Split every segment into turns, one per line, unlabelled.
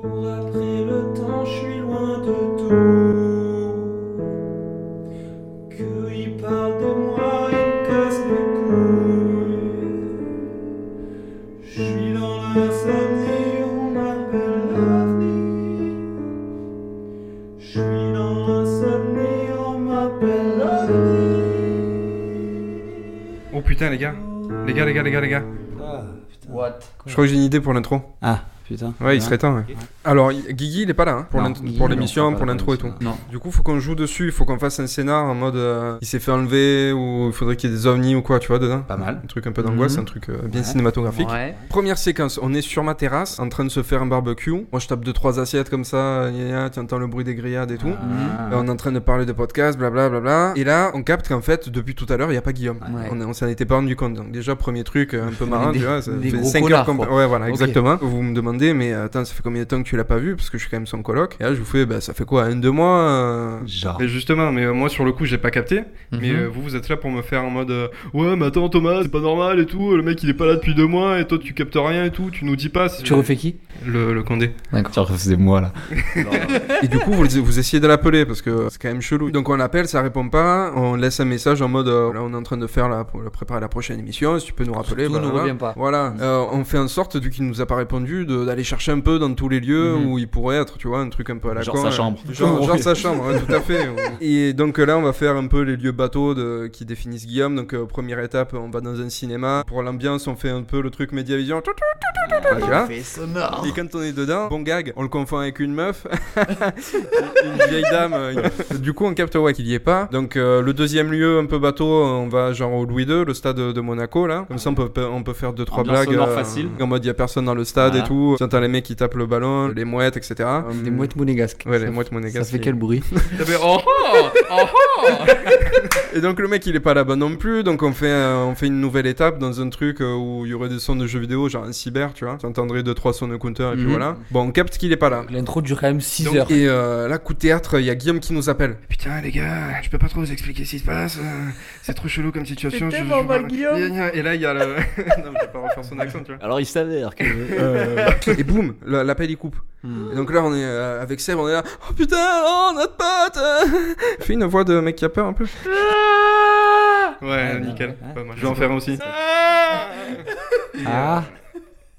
cours après le temps, je suis loin de tout. Qu'il parle de moi, il casse les couilles. Je suis dans l'insomnie, on m'appelle l'OVNI. Je suis dans l'insomnie, on m'appelle l'OVNI.
Oh putain, les gars. Les gars, les gars, les gars, les gars.
What?
Je crois que j'ai une idée pour l'intro.
Ah, putain.
Ouais, il serait temps. ouais. Alors, Guigui, il est pas là hein, pour
Non,
l'int-
Guigui,
pour
non,
l'émission, pour l'intro et tout.
Non.
Du coup, faut qu'on joue dessus. Il faut qu'on fasse un scénar en mode euh, il s'est fait enlever ou il faudrait qu'il y ait des ovnis ou quoi, tu vois, dedans.
Pas mal.
Un truc un peu d'angoisse,
Mhm.
un truc euh, bien
Ouais.
cinématographique.
Ouais.
Première séquence, on est sur ma terrasse en train de se faire un barbecue. Moi, je tape deux trois assiettes comme ça, tu entends le bruit des grillades et tout.
Ah.
Et on est en train de parler de podcast, blablabla. Bla, bla. Et là, on capte qu'en fait, depuis tout à l'heure, il n'y a pas Guillaume.
Ouais.
On, on s'en était pas rendu compte. Donc, déjà, premier truc euh, un peu marrant,
Des-
tu vois. Ça fait
gros
5
connards,
heures. Ouais, voilà, exactement. Vous me demandez, mais attends, ça fait combien de temps que tu l'as pas vu Parce que je suis quand même son coloc. Et là, je vous fais, bah, ça fait quoi Un, deux mois euh,
Genre.
Mais justement, mais euh, moi, sur le coup, j'ai pas capté. Mais
Mhm.
euh, vous, vous êtes là pour me faire en mode euh, Ouais, mais attends, Thomas, c'est pas normal et tout. Le mec, il est pas là depuis deux mois et toi, tu captes rien et tout. Tu nous dis pas. si-
Tu refais qui?
Le, le Condé.
D'accord.
Tu refaisais moi là.
Et du coup, vous, vous essayez de l'appeler parce que c'est quand même chelou. Donc on l'appelle, ça répond pas. On laisse un message en mode euh, là, on est en train de faire la, pour préparer la prochaine émission. Si tu peux nous rappeler,
ne reviens pas.
Voilà. Euh, on fait en sorte, vu qu'il nous a pas répondu, d'aller chercher un peu dans tous les lieux
Mhm.
où il pourrait être, tu vois, un truc un peu à la
Genre
con,
sa
euh,
chambre.
Genre, genre sa chambre, ouais, tout à fait. Et donc là, on va faire un peu les lieux bateaux de, qui définissent Guillaume. Donc euh, première étape, on va dans un cinéma. Pour l'ambiance, on fait un peu le truc Mediavision. Tu vois et quand on est dedans, bon gag, on le confond avec une meuf, une vieille dame. euh, Du coup, on capte ouais qu'il y est pas. Donc euh, le deuxième lieu, un peu bateau, on va genre au Louis II, le stade de Monaco là. Comme ça, on peut on peut faire deux trois
Ambiance
blagues
facile.
en mode il y a personne dans le stade
Voilà.
et tout. T'entends les mecs qui tapent le ballon, les mouettes, etc.
Des mouettes monégasques.
Ouais, les mouettes monégasques.
Ça fait quel bruit
Ça fait oh oh, oh oh. Et donc le mec il est pas là-bas non plus, donc on fait, un- on fait une nouvelle étape dans un truc euh, où il y aurait des sons de jeux vidéo, genre un cyber, tu vois. Tu entendrais deux trois sons de counter et puis
Mhm.
voilà. Bon, on capte qu'il est pas là.
L'intro dure quand même 6
Donc,
heures.
Et euh, là, coup de théâtre, il y a Guillaume qui nous appelle. Putain, les gars, je peux pas trop vous expliquer ce qui se passe. euh, c'est trop chelou comme situation.
C'est
je-
tellement
je-
mal, Guillaume.
Et là, il y a le. non, je vais pas refaire son accent, tu vois.
Alors il s'avère que.
Et boum, l'appel il coupe.
Hmm.
Et donc là, on est euh, avec Seb, on est là. Oh putain, oh notre pote euh. Fais une voix de mec qui a peur un peu. Ouais, nickel.
ouais.
Pas mal. Je vais en faire un aussi.
Ah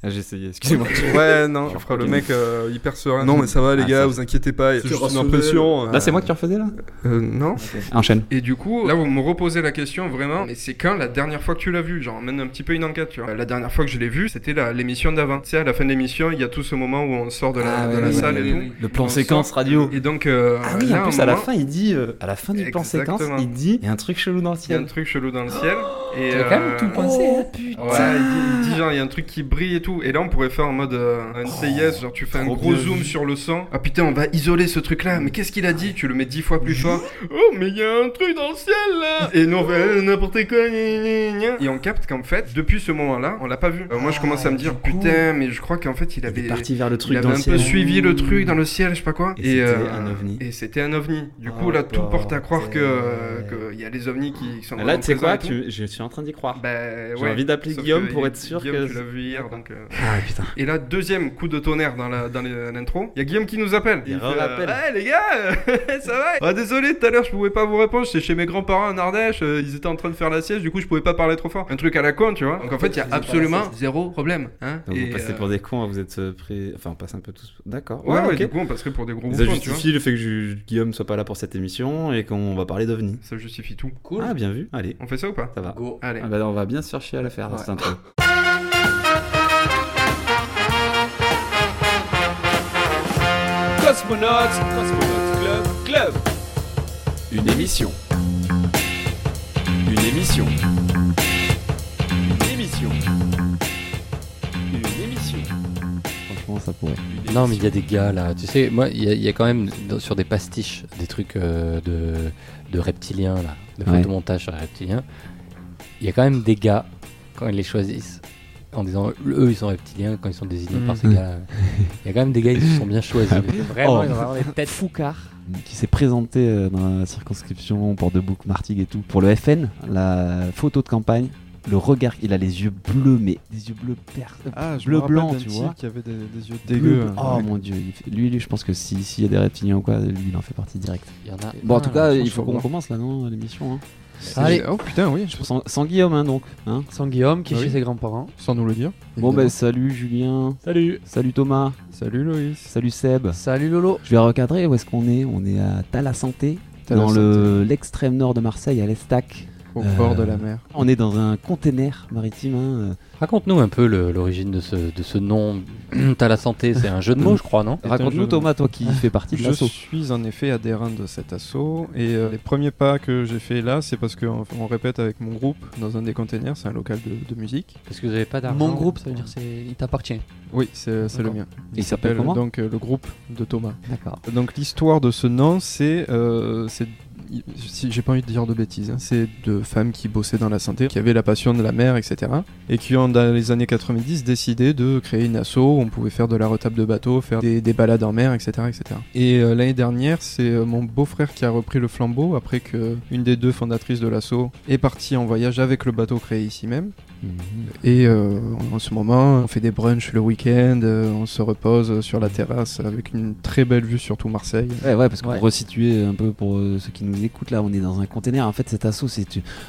Ah, J'ai essayé, excusez-moi.
Ouais, non, je
Genre,
ferai le mec euh, hyper serein. Non, mais ça va, les
Ah,
gars,
ça-
vous inquiétez pas. C'est
C'est
juste une
rationnel.
impression.
Là, c'est moi qui en faisais là
Euh, non.
Enchaîne.
Et du coup, là, vous me reposez la question vraiment. Mais c'est quand la dernière fois que tu l'as vu? Genre, mène un petit peu une enquête, tu vois. La dernière fois que je l'ai vu, c'était la- l'émission d'avant. Tu sais, à la fin de l'émission, il y a tout ce moment où on sort de la,
Ah,
de
ouais,
la
ouais,
salle
ouais,
et
ouais,
tout.
ouais.
Le plan
On
séquence
sort.
radio.
Et donc, euh,
Ah oui,
là,
en plus à la
moment,
fin il dit, euh, à la fin du plan séquence,
Exactement.
il dit, il y a un truc chelou dans le
il y a un
ciel.
truc chelou dans le ciel. Et,
quand même
euh,
tout pensé. hein.
Ouais, il dit, il dit genre, il y a un truc qui brille et tout. Et là, on pourrait faire en mode euh, un CIS, genre, tu fais un
trop
gros
bien
zoom
vu.
sur le son. Ah putain, on va isoler ce truc-là. Mais qu'est-ce qu'il a dit? Tu le mets dix fois plus fort. Oh, mais il y a un truc dans le ciel là Et nous, on fait euh, n'importe quoi. gna, gna, gna. Et on capte qu'en fait, depuis ce moment-là, on l'a pas vu. Euh, moi, je commence à me dire,
du coup,
putain, mais je crois qu'en fait, il
Il
avait.
est parti vers le truc
il avait
dans
un
le ciel.
peu suivi le truc dans le ciel, je sais pas quoi.
Et c'était
euh,
un ovni.
Et c'était un ovni. Du coup,
Oh,
là, tout porte à croire que qu'il y a les ovnis qui qui sont
Là,
vraiment
tu sais quoi,
présents et tout.
tu- je suis en train d'y croire.
Bah,
J'ai
ouais.
envie d'appeler
Sauf
Guillaume pour
il-
être sûr
Guillaume,
que-
tu l'as vu hier, donc. euh,
Ah putain.
Et là, deuxième coup de tonnerre dans la dans l'intro. Il y a Guillaume qui nous appelle.
Il
fait,
rappelle.
Ouais, les gars, ça va? Ah, désolé, tout à l'heure, je pouvais pas vous répondre. J'étais chez mes grands-parents en Ardèche. euh, Ils étaient en train de faire la sieste. Du coup, je pouvais pas parler trop fort. Un truc à la con, tu vois. Donc en fait, il y a absolument zéro problème. Hein
Donc
Et,
vous passez
euh,
pour des cons, vous êtes euh, prêts. Enfin, on passe un peu tous. D'accord.
Ouais, ouais,
ok.
du coup, on passerait pour des gros
Ça
bouffons, tu vois.
justifie le fait que je- Guillaume soit pas là pour cette émission et qu'on va parler d'OVNI.
Ça justifie tout.
Cool.
Ah, bien vu. Allez,
On fait ça ou pas?
Ça va.
Go.
Allez.
Ah bah, on va bien se faire chier à la faire,
Ouais.
cette intro.
Cosmonauts, Cosmonauts Club, Club. Une émission. Une émission. Une émission. Une émission.
Franchement, ça pourrait.
Une
Non, mais il y a des gars là. Tu sais, moi, il y, a- il y a quand même dans- sur des pastiches des trucs euh, de, de reptiliens là, de
Ouais.
photomontage sur les reptiliens. Il y a quand même des gars, quand ils les choisissent, en disant eux ils sont reptiliens, quand ils sont désignés par ces
Mhm.
gars, il y a quand même des gars ils se sont bien choisis. Vraiment,
Oh.
ils ont vraiment des têtes
Foucard qui s'est présenté euh, dans la circonscription pour de Bouc Martigues et tout pour le FN, la photo de campagne.
le regard, il a les yeux bleus, mais des yeux bleus per...
Ah, je
bleu blanc, tu vois.
qui avait des, des yeux dégueux.
bleu. Oh
Ouais.
mon dieu, il fait- lui, lui, je pense que si- s'il y a des reptiliens ou quoi, lui, il en fait partie direct.
Il y en a.
Bon, en tout cas, il
franchement,
faut qu'on commence là, non, l'émission. Hein.
Allez.
Oh putain, oui, je-
Sans, sans Guillaume, hein, donc. Hein
Sans Guillaume qui est
Ah
chez ses grands-parents.
sans nous le dire.
bon, ben salut Julien,
Salut.
salut Thomas,
Salut Loïs.
salut Seb.
Salut Lolo.
Je vais recadrer où est-ce qu'on est On est à Talasanté, dans
Talasanté.
le- l'extrême nord de Marseille, à l'Estac.
Au
Euh,
bord de la mer.
On est dans un container maritime. hein.
Raconte-nous un peu l'origine de ce, de ce nom. T'as la santé, c'est un jeu de mots, je crois, non?
Raconte-nous Thomas, toi qui fais partie de
Je
l'assaut.
suis en effet adhérent de cet assaut et euh, les premiers pas que j'ai fait là, c'est parce qu'on on répète avec mon groupe dans un des containers, c'est un local de, de musique.
Parce que vous avez pas d'argent.
Mon groupe, ça veut dire c'est il t'appartient.
Oui, c'est c'est le mien.
Il s'appelle comment?
donc euh, le groupe de Thomas.
D'accord.
Donc l'histoire de ce nom, c'est euh, c'est- si j'ai pas envie de dire de bêtises, hein, c'est de femmes qui bossaient dans la santé, qui avaient la passion de la mer, etc. Et qui ont dans les années 90 décidé de créer une asso où on pouvait faire de la retable de bateau, faire des, des balades en mer, etc. etc. Et euh, l'année dernière, c'est euh, mon beau-frère qui a repris le flambeau après que une des deux fondatrices de l'asso est partie en voyage avec le bateau créé ici même.
Mhm.
Et euh, en ce moment, on fait des brunchs le week-end, euh, on se repose sur la terrasse avec une très belle vue sur tout Marseille.
Ouais, ouais, parce qu'on
Ouais.
resituer un peu pour euh, ceux qui nous écoutent là, on est dans un container. En fait, cet assaut, c'est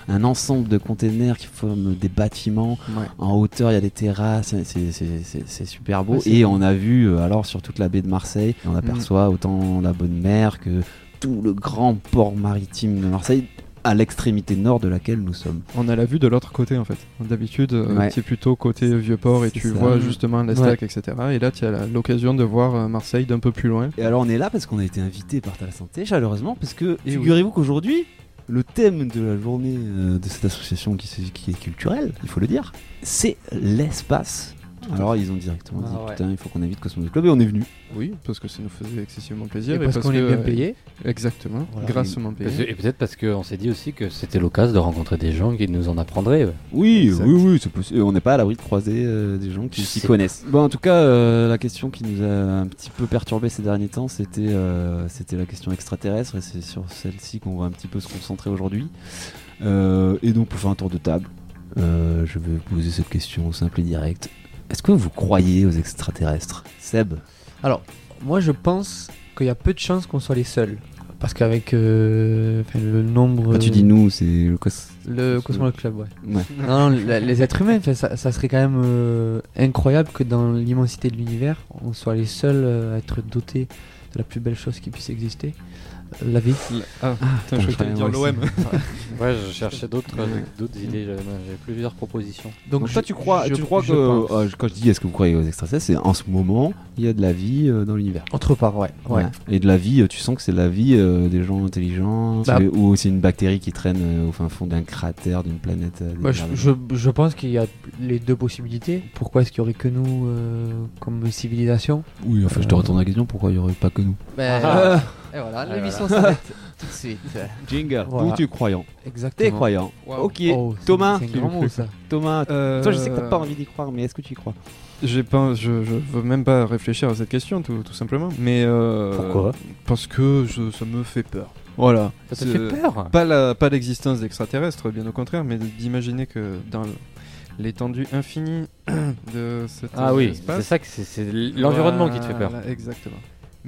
un ensemble de containers qui forment des bâtiments.
Ouais.
En hauteur, il y a des terrasses, c'est- super beau.
Ouais,
et on a vu, euh, alors, sur toute la baie de Marseille, on aperçoit autant la bonne mer que tout le grand port maritime de Marseille, à l'extrémité nord de laquelle nous sommes.
On a la vue de l'autre côté en fait. D'habitude, euh,
Ouais.
tu es plutôt côté vieux port et
C'est
tu
ça.
vois justement l'Estac, etc. Et là, tu as l'occasion de voir euh, Marseille d'un peu plus loin.
Et alors, on est là parce qu'on a été invité par Ta Santé, chaleureusement, parce que
Et
figurez-vous qu'aujourd'hui, le thème de la journée euh, de cette association qui est culturelle, il faut le dire, c'est l'espace. Alors ils ont directement
Ah
dit
ouais.
putain il faut qu'on invite Cosmos Club et on est venu.
Oui, parce que ça nous faisait excessivement plaisir.
Et parce qu'on est bien
euh,
payé.
Exactement,
Voilà.
grassement
Parce
payé.
Et peut-être parce qu'on s'est dit aussi que c'était l'occasion de rencontrer des gens qui nous en apprendraient. ouais.
Oui
Exact.
oui oui c'est possible. On n'est pas à l'abri de croiser euh, des gens qui s'y connaissent. Bon en tout cas euh, la question qui nous a un petit peu perturbé ces derniers temps c'était euh, c'était la question extraterrestre et c'est sur celle-ci qu'on va un petit peu se concentrer aujourd'hui. Euh, et donc pour faire un tour de table, euh, je vais vous poser cette question simple et directe. Est-ce que vous croyez aux extraterrestres? Seb?
Alors, moi je pense qu'il y a peu de chances qu'on soit les seuls. Parce qu'avec euh, enfin, le nombre.
Quand tu dis nous, c'est le cos...
Le Cosmo Club, ouais.
Ouais.
Non, non, la- les êtres humains, ça, ça serait quand même euh, incroyable que dans l'immensité de l'univers, on soit les seuls euh, à être dotés de la plus belle chose qui puisse exister, la vie.
Ah, putain, je croyais dire l'OM.
Ouais, je cherchais d'autres d'autres idées, j'avais plusieurs propositions.
Donc, toi, tu crois,
je-
tu crois
je
que euh, quand je dis est-ce que vous croyez aux extraterrestres, c'est en ce moment il y a de la vie euh, dans l'univers.
Autre part, ouais. ouais.
Ouais. Et de la vie, euh, tu sens que c'est de la vie euh, des gens intelligents,
Bah,
ou c'est une bactérie qui traîne euh, au fin fond d'un cratère d'une planète. euh,
Moi, je, je- je pense qu'il y a les deux possibilités. Pourquoi est-ce qu'il y aurait que nous euh, comme civilisation?
Oui, enfin, je te
Euh,
retourne la question pourquoi il n'y aurait pas que nous?
Ben,
Ah.
Et voilà,
Ah,
l'émission s'arrête tout de suite.
Jingle,
Voilà.
ou tu es croyant
Exactement.
T'es croyant. Ok,
Oh, c'est-
Thomas,
C'est un grand mot ça.
Thomas,
Euh,
toi je sais que t'as pas envie d'y croire, mais est-ce que tu y crois?
J'ai pas, je, je veux même pas réfléchir à cette question, tout, tout simplement. Mais euh,
Pourquoi?
Parce que je, ça me fait peur. Voilà.
Ça te
C'est-
fait peur?
Pas la, pas l'existence d'extraterrestres, bien au contraire, mais d'imaginer que dans l'étendue infinie de cet
Ah oui,
espace,
c'est ça que c'est- c'est l'environnement qui te fait peur.
Voilà, Exactement.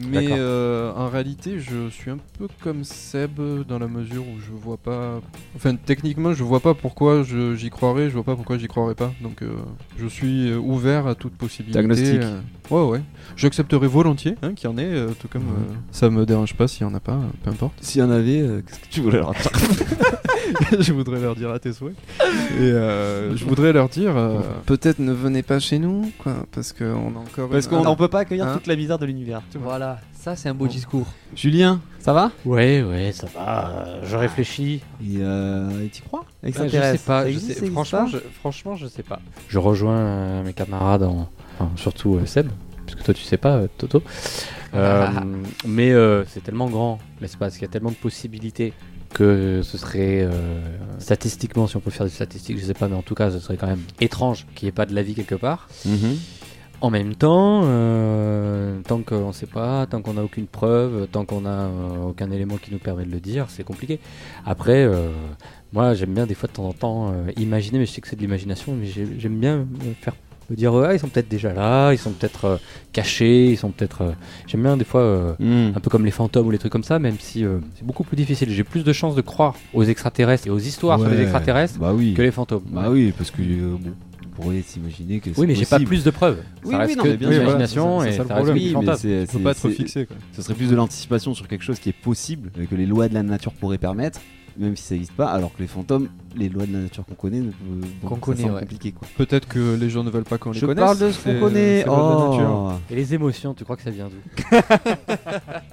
Mais euh, en réalité, je suis un peu comme Seb dans la mesure où je vois pas. Enfin, techniquement, je vois pas pourquoi je- j'y croirais, je vois pas pourquoi j'y croirais pas. Donc, euh, je suis euh, ouvert à toute possibilité.
Agnostique.
euh, ouais, ouais. J'accepterais volontiers hein, qu'il y en ait, euh, tout comme euh, ça me dérange pas s'il y en a pas, peu importe.
S'il y en avait, euh, qu'est-ce que tu voulais leur dire
je voudrais leur dire à tes souhaits. Et euh, je voudrais leur dire, euh, peut-être ne venez pas chez nous, quoi, parce qu'on a encore.
Parce
une-
qu'on
Ah,
on peut pas accueillir
Hein
toute la misère de l'univers.
Voilà, ça c'est un beau
Bon.
discours.
Julien, ça va?
Ouais, ouais, ça va. euh, Je réfléchis.
Et euh, et t'y crois?
Ouais, je sais pas.
ça
je sais- franchement,
pas?
je, franchement, je sais pas. Je rejoins euh, mes camarades, en, enfin, surtout euh, Seb, puisque toi tu sais pas, euh, Toto. Euh, mais euh, c'est tellement grand l'espace, qu'il y a tellement de possibilités que ce serait euh, statistiquement, si on peut faire des statistiques, je sais pas, mais en tout cas, ce serait quand même étrange qu'il n'y ait pas de la vie quelque part.
Mhm.
En même temps, euh, tant qu'on ne sait pas, tant qu'on n'a aucune preuve, tant qu'on n'a euh, aucun élément qui nous permet de le dire, c'est compliqué. Après, euh, Moi, j'aime bien des fois de temps en temps imaginer, mais je sais que c'est de l'imagination, mais j'ai- j'aime bien me faire me dire ah, ils sont peut-être déjà là, ils sont peut-être cachés, ils sont peut-être. J'aime bien des fois
Hmm.
un peu comme les fantômes ou les trucs comme ça, même si c'est beaucoup plus difficile. J'ai plus de chances de croire aux extraterrestres et aux histoires sur les
Ouais.
extraterrestres
Bah oui.
que les fantômes.
Bah oui, parce que bon, pourrait s'imaginer que
Oui, mais j'ai pas plus de preuves.
Oui,
ça
oui,
reste
non,
que de l'imagination et
ça le
ça reste
Oui, mais c'est-
pas être fixé quoi.
Ce serait plus de l'anticipation sur quelque chose qui est possible, que les lois de la nature pourraient permettre, même si ça n'existe pas, alors que les fantômes, les lois de la nature qu'on connaît, ne- bon,
Qu'on connaît, ouais.
compliqué quoi.
Peut-être que les gens ne veulent pas qu'on les
Je
connaisse.
parle de ce qu'on connaît.
c'est loi de la nature.
Oh.
Et les émotions, tu crois que ça vient d'où?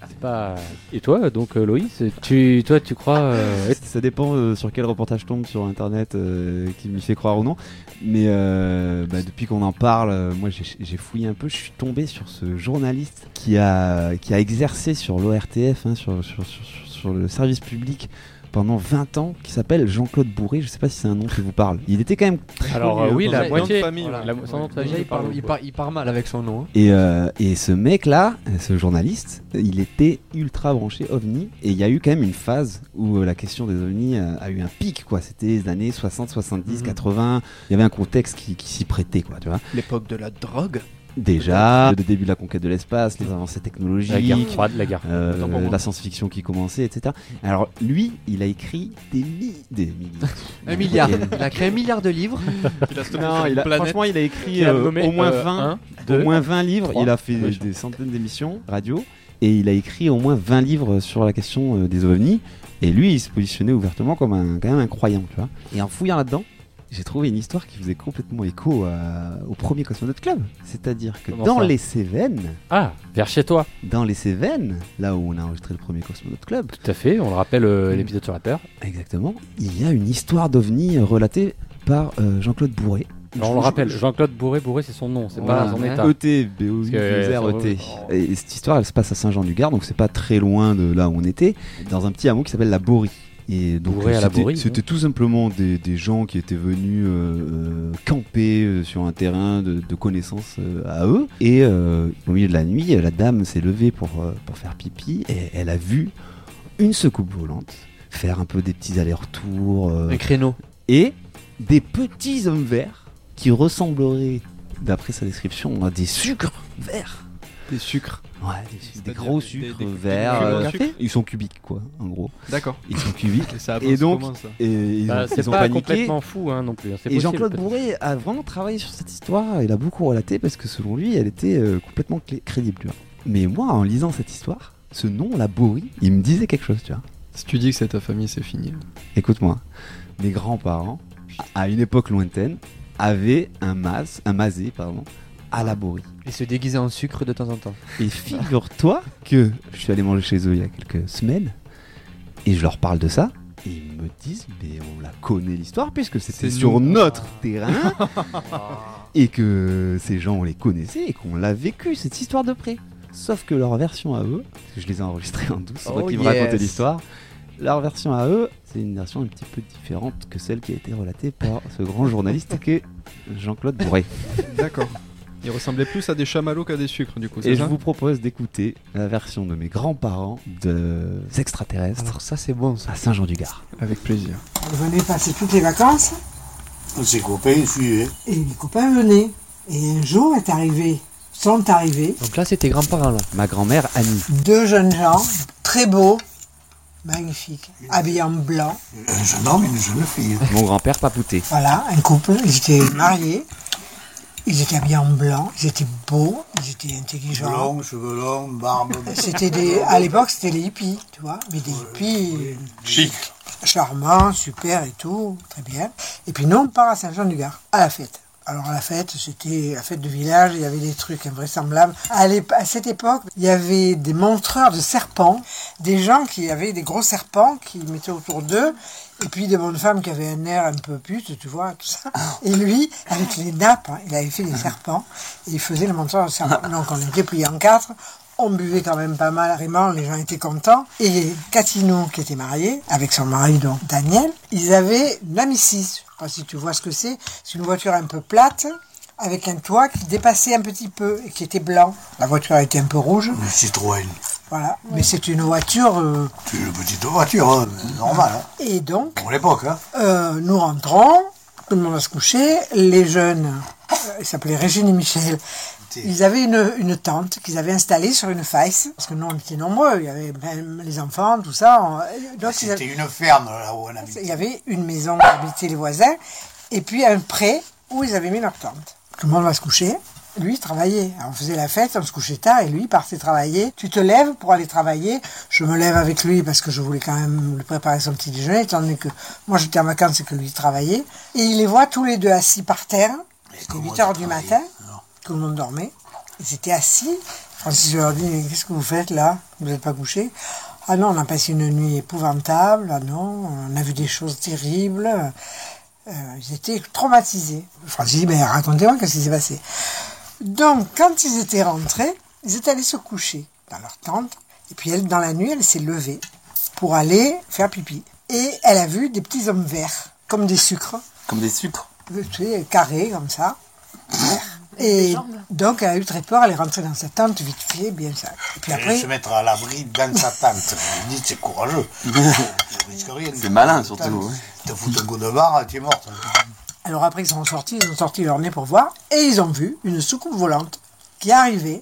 C'est pas. Et toi, donc euh, Loïs, tu, toi, tu crois euh,
Ça dépend euh, sur quel reportage tombe sur internet euh, qui m'y fait croire ou non. Mais euh, bah, depuis qu'on en parle, euh, moi j'ai fouillé un peu, je suis tombé sur ce journaliste qui a, qui a exercé sur l'ORTF, hein, sur, sur, sur- sur le service public pendant 20 ans, qui s'appelle Jean-Claude Bourré. Je sais pas si c'est un nom qui vous parle. Il était quand même très
Alors
connu,
euh,
hein,
oui,
dans
la moitié.
famille,
voilà,
ouais.
la- son nom de famille,
il, part,
parle
il,
beaucoup.
part, il part mal avec son nom. hein.
Et, euh, et ce mec-là, ce journaliste, il était ultra branché ovni. Et il y a eu quand même une phase où euh, la question des ovnis a, eu un pic, quoi. C'était les années 60, 70,
Mhm.
80. Il y avait un contexte qui, qui s'y prêtait, quoi, tu vois.
L'époque de la drogue.
Déjà, le début de la conquête de l'espace, les avancées technologiques.
La guerre froide, la guerre.
euh, la science-fiction qui commençait, etc. Alors lui, il a écrit des mi des milliers.
Un milliard. Il a créé un milliard de livres.
Il a
Non, il franchement, il a écrit
a
euh, au moins
euh,
20,
un, deux,
au moins 20 livres.
trois.
il a fait des centaines d'émissions radio et il a écrit au moins 20 livres sur la question euh, des ovnis. Et lui, il se positionnait ouvertement comme un, quand même un croyant, tu vois. Et en fouillant là-dedans, j'ai trouvé une histoire qui faisait complètement écho à- au premier Cosmonaute Club. C'est-à-dire que
Comment
dans les Cévennes,
Ah, vers chez toi.
dans les Cévennes, là où on a enregistré le premier Cosmonaute Club,
Tout à fait. On le rappelle, euh, l'épisode sur la peur.
exactement, il y a une histoire d'ovni relatée par euh, Euh, Bourré.
On le rappelle, Jean-Claude Bourré, Bourré, c'est son nom, c'est pas son état.
ET, b o
Parce
u
que,
r e t
euh,
Et cette histoire, elle se passe à Saint-Jean-du-Gard, donc c'est pas très loin de là où on était, dans un petit hameau qui s'appelle la Borie. Et donc c'était- c'était tout simplement des, des gens qui étaient venus euh, euh, camper euh, sur un terrain de, de connaissances euh, à eux. Et euh, au milieu de la nuit, la dame s'est levée pour, pour faire pipi et elle a vu une secoupe volante faire un peu des petits allers-retours.
Un créneau.
et des petits hommes verts qui ressembleraient, d'après sa description, à des sucres verts.
Des sucres.
Ouais, des, des gros
des-
sucres
des- des-
verts.
des
euh, ils sont cubiques, quoi, en gros.
D'accord.
Ils sont cubiques.
Et ça
Et donc,
comment, ça
Et ils
Bah,
ont,
c'est
ils ont
pas
paniqué.
complètement fou hein, non plus. hein,
Et Jean-Claude. Bourré a vraiment travaillé sur cette histoire. Il a beaucoup relaté parce que selon lui, elle était euh, complètement clé- crédible. tu vois. Mais moi, en lisant cette histoire, ce nom, la Borie, il me disait quelque chose, tu vois.
Si tu dis que c'est ta famille, c'est fini.
Écoute-moi, mes grands-parents, à une époque lointaine, avaient un mas, un masé, pardon, à la Borie.
Et se déguiser en sucre de temps en temps.
Et figure-toi que je suis allé manger chez eux il y a quelques semaines et je leur parle de ça. Et ils me disent, mais on la connaît l'histoire puisque c'était sur
nous.
notre terrain et que ces gens on les connaissait et qu'on l'a vécu cette histoire de près. Sauf que leur version à eux, parce que je les ai enregistrés en douce, c'est moi
Oh
qui me
yes.
racontais l'histoire. Leur version à eux, c'est une version un petit peu différente que celle qui a été relatée par ce grand journaliste qu'est Jean-Claude Bourré.
D'accord. Il ressemblait plus à des chamallows qu'à des sucres, du coup,
Et je vous propose d'écouter la version de mes grands-parents de extraterrestres
Alors ça c'est bon ça.
à Saint-Jean-du-Gard.
Avec plaisir.
On venait passer toutes les vacances
Ses copains suivaient.
et les copains venaient. Et un jour est arrivé, sont arrivés
Donc là c'est tes grands-parents là.
Ma grand-mère Annie.
deux jeunes gens, très beaux, magnifiques, habillés en blanc.
Un jeune homme et une jeune fille.
Mon grand-père Papouté.
Voilà, un couple, ils étaient mariés. Ils étaient habillés en blanc, ils étaient beaux, ils étaient intelligents.
Longs, cheveux longs, barbe.
C'était des, à l'époque, c'était les hippies, tu vois, mais des hippies
Chic.
charmants, super et tout, très bien. Et puis nous, on part à Saint-Jean-du-Gard, à la fête. Alors à la fête, c'était la fête de village, il y avait des trucs invraisemblables. À cette époque, il y avait des montreurs de serpents, des gens qui avaient des gros serpents qui mettaient autour d'eux, et puis des bonnes femmes qui avaient un air un peu pute, tu vois, tout ça. Et lui, avec les nappes, hein, il avait fait des serpents, et il faisait le montreur de serpents. Donc on était pliés en quatre, on buvait quand même pas mal, vraiment, les gens étaient contents. Et Catinou, qui était marié, avec son mari, donc Daniel, ils avaient une Amicis. Je sais pas si tu vois ce que c'est. C'est une voiture un peu plate, avec un toit qui dépassait un petit peu et qui était blanc. La voiture était un peu rouge.
Une Citroën.
Voilà. Mais c'est une voiture. euh,
C'est une petite voiture, hein, normale. Hein.
et donc,
Pour l'époque, hein.
euh, nous rentrons, tout le monde va se coucher. Les jeunes, euh, ils s'appelaient Régine et Michel, ils avaient une, une tente qu'ils avaient installée sur une faïsse. Parce que nous, on était nombreux. Il y avait même les enfants, tout ça. On- donc, ils avaient-
C'était une ferme là où on habitait.
il y avait une maison où habitaient les voisins et puis un pré où ils avaient mis leur tente. Tout le monde va se coucher. Lui, il travaillait. On faisait la fête, on se couchait tard et lui, partait travailler. Tu te lèves pour aller travailler. Je me lève avec lui parce que je voulais quand même lui préparer son petit déjeuner, étant donné que moi j'étais en vacances et que lui il travaillait. Et il les voit tous les deux assis par terre. C'était 8 heures du matin. Tout le monde dormait. Ils étaient assis. Francis leur dit, qu'est-ce que vous faites là? Vous n'êtes pas couchés? Ah non, on a passé une nuit épouvantable. Ah non, on a vu des choses terribles. Euh, ils étaient traumatisés. Francis dit, ben, racontez-moi qu'est-ce qui s'est passé. Donc, quand ils étaient rentrés, ils étaient allés se coucher dans leur tente. Et puis, elle, dans la nuit, elle s'est levée pour aller faire pipi. Et elle a vu des petits hommes verts, comme des sucres,
Comme des sucres.
tu sais, carrés, comme ça. Et donc, elle a eu très peur, elle est rentrée dans sa tente vite fait, bien ça. Et puis
Après, se mettre à l'abri dans sa tente. Je dis, c'est courageux.
C'est malin, surtout.
Te foutre un coup de barre, tu es morte.
Alors après ils sont sortis, ils ont sorti leur nez pour voir, et ils ont vu une soucoupe volante qui arrivait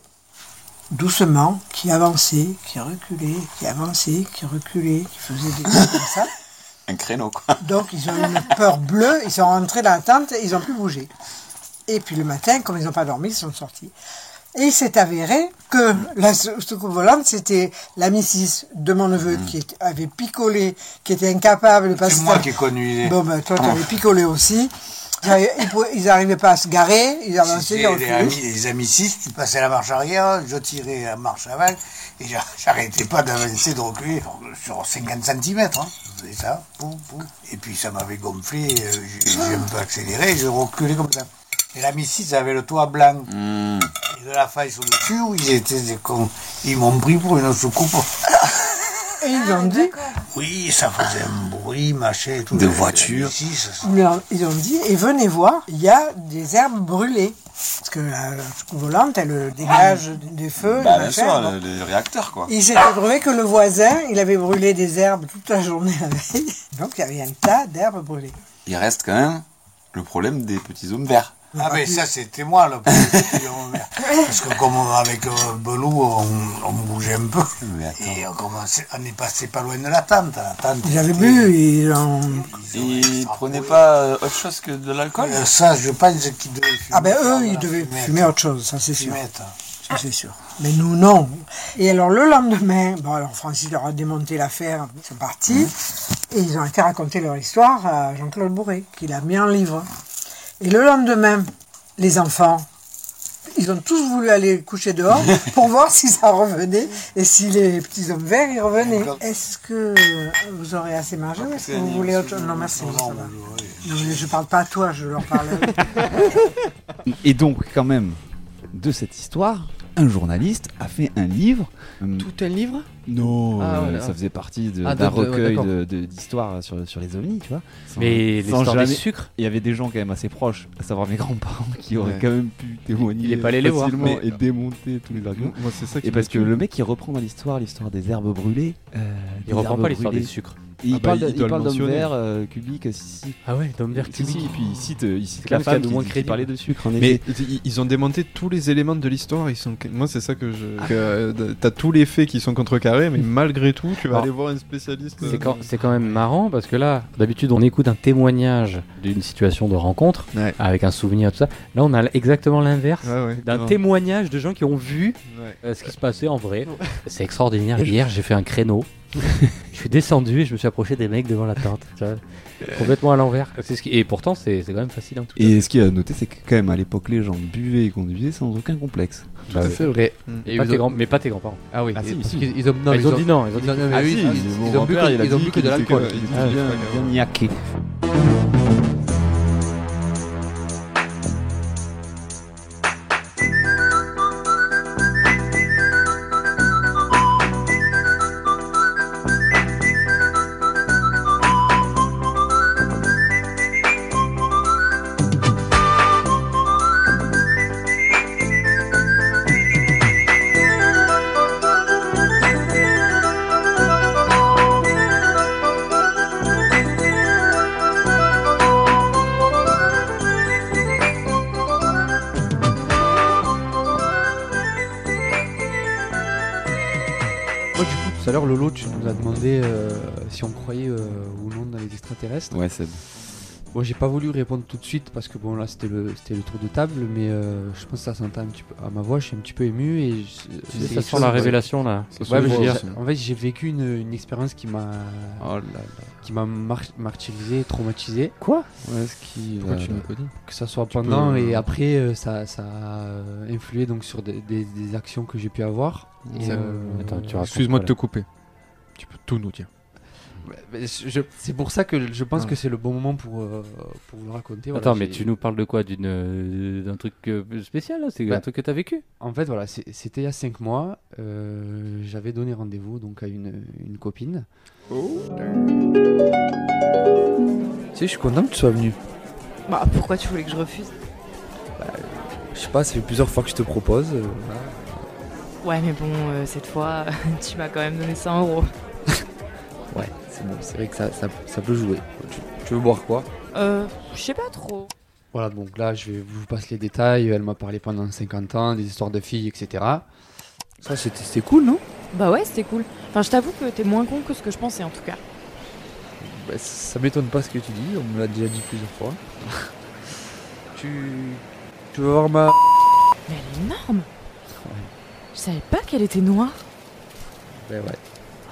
doucement, qui avançait, qui reculait, qui avançait, qui reculait, qui faisait des trucs comme ça.
Un créneau, quoi.
Donc ils ont eu une peur bleue, ils sont rentrés dans la tente et ils n'ont plus bougé. Et puis le matin, comme ils n'ont pas dormi, ils sont sortis. Et il s'est avéré que la sou- soucoupe volante, c'était la Missis de mon neveu qui était- avait picolé, qui était incapable de passer...
C'est moi qui ai connu.
Bon, ben toi, tu avais picolé aussi. Ils n'arrivaient pas à se garer, ils avançaient,
les amis, les amis 6, tu passais la marche arrière, je tirais la marche avant, et j'a- j'arrêtais pas d'avancer, de reculer sur 50 cm. Hein. Ça? Et puis ça m'avait gonflé, euh, j'ai un peu accéléré, je reculais comme ça. Et la Missis avait le toit blanc.
Hmm.
Et de la faille sur le dessus, où ils étaient des cons. Ils m'ont pris pour une soucoupe.
Et ils ont dit,
Oui, ça faisait un bruit, machin et tout.
De
La- la
voiture.
Missis, ça-
ils ont- dit, et venez voir, il y a des herbes brûlées. Parce que la, la soucoupe volante, elle dégage des feux,
Bah, bien sûr,
machins, bon.
le, le réacteur, quoi.
Il s'est trouvé que le voisin, il avait brûlé des herbes toute la journée la veille. Donc il y avait un tas d'herbes brûlées.
Il reste quand même le problème des petits hommes verts.
Ah mais ça c'était moi vert. Parce que comme avec euh, Belou on, on bougeait un peu et on commençait, on est passé pas loin de la tente. La tente
Ils avaient bu, ils ont...
Ils prenaient pas euh, autre chose que de l'alcool
Euh, ça je pense qu'ils devaient fumer.
Ah ben eux, ils devaient
fumette.
fumer autre chose, ça c'est sûr.
Fumette.
Ça c'est sûr. Mais nous, non. Et alors le lendemain, bon alors Francis leur a démonté l'affaire, ils sont partis, et ils ont été raconter leur histoire à Jean-Claude Bourré, qui l'a mis en livre. Et le lendemain, les enfants, ils ont tous voulu aller coucher dehors pour voir si ça revenait et si les petits hommes verts y revenaient. Est-ce que vous aurez assez mangé ou est-ce que vous voulez autre chose? Non, merci. Non, mais je parle pas à toi, je leur parle à eux.
Et donc, quand même, de cette histoire, un journaliste a fait un livre.
Tout un livre?
Non,
Ah,
euh, ça faisait partie de-
Ah,
d'un recueil d'histoires sur, sur les ovnis, tu vois. Sans-
Mais
sans
l'histoire des
jamais-
sucres?
Il y avait des gens quand même assez proches, à savoir mes grands-parents, qui auraient
Ouais.
quand même pu témoigner
Il est pas allé les voir.
facilement
Mais-
et démonter tous les arguments.
Moi, c'est ça qui
Et parce que le mec, il reprend dans l'histoire l'histoire des herbes brûlées. euh,
Il reprend pas l'histoire des sucres.
Et il
Ah bah,
parle de-
il le
parle d'hommes
mentionner.
verts, euh, cubiques, si, si.
Ah ouais, d'homme vert
Si, si, et puis il cite, il cite la femme
de
qui,
moins
qui
crédible.
parlait de sucre, en
Mais ils- ont démonté tous les éléments de l'histoire. Ils sont, moi c'est ça que je, que, euh, t'as tous les faits qui sont contrecarrés, mais malgré tout, tu vas
Alors,
aller voir un spécialiste.
C'est
euh,
quand, c'est quand même marrant parce que là, d'habitude, on écoute un témoignage d'une situation de rencontre
Ouais.
avec un souvenir, tout ça. Là, on a exactement l'inverse
Ouais, ouais,
d'un
non.
témoignage de gens qui ont vu
Ouais.
euh, ce qui se passait en vrai. C'est extraordinaire. Hier, j'ai fait un créneau. Je suis descendu et je me suis approché des mecs devant la tente. tu vois. Complètement à l'envers. C'est ce qui- Et pourtant, c'est quand même fascinant. tout ça.
Et ce qu'il y a à noter, c'est que quand même à l'époque, les gens buvaient et conduisaient sans aucun complexe.
Bah oui.
C'est vrai.
Mm.
Et
Pas
ils
tes
ont-
grands- Mais pas tes grands-parents.
Ah oui,
Ah, si,
ils ont, non,
Ah, ils ont dit non. Ils ont dit
non, mais
Ah
oui,
oui,
ils- ont bu que- de l'alcool.
Ah,
bien, niaqué.
Extraterrestres.
Ouais, Seb.
Bon, j'ai pas voulu répondre tout de suite parce que bon, là, c'était le, c'était le tour de table, mais euh, je pense que ça s'entend un petit peu à ma voix. Je suis un petit peu ému et je- c'est
ça sent la révélation là.
Ouais, mais en fait, j'ai vécu une, une expérience qui m'a,
Oh là là.
qui m'a mar- martyrisé, traumatisé.
Quoi?
Ouais, ce qui.
Pourquoi
euh,
tu
Que ça soit
Tu
pendant
peux-
et après, euh, ça, ça a influé donc sur des, des- des actions que j'ai pu avoir. Euh,
Attends,
Excuse-moi de te couper. Tu peux tout nous dire.
C'est pour ça que je pense
Ah.
que c'est le bon moment pour, euh, pour vous le raconter. voilà,
Attends, mais
j'ai-
tu nous parles de quoi? D'une, euh, D'un truc euh, spécial là? C'est
Bah,
un truc que t'as vécu?
En fait, voilà, c'est- c'était il y a 5 mois. euh, J'avais donné rendez-vous donc à une, une copine. Tu sais, je suis content que tu sois venu.
Bah, pourquoi tu voulais que je refuse?
Je sais pas, ça fait plusieurs fois que je te propose. euh.
Ouais, mais bon, euh, cette fois, tu m'as quand même donné 100 euros.
Ouais, bon, c'est vrai que ça, ça, ça peut jouer. Tu, tu veux boire quoi?
Euh, je sais pas trop.
Voilà, donc là, je vais vous passer les détails. Elle m'a parlé pendant 50 ans, des histoires de filles, etc. Ça, c'était c'était cool, non?
Bah ouais, c'était cool. Enfin, je t'avoue que t'es moins con que ce que je pensais en tout cas.
Bah, ça m'étonne pas ce que tu dis, on me l'a déjà dit plusieurs fois. tu. Tu veux voir ma.
Mais elle est énorme Je savais pas qu'elle était noire.
Ben ouais.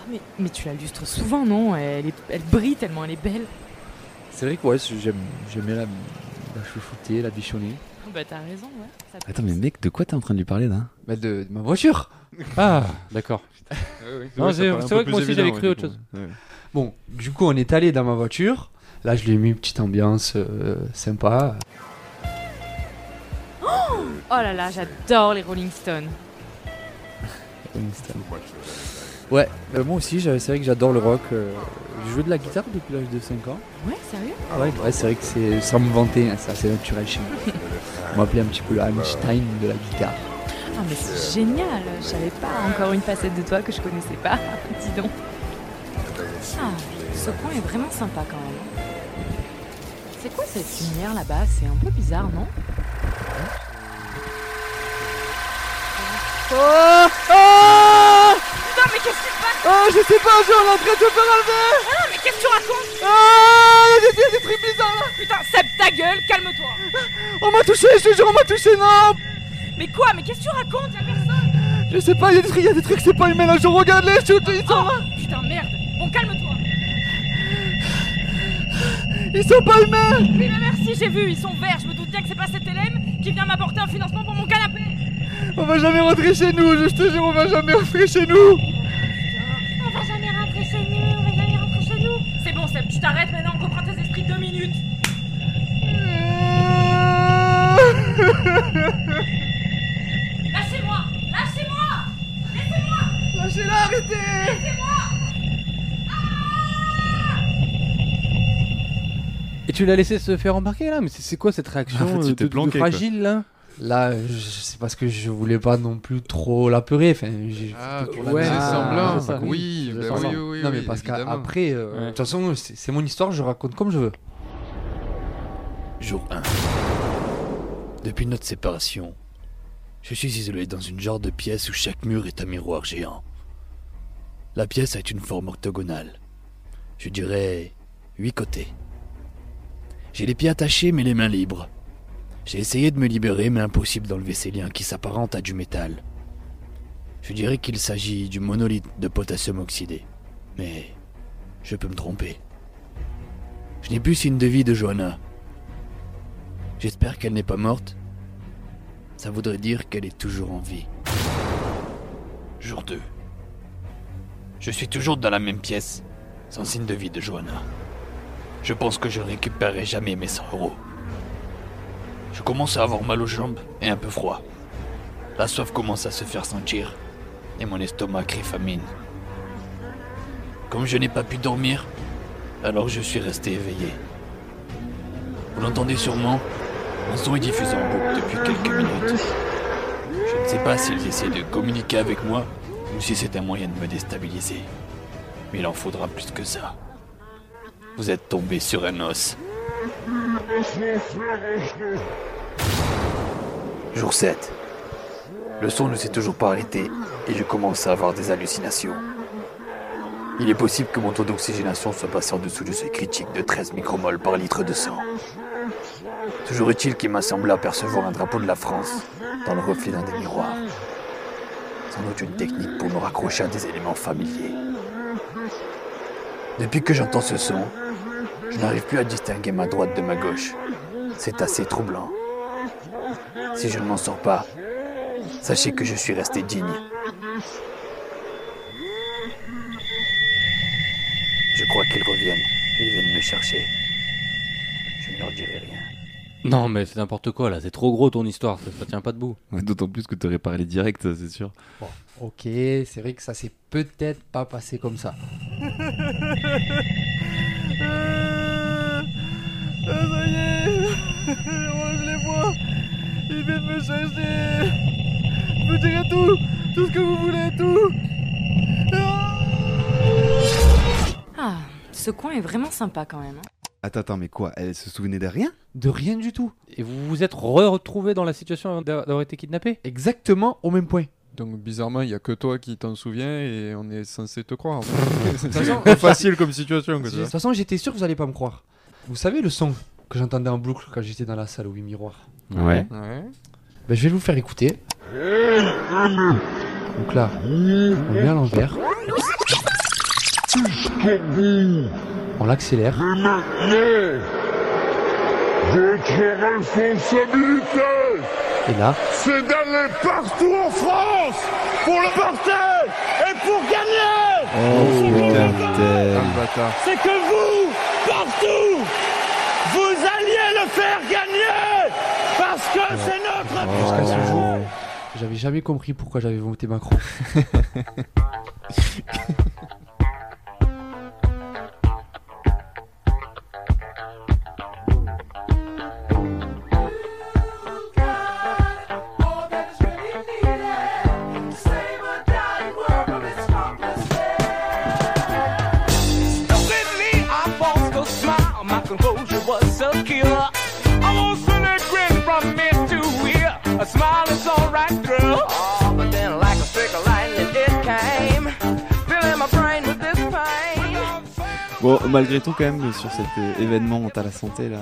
Ah, mais, mais tu la lustres souvent, non? Elle, est- elle brille tellement elle est belle.
C'est vrai que ouais, j'aime j'aime bien la, la chouchouter, la bichonner.
Bah t'as raison, ouais. Ça
Attends, mais mec, de quoi t'es en train de lui parler là?
Bah de, de ma voiture
Ah, d'accord.
Ouais,
c'est vrai que moi aussi j'avais cru
ouais,
autre chose.
Ouais.
Bon, du coup, on est allé dans ma voiture. Là, je lui ai mis une petite ambiance euh, sympa.
Oh là là, j'adore les Rolling Stones.
Ouais, bah, moi aussi, c'est vrai que j'adore le rock. euh, je joue de la guitare depuis l'âge de 5 ans.
Ouais, sérieux?
Ouais, ouais c'est vrai que c'est sans me vanter, hein, c'est assez naturel chez moi. On m'appelait un petit peu le Einstein de la guitare.
Ah mais c'est génial, je savais pas encore une facette de toi que je connaissais pas. Dis donc. Ah, ce coin est vraiment sympa quand même. C'est quoi cette lumière là-bas? C'est un peu bizarre, non? Oh Oh Putain, mais qu'est-ce qui se passe
Oh, je sais pas, je suis en train de faire enlever
Ah non, mais qu'est-ce que tu racontes
Ah, il y a des, trucs bizarres là.
Putain, Seb, ta gueule, calme-toi.
On m'a touché, je te jure, on m'a touché, non.
Mais quoi Mais qu'est-ce que tu racontes Y'a personne
Je sais pas, il y a des trucs, il y a des trucs, c'est pas humain là, je regarde les shoots, ils sont là.
Oh, Putain, merde. Bon, calme-toi.
Ils sont pas humains.
Oui, mais merci, j'ai vu, ils sont verts. Je me doute bien que c'est pas cette Hélène qui vient m'apporter un financement pour mon canapé.
On va jamais rentrer chez nous, je te jure, on va jamais rentrer chez nous
On va jamais rentrer chez nous, on va jamais rentrer chez nous. C'est bon, Seb, tu t'arrêtes maintenant, on reprend tes esprits deux minutes. Lâchez-moi Lâchez-moi Laissez-moi.
Lâchez-la, arrêtez.
Laissez-moi.
Et tu l'as laissé se faire embarquer là? Mais c'est quoi cette réaction
En fait, il
euh, de- de fragile là?
Là, c'est parce que je voulais pas non plus trop l'apeurer. Enfin, j'ai-
Ah, ouais, c'est
mettre-
semblant. Oui, bah oui, oui,
Non,
oui,
mais parce qu'après, euh, de toute façon, c'est c'est mon histoire, je raconte comme je veux.
Jour 1. Depuis notre séparation, je suis isolé dans une genre de pièce où chaque mur est un miroir géant. La pièce a une forme octogonale. Je dirais huit côtés. J'ai les pieds attachés mais les mains libres. J'ai essayé de me libérer mais impossible d'enlever ces liens qui s'apparentent à du métal. Je dirais qu'il s'agit du monolithe de potassium oxydé. Mais je peux me tromper. Je n'ai plus signe de vie de Johanna. J'espère qu'elle n'est pas morte. Ça voudrait dire qu'elle est toujours en vie. Jour 2. Je suis toujours dans la même pièce, sans signe de vie de Johanna. Je pense que je récupérerai jamais mes 100 euros. Je commence à avoir mal aux jambes et un peu froid. La soif commence à se faire sentir et mon estomac crie famine. Comme je n'ai pas pu dormir, alors je suis resté éveillé. Vous l'entendez sûrement, mon son est diffusé en boucle depuis quelques minutes. Je ne sais pas s'ils essaient de communiquer avec moi ou si c'est un moyen de me déstabiliser. Mais il en faudra plus que ça. Vous êtes tombé sur un os. Jour 7. Le son ne s'est toujours pas arrêté et je commence à avoir des hallucinations. Il est possible que mon taux d'oxygénation soit passé en dessous du seuil critique de 13 micromoles par litre de sang. Toujours est-il qu'il m'a semblé apercevoir un drapeau de la France dans le reflet d'un des miroirs. Sans doute une technique pour me raccrocher à des éléments familiers. Depuis que j'entends ce son, je n'arrive plus à distinguer ma droite de ma gauche. C'est assez troublant. Si je ne m'en sors pas, sachez que je suis resté digne. Je crois qu'ils reviennent. Ils viennent me chercher. Je ne leur dirai rien.
Non, mais c'est n'importe quoi là, c'est trop gros ton histoire, ça, ça tient pas debout.
Ouais, D'autant plus que tu aurais parlé direct, c'est sûr.
Bon, ok, c'est vrai que ça s'est peut-être pas passé comme ça.
Ah, ça y est je les vois Ils viennent me chercher Vous direz tout Tout ce que vous voulez, tout
Ah, ce coin est vraiment sympa quand même. hein.
Attends, attends, mais quoi Elle se souvenait de rien?
De rien du tout.
Et vous vous êtes retrouvé dans la situation d'a- d'avoir été kidnappé
Exactement au même point.
Donc bizarrement, il y a que toi qui t'en souviens et on est censé te croire. facile comme situation.
De
Que ça.
toute façon, j'étais sûr que vous allez pas me croire. Vous savez le son que j'entendais en boucle quand j'étais dans la salle au 8 miroirs
Ouais.
Ouais.
Ben, je vais vous faire écouter. Donc là, on le met à l'envers. On l'accélère.
Votre responsabilité,
Et là,
c'est d'aller partout en France pour le porter et pour gagner
Oh,
C'est que vous, partout, vous alliez le faire gagner parce que c'est notre
jusqu'à ce jour, j'avais jamais compris pourquoi j'avais voté Macron.
malgré tout, quand même, sur cet euh, événement à la santé, là,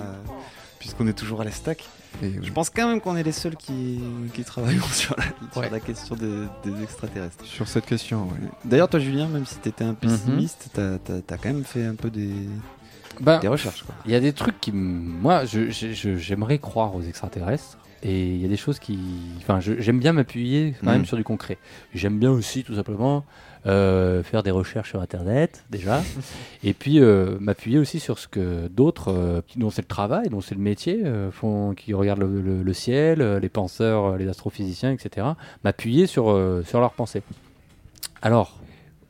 puisqu'on est toujours à la stack, je pense quand même qu'on est les seuls qui, qui travaillons sur la, sur
Ouais.
la question des, des extraterrestres.
Sur cette question, ouais.
D'ailleurs, toi, Julien, même si t'étais un pessimiste, t'as t'as- t'as quand même fait un peu des,
Ben,
des recherches.
Il y a des trucs qui. Moi, j'aimerais croire aux extraterrestres. Et il y a des choses qui. Enfin, j'aime bien m'appuyer quand
Mhm.
même sur du concret. J'aime bien aussi, tout simplement, euh, faire des recherches sur Internet, déjà. et puis, euh, m'appuyer aussi sur ce que d'autres, euh, dont c'est le travail, dont c'est le métier, euh, font, qui regardent le, le- le ciel, les penseurs, les astrophysiciens, etc. M'appuyer sur, euh, sur leurs pensées. Alors,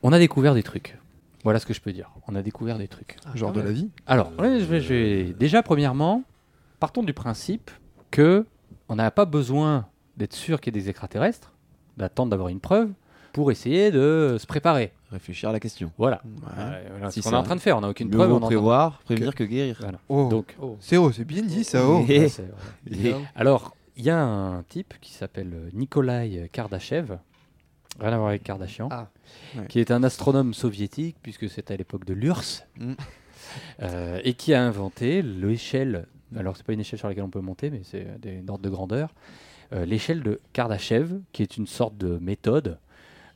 on a découvert des trucs. Voilà ce que je peux dire. On a découvert des trucs.
Genre de la vie?
Alors, ouais, je vais- je vais- déjà, premièrement, partons du principe que on n'a pas besoin d'être sûr qu'il y ait des extraterrestres, d'attendre d'avoir une preuve, pour essayer de se préparer.
Réfléchir à la question.
Voilà.
Ouais.
Voilà,
Si
c'est ce qu'on est en train de faire. On n'a aucune
Mieux
preuve. on
prévoir, prévenir que guérir.
Voilà.
Oh,
Donc,
c'est haut, c'est bien dit ça, oh.
Et-.
Alors, il y a un type qui s'appelle Nikolai Kardashev, rien à voir avec Kardashian,
Ah,
ouais.
qui est un astronome soviétique, puisque c'est à l'époque de l'URSS,
Mm.
euh, et qui a inventé l'échelle, alors c'est pas une échelle sur laquelle on peut monter, mais c'est des ordres de grandeur, euh, l'échelle de Kardashev, qui est une sorte de méthode,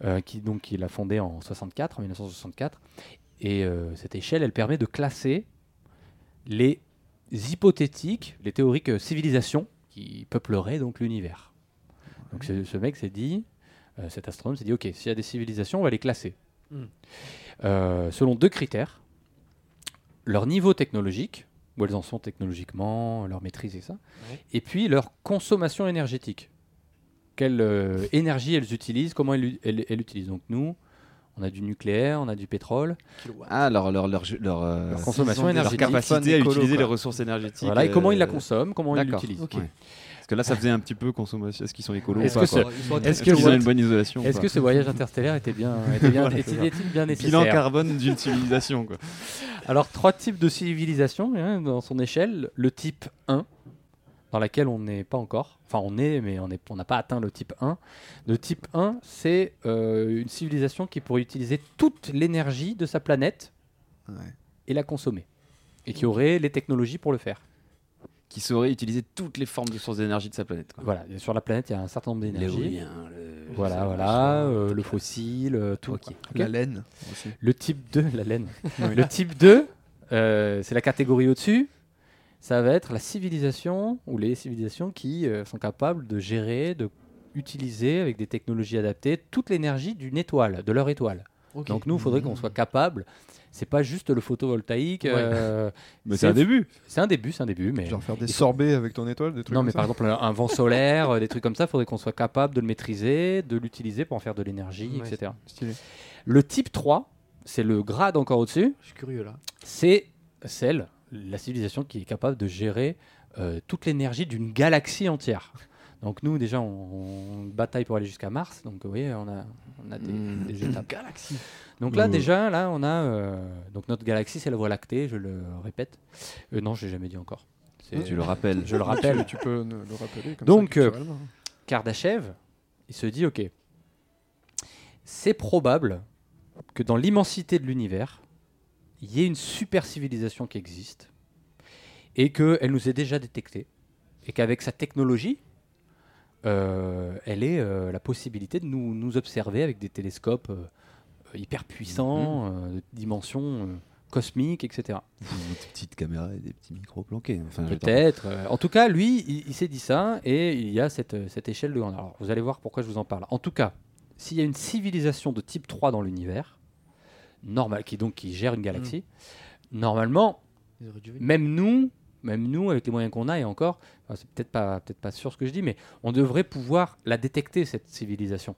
euh, qui donc il a fondée en 64, en 1964, et euh, cette échelle, elle permet de classer les hypothétiques, les théoriques euh, civilisations qui peupleraient donc l'univers. Donc ce, ce mec s'est dit, euh, cet astronome s'est dit, ok, s'il y a des civilisations, on va les classer.
Mm.
Euh, selon deux critères, leur niveau technologique, où elles en sont technologiquement, leur maîtrise et ça,
Ouais.
et puis leur consommation énergétique. Quelle euh, énergie elles utilisent, comment elles, elles- elles utilisent. Donc nous, on a du nucléaire, on a du pétrole,
Ah, leur, leur, leur, leur, euh,
Leur consommation
leur
énergétique.
capacité à
Écolo,
utiliser
quoi.
les ressources énergétiques.
voilà, et comment ils la
euh,
consomment, comment ils l'utilisent.
Parce que là, ça faisait un petit peu consommation. Est-ce qu'ils sont écolos
Est-ce
qu'ils ont
what-
une bonne isolation
Est-ce que ce voyage interstellaire était bien, était bien,
Voilà,
était- bien nécessaire
Bilan carbone d'une civilisation, quoi.
Alors, trois types de civilisation hein, dans son échelle. Le type 1, dans laquelle on n'est pas encore. Enfin, on est, mais on est- on n'a pas atteint le type 1. Le type 1, c'est euh, une civilisation qui pourrait utiliser toute l'énergie de sa planète et la consommer. Et qui aurait les technologies pour le faire.
Qui saurait utiliser toutes les formes de sources d'énergie de sa planète. quoi.
Voilà, et sur la planète, il y a un certain nombre d'énergies.
Le-
Voilà,
le
voilà, euh, le fossile, euh, tout.
La laine aussi.
Le type 2, la laine. Le type 2, euh, c'est la catégorie au-dessus. Ça va être la civilisation ou les civilisations qui euh, sont capables de gérer, de utiliser avec des technologies adaptées toute l'énergie d'une étoile, de leur étoile. Donc nous, il faudrait qu'on soit capable. C'est pas juste le photovoltaïque.
Ouais.
euh,
Mais c'est un début.
C'est un début, c'est un début. Mais
Genre faire des sorbets avec ton étoile, des trucs
non,
comme
mais
ça
par exemple, un vent solaire, euh, des trucs comme ça, il faudrait qu'on soit capable de le maîtriser, de l'utiliser pour en faire de l'énergie,
Ouais,
etc.
Stylé.
Le type 3, c'est le grade encore au-dessus.
Je suis curieux là.
C'est celle, la civilisation qui est capable de gérer euh, toute l'énergie d'une galaxie entière. Donc nous, déjà, on, on bataille pour aller jusqu'à Mars. Donc vous voyez, on a, on a des,
Mm.
des étapes.
Galaxie.
Donc là,
Mm.
déjà, là, on a... euh, donc notre galaxie, c'est la Voie lactée, je le répète. Euh, non, je l'ai jamais dit encore.
Tu le rappelles.
Je le rappelle.
Tu, peux le rappeler comme
Donc,
ça,
euh. Kardashev, il se dit, ok, c'est probable que dans l'immensité de l'univers, il y ait une super civilisation qui existe et qu'elle nous ait déjà détectés et qu'avec sa technologie, euh, elle ait euh, la possibilité de nous, nous observer avec des télescopes euh, hyper puissants, euh, de dimensions cosmiques, etc.
Des petites caméras et des petits micros planqués. Enfin.
Peut-être. en tout cas, lui, il, il s'est dit ça et il y a cette, cette échelle de grandeur. Alors, vous allez voir pourquoi je vous en parle. En tout cas, s'il y a une civilisation de type 3 dans l'univers, normal, qui donc qui gère une galaxie, normalement,
dû venir.
même nous, même nous, avec les moyens qu'on a, et encore, enfin, c'est peut-être pas, peut-être pas sûr ce que je dis, mais on devrait pouvoir la détecter, cette civilisation.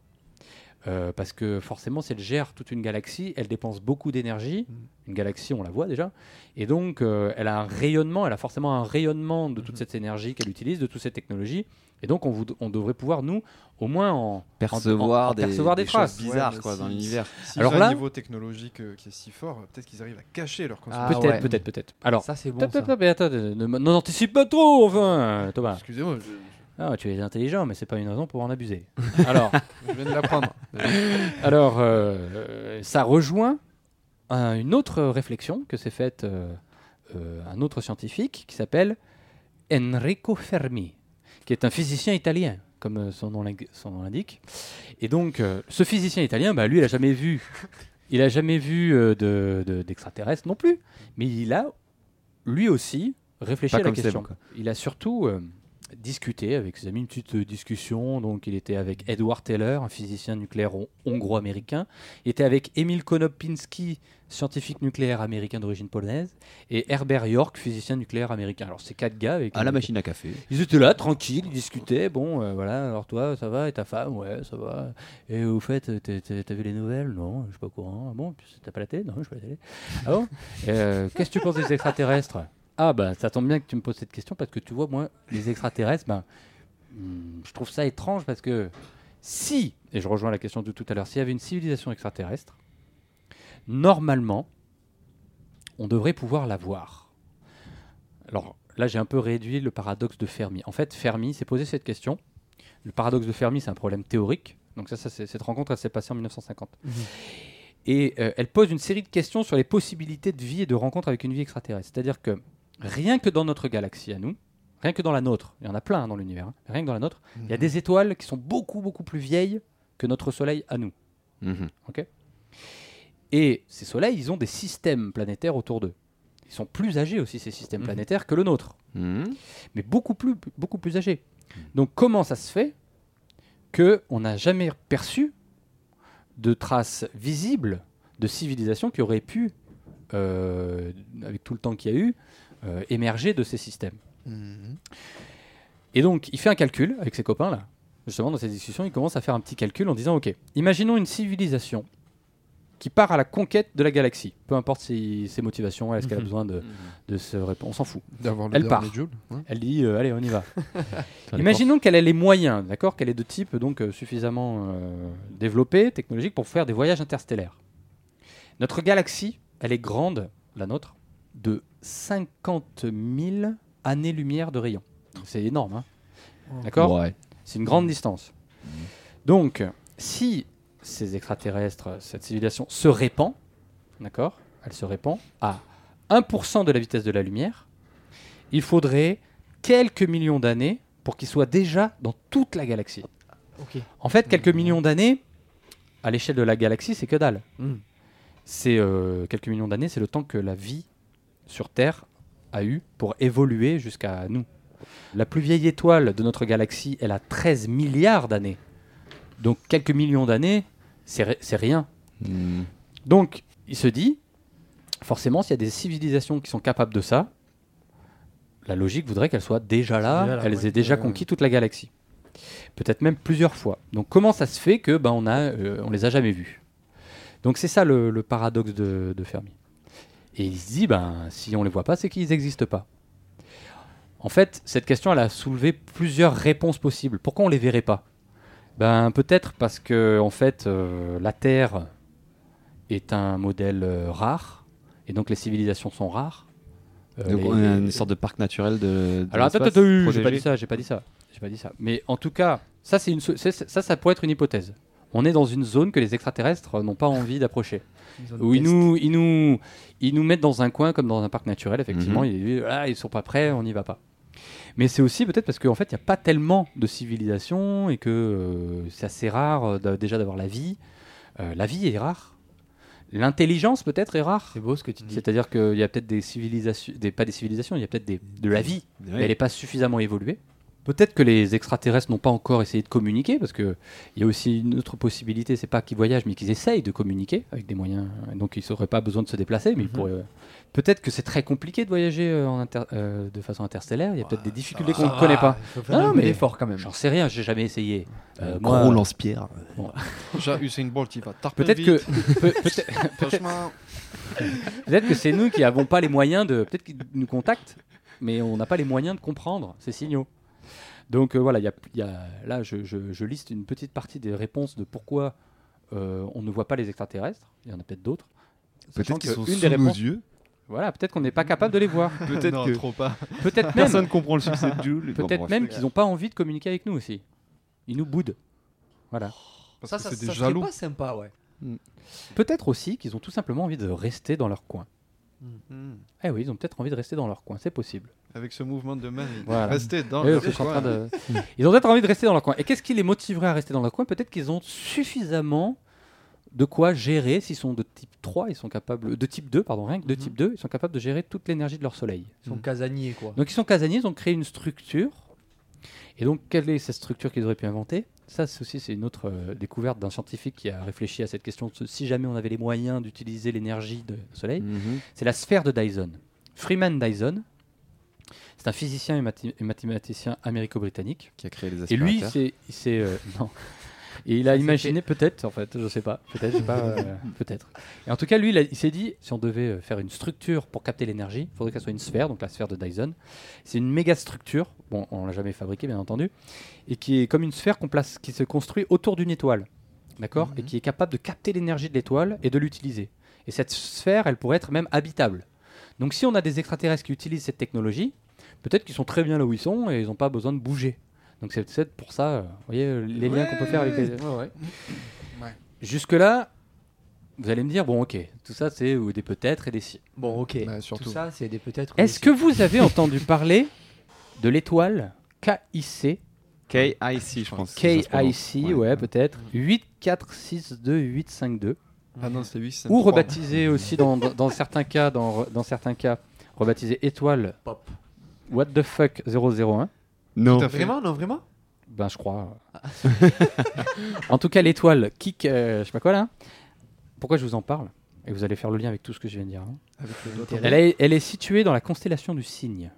Euh, parce que forcément, si elle gère toute une galaxie, elle dépense beaucoup d'énergie. Une galaxie, on la voit déjà. Et donc, euh, elle a un rayonnement, elle a forcément un rayonnement de toute cette énergie qu'elle utilise, de toutes ces technologies. Et donc, on, devrait pouvoir, nous, au moins en en-
Percevoir
en- en
des-
percevoir des,
des
traces.
choses bizarres, quoi,
si-
dans l'univers.
Si
Alors là-
un niveau technologique euh, qui est si fort, peut-être qu'ils arrivent à cacher leur
Ah,
consommation.
peut-être,
ouais.
peut-être, peut-être. Alors,
Ça, c'est bon.
Top,
ça.
top, top, mais attends, ne, ne- n'anticipe pas trop, enfin, Thomas.
Excusez-moi, je,
Ah, tu es intelligent, mais c'est pas une raison pour en abuser. Alors,
je viens de l'apprendre.
alors euh, ça rejoint un- une autre réflexion que s'est faite euh, euh, un autre scientifique qui s'appelle Enrico Fermi, qui est un physicien italien, comme son nom l'indique. Et donc, ce physicien italien, bah, lui, il a jamais vu, il a jamais vu euh, de- de- d'extraterrestres non plus, mais il a lui aussi réfléchi
Pas
à la question. Il a surtout discuté avec ses amis, une petite euh, discussion. Donc, il était avec Edward Teller, un physicien nucléaire hon- hongro-américain. Il était avec Emil Konopinski, scientifique nucléaire américain d'origine polonaise, et Herbert York, physicien nucléaire américain. Alors, ces quatre gars avec
À la machine à café.
ils étaient là, tranquilles, ils discutaient. Bon, euh, voilà, alors toi, ça va? Et ta femme? Ouais, ça va. Et au fait, t'as vu les nouvelles? Non, je suis pas au courant. Ah bon? T'as pas la télé? Non, je suis pas la télé. Ah bon? Euh, Qu'est-ce que tu penses des extraterrestres? Ah, bah, ça tombe bien que tu me poses cette question parce que tu vois, moi, les extraterrestres, ben, hmm, je trouve ça étrange parce que si, et je rejoins la question de tout à l'heure, s'il y avait une civilisation extraterrestre, normalement, on devrait pouvoir la voir. Alors là, j'ai un peu réduit le paradoxe de Fermi. En fait, Fermi s'est posé cette question. Le paradoxe de Fermi, c'est un problème théorique. Donc ça, cette rencontre, elle s'est passée en 1950. Et euh, elle pose une série de questions sur les possibilités de vie et de rencontre avec une vie extraterrestre. C'est-à-dire que rien que dans notre galaxie à nous, rien que dans la nôtre, il y en a plein hein, dans l'univers, hein, rien que dans la nôtre, il y a des étoiles qui sont beaucoup, beaucoup plus vieilles que notre Soleil à nous.
Mhm.
Ok? Et ces soleils, ils ont des systèmes planétaires autour d'eux. Ils sont plus âgés aussi, ces systèmes
Mhm.
planétaires, que le nôtre.
Mhm.
Mais beaucoup plus, beaucoup plus âgés. Donc comment ça se fait qu'on n'a jamais perçu de traces visibles de civilisation qui auraient pu, euh, avec tout le temps qu'il y a eu, euh, émerger de ces systèmes
Mhm.
et donc, il fait un calcul avec ses copains, là. Justement, dans cette discussion, il commence à faire un petit calcul en disant Ok, imaginons une civilisation qui part à la conquête de la galaxie. Peu importe ses, ses motivations, est-ce qu'elle a
Mhm.
besoin de, de se répondre On s'en fout. Elle part.
Ouais.
Elle dit euh, Allez, on y va. Imaginons qu'elle ait les moyens, d'accord Qu'elle est de type donc euh, suffisamment euh, développé, technologique, pour faire des voyages interstellaires. Notre galaxie, elle est grande, la nôtre, de 50 000 années-lumière de rayon. C'est énorme. hein. D'accord
Ouais.
C'est une grande distance. Donc, si ces extraterrestres, cette civilisation se répand, d'accord Elle se répand à 1% de la vitesse de la lumière, il faudrait quelques millions d'années pour qu'ils soient déjà dans toute la galaxie. En fait, quelques millions d'années, à l'échelle de la galaxie, c'est que dalle.
Mm.
C'est euh, quelques millions d'années, c'est le temps que la vie sur Terre a eu pour évoluer jusqu'à nous. La plus vieille étoile de notre galaxie, elle a 13 milliards d'années. Donc quelques millions d'années, c'est ri- c'est rien.
Hmm.
Donc il se dit, forcément, s'il y a des civilisations qui sont capables de ça, la logique voudrait qu'elles soient déjà là,
Déjà là,
elles
ouais.
aient déjà
Ouais,
conquis toute la galaxie. Peut-être même plusieurs fois. Donc comment ça se fait que ben, on, a, euh, on les a jamais vus Donc c'est ça le, le paradoxe de, de Fermi. Et il se dit, ben, si on les voit pas, c'est qu'ils n'existent pas. En fait, cette question, elle a soulevé plusieurs réponses possibles. Pourquoi on les verrait pas? Ben, peut-être parce que, en fait, euh, la Terre est un modèle euh, rare, et donc les civilisations sont rares. Euh,
Donc
les-
on a
les-
une sorte de parc naturel de. de
alors attends, j'ai pas dit ça, j'ai pas dit ça, j'ai pas dit ça. Mais en tout cas, ça c'est une, ça, ça pourrait être une hypothèse. On est dans une zone que les extraterrestres n'ont pas envie d'approcher. Où ils nous, ils nous, ils nous mettent dans un coin comme dans un parc naturel. Effectivement,
Mhm.
ils, ah, ils sont pas prêts, on n'y va pas. Mais c'est aussi peut-être parce qu'en fait, il n'y a pas tellement de civilisation et que euh, c'est assez rare euh, déjà d'avoir la vie. Euh, la vie est rare. L'intelligence peut-être est rare.
C'est beau ce que tu dis.
C'est-à-dire qu'il y a peut-être des civilisations, des, pas des civilisations, il y a peut-être de la vie, mais elle n'est pas suffisamment évoluée. Peut-être que les extraterrestres n'ont pas encore essayé de communiquer, parce qu'il y a aussi une autre possibilité, c'est pas qu'ils voyagent, mais qu'ils essayent de communiquer avec des moyens. Donc ils n'auraient pas besoin de se déplacer, mais ils pourraient. euh, Peut-être que c'est très compliqué de voyager euh, en inter- euh, de façon interstellaire, il y a peut-être des difficultés qu'on ne connaît pas.
Il faut faire un peu d'effort quand même.
J'en sais rien, j'ai jamais essayé. Euh, moi,
gros lance-pierre.
bon.
Usain Bolt, il va
Peut-être que
Franchement,
peut-être que c'est nous qui n'avons pas les moyens de peut-être qu'ils nous contactent, mais on n'a pas les moyens de comprendre ces signaux. Donc euh, voilà, il y a, y a- là je, je- je liste une petite partie des réponses de pourquoi euh, on ne voit pas les extraterrestres. Il y en a peut-être d'autres.
Peut-être qu'ils sont
une
sous
des
nos
réponses-
yeux.
Voilà, peut-être qu'on n'est pas capable de les voir.
Peut-être que
trop pas.
Peut-être même,
personne comprend le succès de Jules.
peut-être même qu'ils n'ont pas envie de communiquer avec nous aussi. Ils nous boudent. Voilà.
Parce
Ça,
que
ça,
c'est des jaloux.
pas sympa, ouais.
Peut-être aussi qu'ils ont tout simplement envie de rester dans leur coin.
Hmm.
Eh oui, ils ont peut-être envie de rester dans leur coin, c'est possible.
Avec ce mouvement de main,
Voilà.
restez dans
Eh,
leur coin.
train de- Ils ont peut-être envie de rester dans leur coin. Et qu'est-ce qui les motiverait à rester dans leur coin? Peut-être qu'ils ont suffisamment de quoi gérer, s'ils sont de type 3, ils sont capables, de type 2, pardon, rien que de type 2, ils sont capables de gérer toute l'énergie de leur soleil.
Ils sont casaniers, quoi.
Donc ils sont casaniers, ils ont créé une structure. Et donc quelle est cette structure qu'ils auraient pu inventer? Ça c'est aussi c'est une autre euh, découverte d'un scientifique qui a réfléchi à cette question. de si jamais on avait les moyens d'utiliser l'énergie du soleil,
Mhm.
c'est la sphère de Dyson. Freeman Dyson, c'est un physicien et, mathi- et mathématicien américo-britannique.
Qui a créé les
Et lui,
aspirateurs.
c'est, euh, non. Et il a imaginé peut-être, en fait, je sais pas, peut-être, je sais pas, euh, peut-être. Et en tout cas, lui, il, s'est dit, si on devait euh, faire une structure pour capter l'énergie, il faudrait qu'elle soit une sphère, donc la sphère de Dyson. C'est une méga structure, bon, on l'a jamais fabriquée, bien entendu, et qui est comme une sphère qu'on place, qui se construit autour d'une étoile, d'accord, et qui est capable de capter l'énergie de l'étoile et de l'utiliser. Et cette sphère, elle pourrait être même habitable. Donc, si on a des extraterrestres qui utilisent cette technologie, peut-être qu'ils sont très bien là où ils sont et ils n'ont pas besoin de bouger. Donc c'est peut-être pour ça, euh, vous voyez, euh, les liens qu'on peut faire avec les... Jusque-là, vous allez me dire, bon ok, tout ça c'est des peut-être et des si.
Bon, ok.
Bah, surtout.
Tout ça, c'est des peut-être.
Est-ce que vous avez entendu parler de l'étoile KIC
KIC, je pense.
KIC, ouais, peut-être. 8462852.
Ah non, c'est 8,
Ou rebaptisé aussi dans, dans, dans certains cas, dans, dans certains cas, rebaptisé étoile
Pop.
What the fuck 001.
Non.
Tout à fait.
Vraiment, non, vraiment?
Ben je crois. en tout cas, l'étoile Kik, euh, je sais pas quoi là. Pourquoi je vous en parle? Et vous allez faire le lien avec tout ce que je viens de dire. hein. Elle est, elle est située dans la constellation du Cygne.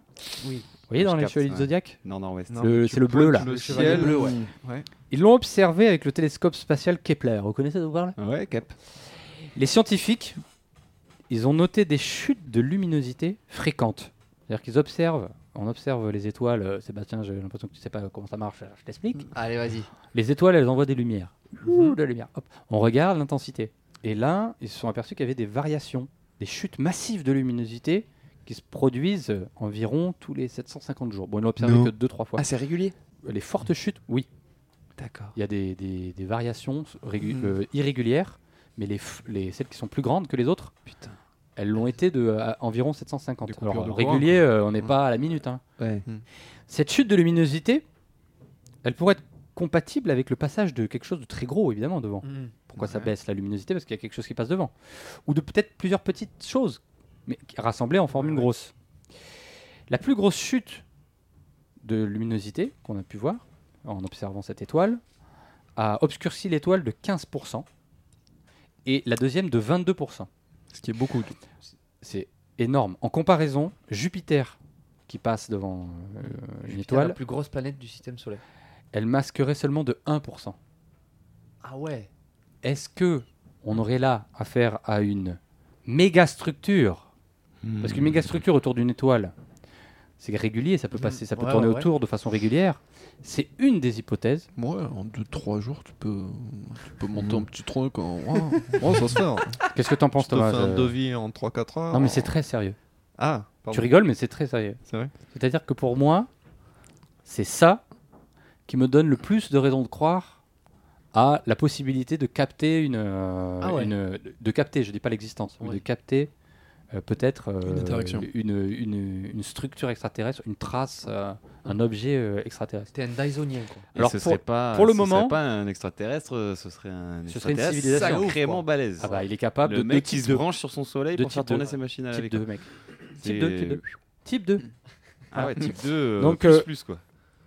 Oui.
Vous voyez dans
Je
les
capte,
chevaliers du
ouais.
Zodiac
Non, non, West.
Non,
Le-
tu
c'est le bleu,
pointes
là.
Le
Le chevalier
ciel.
bleu, ouais.
ouais.
Ils l'ont observé avec le télescope spatial Kepler. Vous connaissez de vous parle
Ouais, Cap.
Les scientifiques, ils ont noté des chutes de luminosité fréquentes. C'est-à-dire qu'ils observent, on observe les étoiles. euh, Sébastien, j'ai l'impression que tu sais pas comment ça marche. Je t'explique.
Allez, vas-y.
Les étoiles, elles envoient des lumières. Ouh, de la lumière. Hop. On regarde l'intensité. Et là, ils se sont aperçus qu'il y avait des variations, des chutes massives de luminosité qui se produisent euh, environ tous les 750 jours. Bon, ils l'ont observé
Non.
que 2-3 fois.
Ah, c'est régulier?
Les fortes chutes, oui.
D'accord.
Il y a des, des- des variations euh, irrégulières, mais les, les, celles qui sont plus grandes que les autres, elles l'ont été de euh, environ 750.
coupures
Alors,
de
régulier,
courant,
euh, on n'est pas à la minute. hein.
Ouais.
Cette chute de luminosité, elle pourrait être compatible avec le passage de quelque chose de très gros, évidemment, devant.
Mhm.
Pourquoi ça baisse la luminosité? Parce qu'il y a quelque chose qui passe devant. Ou de peut-être plusieurs petites choses, mais rassemblées en forme une grosse. La plus grosse chute de luminosité qu'on a pu voir en observant cette étoile a obscurci l'étoile de 15% et la deuxième de 22%.
Ce qui est beaucoup.
C'est énorme. En comparaison, Jupiter, qui passe devant euh, une étoile,
la plus grosse planète du système solaire.
elle masquerait seulement de 1%.
Ah ouais.
Est-ce que on aurait là affaire à une méga structure Parce qu'une méga structure autour d'une étoile, c'est régulier, ça peut passer, ça peut
Ouais,
tourner
ouais, ouais.
autour de façon régulière. C'est une des hypothèses.
Ouais, en 2-3 jours, tu peux, tu peux monter un petit truc. En... Ouais, ouais, ça se fait. hein.
Qu'est-ce que t'en penses, Thomas
fais un
Je-
devis en 3-4 heures.
Non, mais c'est très sérieux.
Ah, pardon.
Tu rigoles, mais c'est très sérieux.
C'est vrai
C'est-à-dire que pour moi, c'est ça qui me donne le plus de raisons de croire à la possibilité de capter une, euh,
Ah ouais.
une- de capter, je dis pas l'existence, mais de capter euh, peut-être euh,
Une
une, une- une structure extraterrestre, une trace, euh, un objet euh, extraterrestre.
T'es un Dysonien, quoi.
Alors
ce
pour,
serait pas,
pour le
ce
moment,
serait pas un extraterrestre, ce serait un
ce serait une civilisation
sacrément balèze.
Ah bah, il est capable
le
de
mec
de
qui se branche sur son soleil
de
pour faire tourner
deux.
ses machines à
Type
laver.
2,
quoi.
mec. Type 2, type 2. Type 2.
Ah ouais, type 2, euh,
Donc,
plus,
euh,
plus, quoi.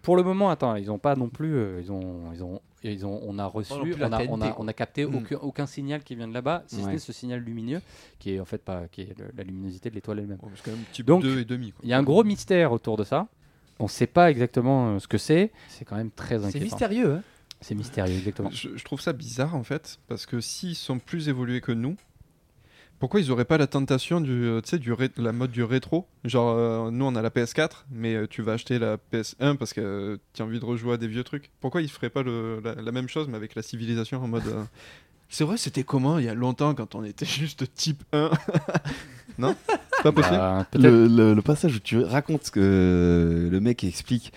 Pour le moment, attends, ils ont pas non plus, euh, ils ont, ils ont, ils ont, on a reçu, on, a,
TNT,
on, a,
quoi.
on a capté
Mm.
aucun, aucun signal qui vient de là-bas, si ce n'est ce signal lumineux, qui est en fait pas, qui est le- la luminosité de l'étoile elle-même.
c'est quand même type
Donc,
2 et demi. quoi.
il y a un gros mystère autour de ça. On ne sait pas exactement euh, ce que c'est. C'est quand même très inquiétant.
C'est mystérieux, hein
C'est mystérieux, exactement.
Je, je trouve ça bizarre en fait, parce que s'ils sont plus évolués que nous, pourquoi ils auraient pas la tentation du, euh, tu sais, du ré- la mode du rétro? Genre, euh, nous on a la PS4, mais euh, tu vas acheter la PS1 parce que tu as envie de rejouer à des vieux trucs. Pourquoi ils feraient pas le- la, la même chose, mais avec la civilisation en mode. euh, C'est vrai, c'était comment il y a longtemps quand on était juste type 1 Non? C'est pas possible?
Bah,
le, le- le passage où tu racontes que le mec explique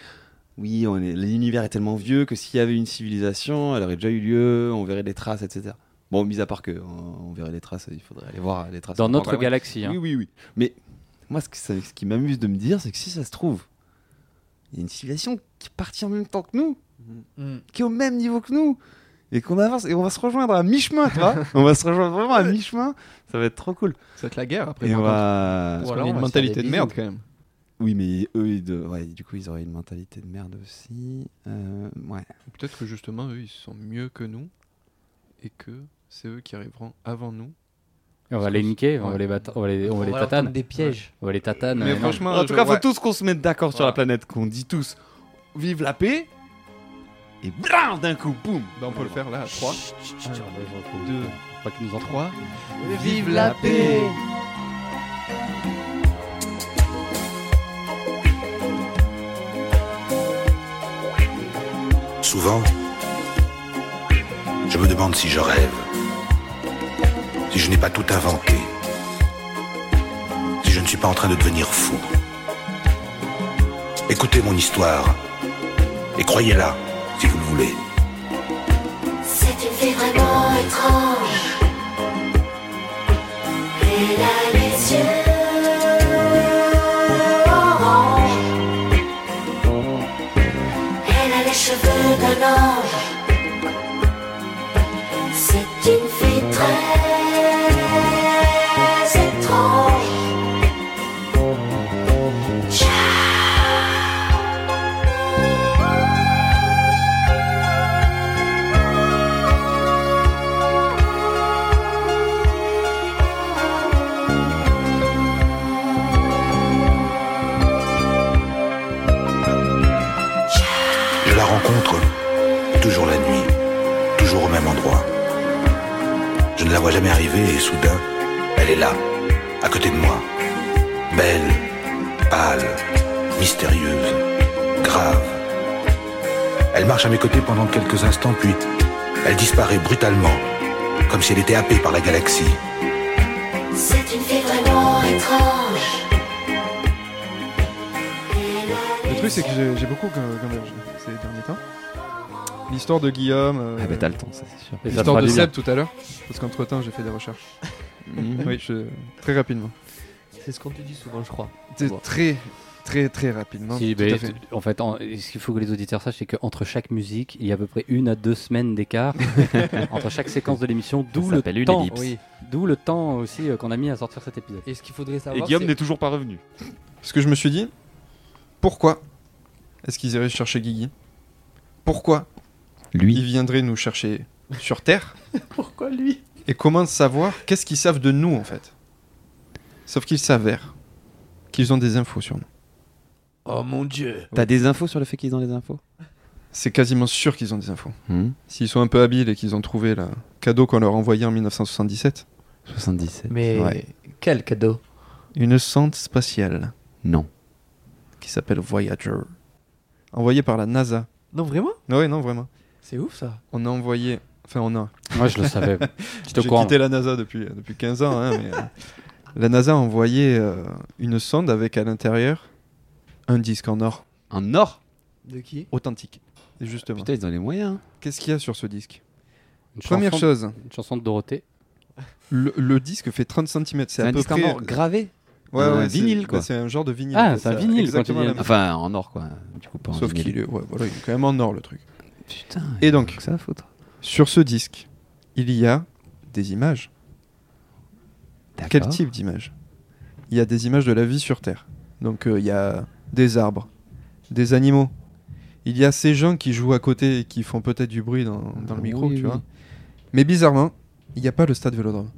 oui, l'univers est tellement vieux que s'il y avait une civilisation, elle aurait déjà eu lieu, on verrait des traces, etc. Bon, mis à part que on, on verrait les traces, il faudrait aller voir les traces.
Dans notre galaxie, hein.
Oui, oui, oui. Mais moi, ce, que ça- ce qui m'amuse de me dire, c'est que si ça se trouve, il y a une civilisation qui est partie en même temps que nous,
Mm.
qui est au même niveau que nous, et qu'on avance, et on va se rejoindre à mi-chemin, tu vois. on va se rejoindre vraiment à mi-chemin, ça va être trop cool.
Ça va être la guerre après.
Et on va...
Parce qu'on a une mentalité de merde quand même.
Oui, mais eux, ils de- ouais, du coup, ils auraient une mentalité de merde aussi. Euh, ouais.
Peut-être que justement, eux, ils sont mieux que nous et que c'est eux qui arriveront avant nous.
On va les niquer, on va les, bata- on va les, on va les
va
tatane.
tendre des pièges.
On va les tatane.
Mais
euh,
franchement,
En tout cas, faut
ouais.
tous qu'on se mette d'accord sur la planète, qu'on dit tous vive la paix, et blam d'un coup, boum
Bah, on peut le faire là à 3,
Chut, chut, chut, on va- on va-
2,
on va qu'ils nous entendent.
3.
Vive la paix
Souvent, je me demande si je rêve, si je n'ai pas tout inventé, si je ne suis pas en train de devenir fou. Écoutez mon histoire et croyez-la si vous le voulez.
C'est une fille vraiment étrange. Elle a les yeux orange. Elle a les cheveux d'un ange.
vois jamais arriver et soudain, elle est là, à côté de moi. Belle, pâle, mystérieuse, grave. Elle marche à mes côtés pendant quelques instants, puis elle disparaît brutalement, comme si elle était happée par la galaxie.
C'est une fille vraiment étrange.
Le truc, c'est que j'ai beaucoup comme. L'histoire de Guillaume. euh,
Ah bah t'as le temps, ça c'est sûr.
L'histoire de Seb tout à l'heure. Parce qu'entre temps, j'ai fait des recherches.
Mhm.
oui, je... très rapidement.
C'est ce qu'on te dit souvent, je crois.
C'est. Très, très, très rapidement.
Si,
tout à fait.
t- en fait, en- ce qu'il faut que les auditeurs sachent, c'est qu'entre chaque musique, il y a à peu près une à deux semaines d'écart entre chaque séquence de l'émission, d'où le
s'appelle une
temps.
ellipse.
Oui, d'où le temps aussi euh, qu'on a mis à sortir cet épisode.
Et ce qu'il faudrait
Et. Guillaume n'est toujours pas revenu.
Parce que je me suis dit, pourquoi est-ce qu'ils iraient chercher Guigui? Pourquoi
Lui.
ils viendraient nous chercher sur Terre
Pourquoi lui?
Et comment savoir qu'est-ce qu'ils savent de nous en fait? Sauf qu'il s'avère qu'ils ont des infos sur nous.
Oh mon dieu.
T'as des infos sur le fait qu'ils ont des infos?
C'est quasiment sûr qu'ils ont des infos.
Hmm.
S'ils sont un peu habiles et qu'ils ont trouvé le cadeau qu'on leur a envoyé en 1977,
77.
Mais
Ouais.
quel cadeau?
Une sonde spatiale
Non.
qui s'appelle Voyager, envoyée par la NASA.
Non, vraiment?
Oui, non, vraiment.
C'est ouf ça.
On a envoyé. Enfin, on a.
Moi, je le savais. J'étais au
J'ai quitté la NASA depuis, depuis 15 ans. hein, mais, euh, la NASA a envoyé euh, une sonde avec à l'intérieur un disque en or
Un or?
De qui?
Authentique. Et justement,
Putain, ils ont les moyens. hein.
qu'est-ce qu'il y a sur ce disque?
Une
Première
chanson-
chose,
Une chanson de Dorothée.
le, le disque fait 30 cm. C'est
un
peu
disque en or gravé
Ouais,
un
ouais, c'est-
vinyle, quoi.
C'est un genre de vinyle.
Ah,
en
c'est un vinyle, quand
exactement
dit-
même-
Enfin, en or quoi. Du coup, pas en
Sauf qu'il est, ouais, voilà, il est quand même en or le truc.
Putain.
Et donc,
que ça foutre.
sur ce disque, il y a des images. Quel type d'images Il y a des images de la vie sur Terre. Donc euh, il y a des arbres, des animaux. Il y a ces gens qui jouent à côté et qui font peut-être du bruit dans, dans le micro,
Oui,
tu
oui.
vois. Mais bizarrement, il n'y a pas le stade Vélodrome.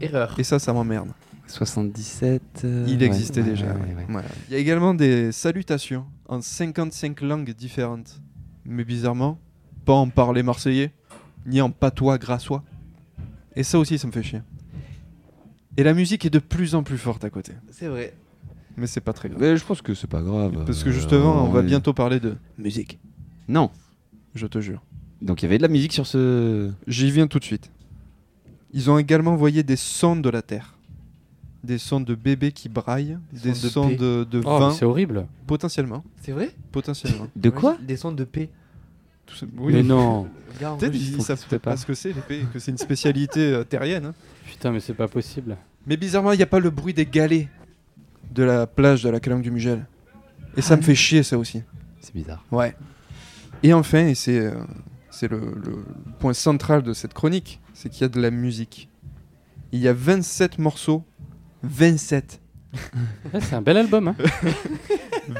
Erreur.
Et ça, ça m'emmerde.
77. euh,
Il existait
ouais,
déjà.
ouais,
ouais.
ouais, ouais.
Voilà. Il y a également des salutations en 55 langues différentes. Mais bizarrement, pas en parler marseillais, ni en patois grassois. Et ça aussi, ça me fait chier. Et la musique est de plus en plus forte à côté.
C'est vrai.
Mais c'est pas très grave.
Mais je pense que c'est pas grave.
Parce que
euh,
justement, on va
ouais.
bientôt parler de musique.
Non.
Je te jure.
Donc il y avait de la musique sur ce.
J'y viens tout de suite. Ils ont également envoyé des sondes de la Terre. Des sondes de bébés qui braillent, des
sondes de paix.
de, de
Oh,
vin.
c'est horrible.
Potentiellement.
C'est vrai?
Potentiellement.
De quoi?
Des sons de paix.
Tout ça-
Mais non.
Peut-être
vrai,
ils
faut-
savent pas ce que c'est l'épée, que c'est une spécialité euh, terrienne. hein.
Putain, mais c'est pas possible.
Mais bizarrement, il n'y a pas le bruit des galets de la plage de la Calanque du Mugel. Et ça me fait chier, ça aussi.
C'est bizarre.
Ouais. Et enfin, et c'est euh, c'est le, le point central de cette chronique, c'est qu'il y a de la musique. Il y a 27 morceaux. 27.
Ouais, c'est un bel album. Hein.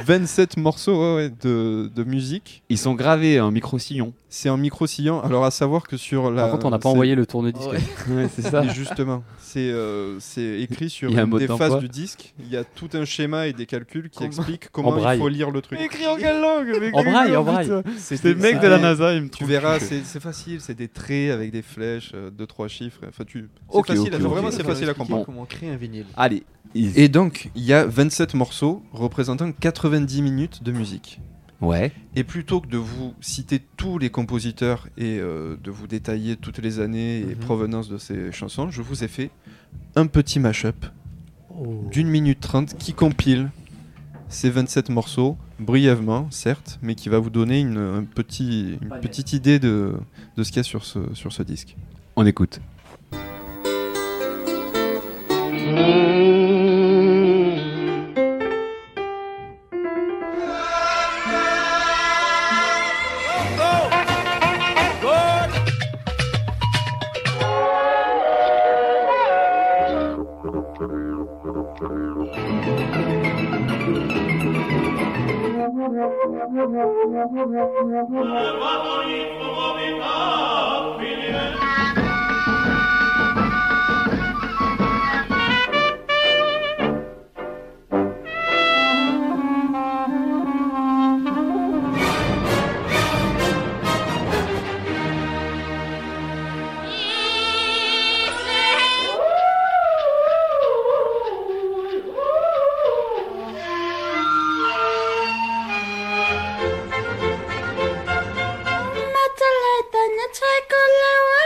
27 morceaux ouais, ouais, de, de musique.
Ils sont gravés en micro-sillon.
C'est un micro-sillon. Alors, à savoir que sur la.
Par contre, on n'a pas envoyé le tourne-disque.
Ouais.
ouais, c'est ça.
Et justement, c'est euh, c'est écrit sur une des faces du disque. Il y a tout un schéma et des calculs qui
Comment-
expliquent comment il faut lire le truc.
Écrit en quelle langue
En braille, en braille.
C'est le mec de la NASA, il me
Tu verras, c'est facile, c'est des traits avec des flèches, euh, deux trois chiffres. Enfin, tu. C'est
Ok,
facile,
ok,
à-
ok,
vraiment, c'est facile à comprendre.
Comment créer un vinyle
Allez. ils-
Et donc, il y a 27 morceaux représentant 90 minutes de musique.
Ouais.
Et plutôt que de vous citer tous les compositeurs et euh, de vous détailler toutes les années et
Mhm.
provenances de ces chansons, je vous ai fait un petit mash-up
Oh.
d'une minute trente qui compile ces 27 morceaux brièvement, certes, mais qui va vous donner une, un petit, une petite idée de, de ce qu'il y a sur ce, sur ce disque.
On écoute.
Not to no, no.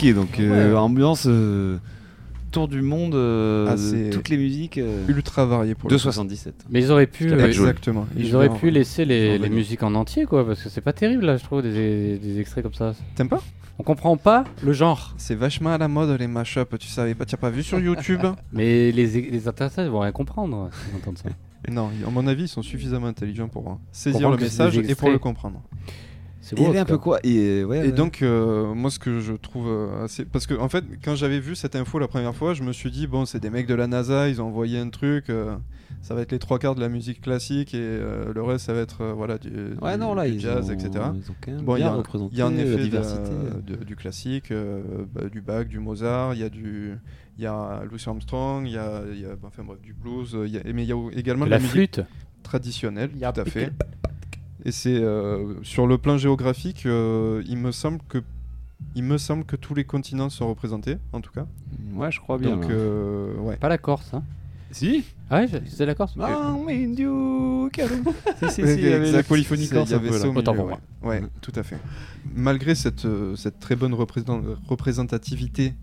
Ok, donc euh,
Ouais.
ambiance euh, tour du monde, euh,
Ah,
toutes les musiques. euh,
ultra varié pour
de
le coup.
77.
Mais ils auraient pu, euh.
Exactement.
Ils auraient pu
en-
laisser les, les musiques en entier, quoi, parce que c'est pas terrible là, je trouve, des, des extraits comme ça.
T'aimes pas?
On comprend pas le genre.
C'est vachement à la mode les mashups, tu savais pas, tu as pas vu sur YouTube?
Mais les, les intéressés vont rien comprendre ça.
Non, à mon avis, ils sont suffisamment intelligents pour euh, saisir
Comprendre
le message et pour le comprendre.
Il y avait un peu quoi Et, ouais,
Et
ouais.
donc, euh, moi, ce que je trouve euh, assez. Parce que, en fait, quand j'avais vu cette info la première fois, je me suis dit, bon, c'est des mecs de la NASA, ils ont envoyé un truc, euh, ça va être les trois quarts de la musique classique et euh, le reste, ça va être euh, voilà, du,
Ouais,
du-
non, là,
du
ils
jazz,
ont-
etc.
ils ont quand même
Bon, il y
bien
a-
représenté
Il y a en
la
effet
diversité.
de- du classique, euh, bah, du Bach, du Mozart, il y a du. Il y a Louis Armstrong, il y a, y a- enfin, bref, du blues, euh, il y a- mais il y a également
De la
musique
flûte.
traditionnelle,
Il y a
tout à fait. Et c'est euh, sur le plan géographique, euh, il me semble que il me semble que tous les continents sont représentés, en tout cas.
Ouais, je crois bien.
Donc euh, ouais.
Pas la Corse, hein
Si
Ah ouais, c'est la Corse
Ah, mais calme. Si, si, si, il y avait la polyphonie
c'est-
corse
il y avait ça milieu,
Autant pour
ouais.
moi.
Ouais, tout à fait. Malgré cette, euh, cette très bonne représent- représentativité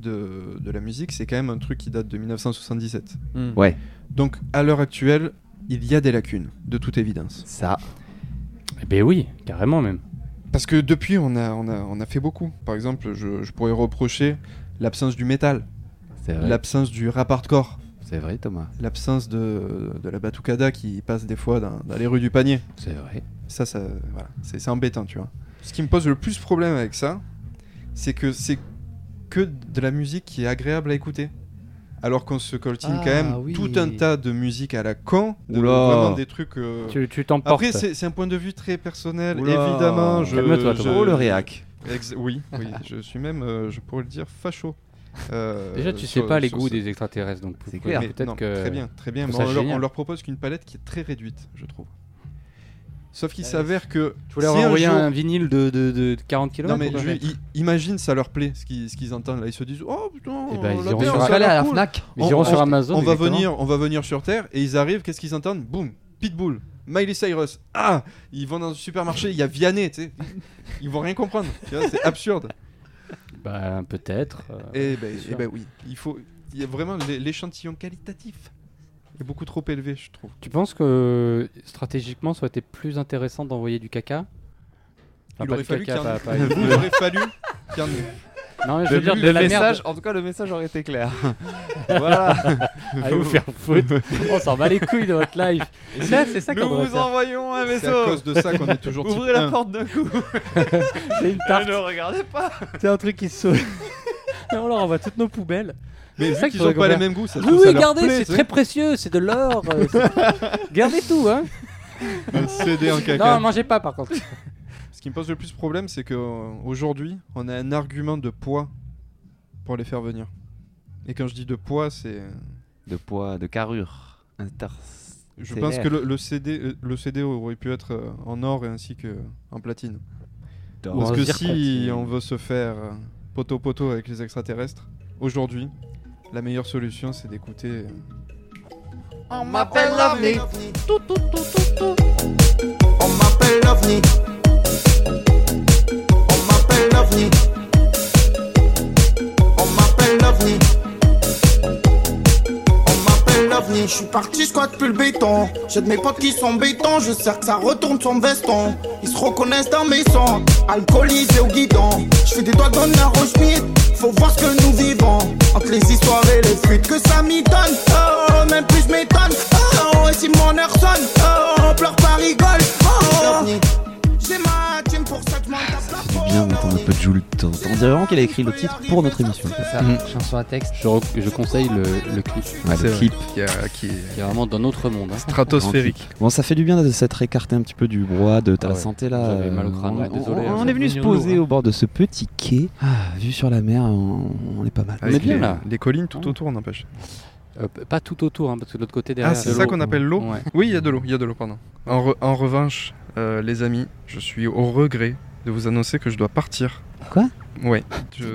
de, de la musique, c'est quand même un truc qui date de 1977.
Hmm.
Ouais.
Donc à l'heure actuelle, il y a des lacunes, de toute évidence.
Ça.
Eh ben oui, carrément même.
Parce que depuis, on a, on a, on a fait beaucoup. Par exemple, je, je pourrais reprocher l'absence du métal,
C'est vrai.
l'absence du rap hardcore,
C'est vrai, Thomas.
l'absence de, de la batucada qui passe des fois dans, dans les rues du panier.
C'est vrai.
Ça, ça voilà, c'est c'est embêtant, tu vois. Ce qui me pose le plus problème avec ça, c'est que c'est que de la musique qui est agréable à écouter. Alors qu'on se coltine
Ah,
quand même
oui.
tout un tas de musique à la con, de
Oula.
vraiment des trucs. euh,
Tu tu t'emportes.
Après, c'est c'est un point de vue très personnel,
Oula.
évidemment. Je,
Calme-toi,
je-.
Oh, le réac.
Ex- oui, oui, je suis même, euh, je pourrais le dire, facho. Euh,
Déjà, tu sais
sur-
pas les goûts
ce-
des extraterrestres, donc
C'est clair.
Mais
peut-être
non,
que.
Très bien, très bien. on, leur, on leur propose qu'une palette qui est très réduite, je trouve. Sauf qu'il
Ouais,
s'avère que.
Tu voulais
si
leur
un
envoyer
jour-
un vinyle de, de, de 40 km
Non, mais je- i- imagine, ça leur plaît ce qu'ils ce qu'ils entendent là. Ils se disent Oh putain,
Eh ben, ils iront sur-
à la
cool.
Fnac.
Ils iront sur Amazon.
On va,
exactement.
venir, on va venir sur Terre et ils arrivent, qu'est-ce qu'ils entendent? Boum, Pitbull, Miley Cyrus. Ah Ils vont dans un supermarché, il y a Vianney, tu sais. Ils vont rien comprendre. Tu vois, c'est absurde.
Bah, peut-être. euh,
Et ben,
c'est
eh ben oui, il faut. Il y a vraiment l'é- l'échantillon qualitatif est beaucoup trop élevé, je trouve.
Tu penses que stratégiquement, ça aurait été plus intéressant d'envoyer du caca? Enfin,
il aurait fallu
caca,
en
pas- pas-
il aurait fallu qu'il y en ait.
Non, mais je veux dire de
le
la
message,
merde.
en tout cas, le message aurait été clair. voilà.
Allez vous faire foutre. On s'en bat les couilles de votre live. Ça, c'est ça qu'on
Nous vous
faire.
envoyons un
C'est à
vaisseau.
cause de ça qu'on est toujours type
Ouvrez la
1.
porte d'un coup.
C'est une tarte.
ne regardez pas.
C'est un truc qui se saute. Et on leur envoie toutes nos poubelles.
Mais
C'est
vu qu'ils
qu'il
ont
faudrait
pas les mêmes goûts, ça se
Oui,
trouve,
oui,
ça leur
gardez,
plaît,
c'est
tu sais.
très précieux, c'est de l'or. euh, c'est- gardez tout, hein.
Un CD en caca.
Non, mangez pas par contre.
Ce qui me pose le plus problème, c'est qu'aujourd'hui, on a un argument de poids pour les faire venir. Et quand je dis de poids, c'est.
De poids, de carrure. Inter.
Je pense que le, le CD, euh, le CD aurait pu être euh, en or et ainsi que en platine. Parce que si on veut se faire euh, poteau-poteau avec les extraterrestres, aujourd'hui, la meilleure solution, c'est d'écouter. euh,
On m'appelle l'OVNI. Tout, tout, tout, tout, tout. On m'appelle l'OVNI. On m'appelle l'OVNI. On m'appelle l'OVNI. On m'appelle l'OVNI. Je suis parti, je depuis le béton. J'ai de mes potes qui sont béton. Je sais que ça retourne son veston. Ils se reconnaissent dans mes sons. Alcoolisé au guidon. Je fais des doigts d'honneur au schmitt. Faut voir ce que nous vivons. Entre les histoires et les fuites que ça m'y donne. Oh, même plus je m'étonne. Oh, et si mon heure sonne. Oh, on pleure pas rigole. Oh, j'ai ma
C'est bien d'entendre un peu de Jules de temps en temps. On dirait vraiment qu'il a écrit le titre pour notre émission.
C'est ça,
Mhm.
chanson à texte.
Je, rec- je conseille le, le clip.
Ouais, le clip.
Qui, a- qui est
Qui est vraiment d'un autre monde. hein.
stratosphérique.
Bon, ça fait du bien de s'être écarté un petit peu du brouhaha de ta
Ah ouais.
santé là.
J'avais mal au crâne,
on,
ouais, désolé,
on-
hein,
on est venu se poser
hein.
au bord de ce petit quai. Ah, vu sur la mer, on, on est pas mal.
On est bien,
les,
là.
les collines tout autour, n'empêche.
Euh, pas tout autour, hein, parce que de l'autre côté derrière.
Ah, c'est ça qu'on appelle l'eau
Ouais.
Oui, il y a de l'eau, il y a de l'eau, pardon. En, re- en revanche, euh, les amis, je suis au regret de vous annoncer que je dois partir.
Quoi?
Ouais. Je...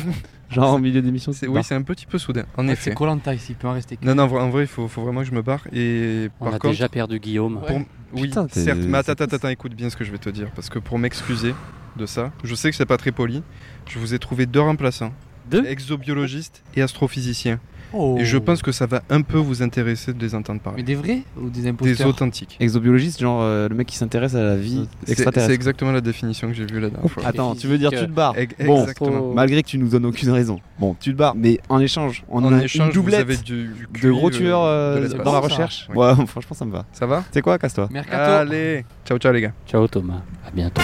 Genre en milieu d'émission.
c'est- oui, c'est un petit peu soudain, en
Ah,
effet.
C'est Colanta ici, il peut en rester que.
Non, non, en vrai- il faut, faut vraiment que je me barre. Et
On
par
a
contre,
déjà perdu Guillaume.
pour- oui,
Putain,
certes, mais attends,
c'est-
attends, attends, écoute bien ce que je vais te dire. Parce que pour m'excuser, de ça. Je sais que c'est pas très poli. Je vous ai trouvé deux remplaçants.
Deux?
Exobiologistes et astrophysiciens.
Oh.
Et je pense que ça va un peu vous intéresser de les entendre parler.
Mais des vrais ou des imposteurs
Des authentiques.
Exobiologiste, genre euh, le mec qui s'intéresse à la vie
C'est-
extraterrestre.
C'est exactement la définition que j'ai vue la dernière fois.
Attends, tu veux dire tu te barres Bon,
exactement.
malgré que tu nous donnes aucune raison. Bon, tu te barres, mais en échange, on
En
a
échange,
une doublette
vous avez du- du
de gros
euh,
tueurs euh,
l'espace.
dans la recherche. Ouais, franchement, ça me va.
Ça va
C'est quoi, casse-toi?
Mercato.
Allez, ciao ciao les gars.
Ciao Thomas, à bientôt.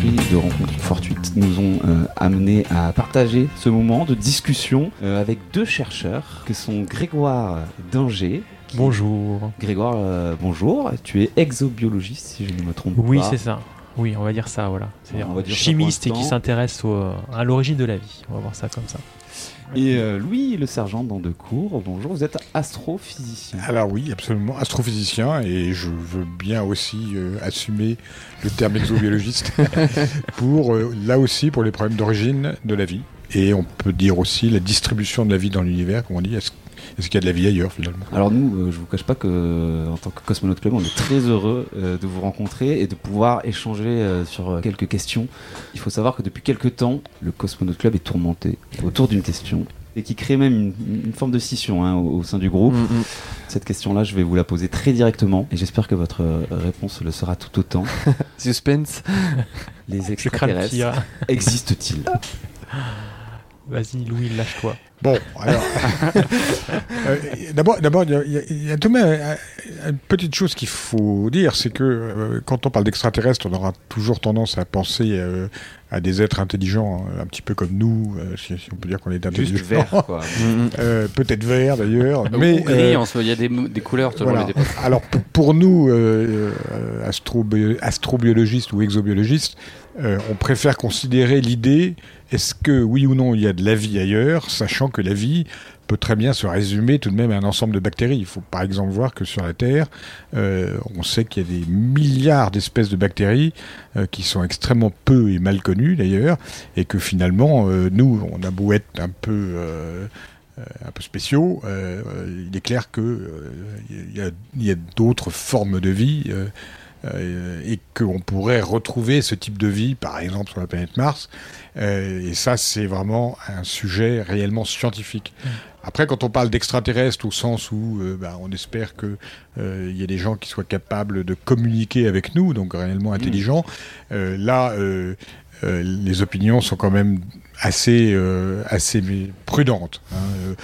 Série de rencontres fortuites nous ont euh, amené à partager ce moment de discussion euh, avec deux chercheurs que sont Grégoire Danger. qui-
Bonjour.
Grégoire, euh, bonjour. Tu es exobiologiste, si je ne me trompe
Oui,
pas.
c'est ça. Oui, on va dire ça, voilà. C'est-à-dire chimiste et qui s'intéresse à l'origine de la vie. On va voir ça comme ça.
Et euh, Louis le sergent dans deux cours. Bonjour, vous êtes astrophysicien.
Alors oui, absolument, astrophysicien, et je veux bien aussi euh, assumer le terme exobiologiste pour, euh, là aussi, pour les problèmes d'origine de la vie. Et on peut dire aussi la distribution de la vie dans l'univers, comme on dit, est-ce est-ce qu'il y a de la vie ailleurs finalement?
Alors nous, euh, je vous cache pas que euh, en tant que Cosmonaute Club, on est très heureux euh, de vous rencontrer et de pouvoir échanger euh, sur euh, quelques questions. Il faut savoir que depuis quelques temps, le Cosmonaute Club est tourmenté autour d'une question et qui crée même une, une forme de scission hein, au, au sein du groupe. Cette question-là, je vais vous la poser très directement et j'espère que votre réponse le sera tout autant.
Suspense.
Les extraterrestres existent-ils?
Vas-y, Louis, lâche-toi.
Bon, alors. euh, D'abord, d'abord, il y a- y, tout de même euh, une petite chose qu'il faut dire, c'est que euh, quand on parle d'extraterrestres, on aura toujours tendance à penser euh, à des êtres intelligents, hein, un petit peu comme nous, si, si on peut dire qu'on est intelligent.
Juste vert, quoi.
Peut-être vert d'ailleurs, mais
il y a des, des couleurs
voilà.
époques.
Alors pour nous, astrobi- astrobiologistes ou exobiologistes, on préfère considérer l'idée est-ce que oui ou non il y a de la vie ailleurs, sachant que la vie peut très bien se résumer tout de même à un ensemble de bactéries? Il faut par exemple voir que sur la Terre, euh, on sait qu'il y a des milliards d'espèces de bactéries euh, qui sont extrêmement peu et mal connues d'ailleurs, et que finalement, euh, nous, on a beau être un peu... un peu spéciaux, il est clair que euh, il y a, d'autres formes de vie et qu'on pourrait retrouver ce type de vie, par exemple sur la planète Mars. Euh, et ça, c'est vraiment un sujet réellement scientifique. Après, quand on parle d'extraterrestres, au sens où euh, bah, on espère que euh, il y a des gens qui soient capables de communiquer avec nous, donc réellement intelligents, euh, là, euh, euh, les opinions sont quand même assez, euh, assez prudentes. hein.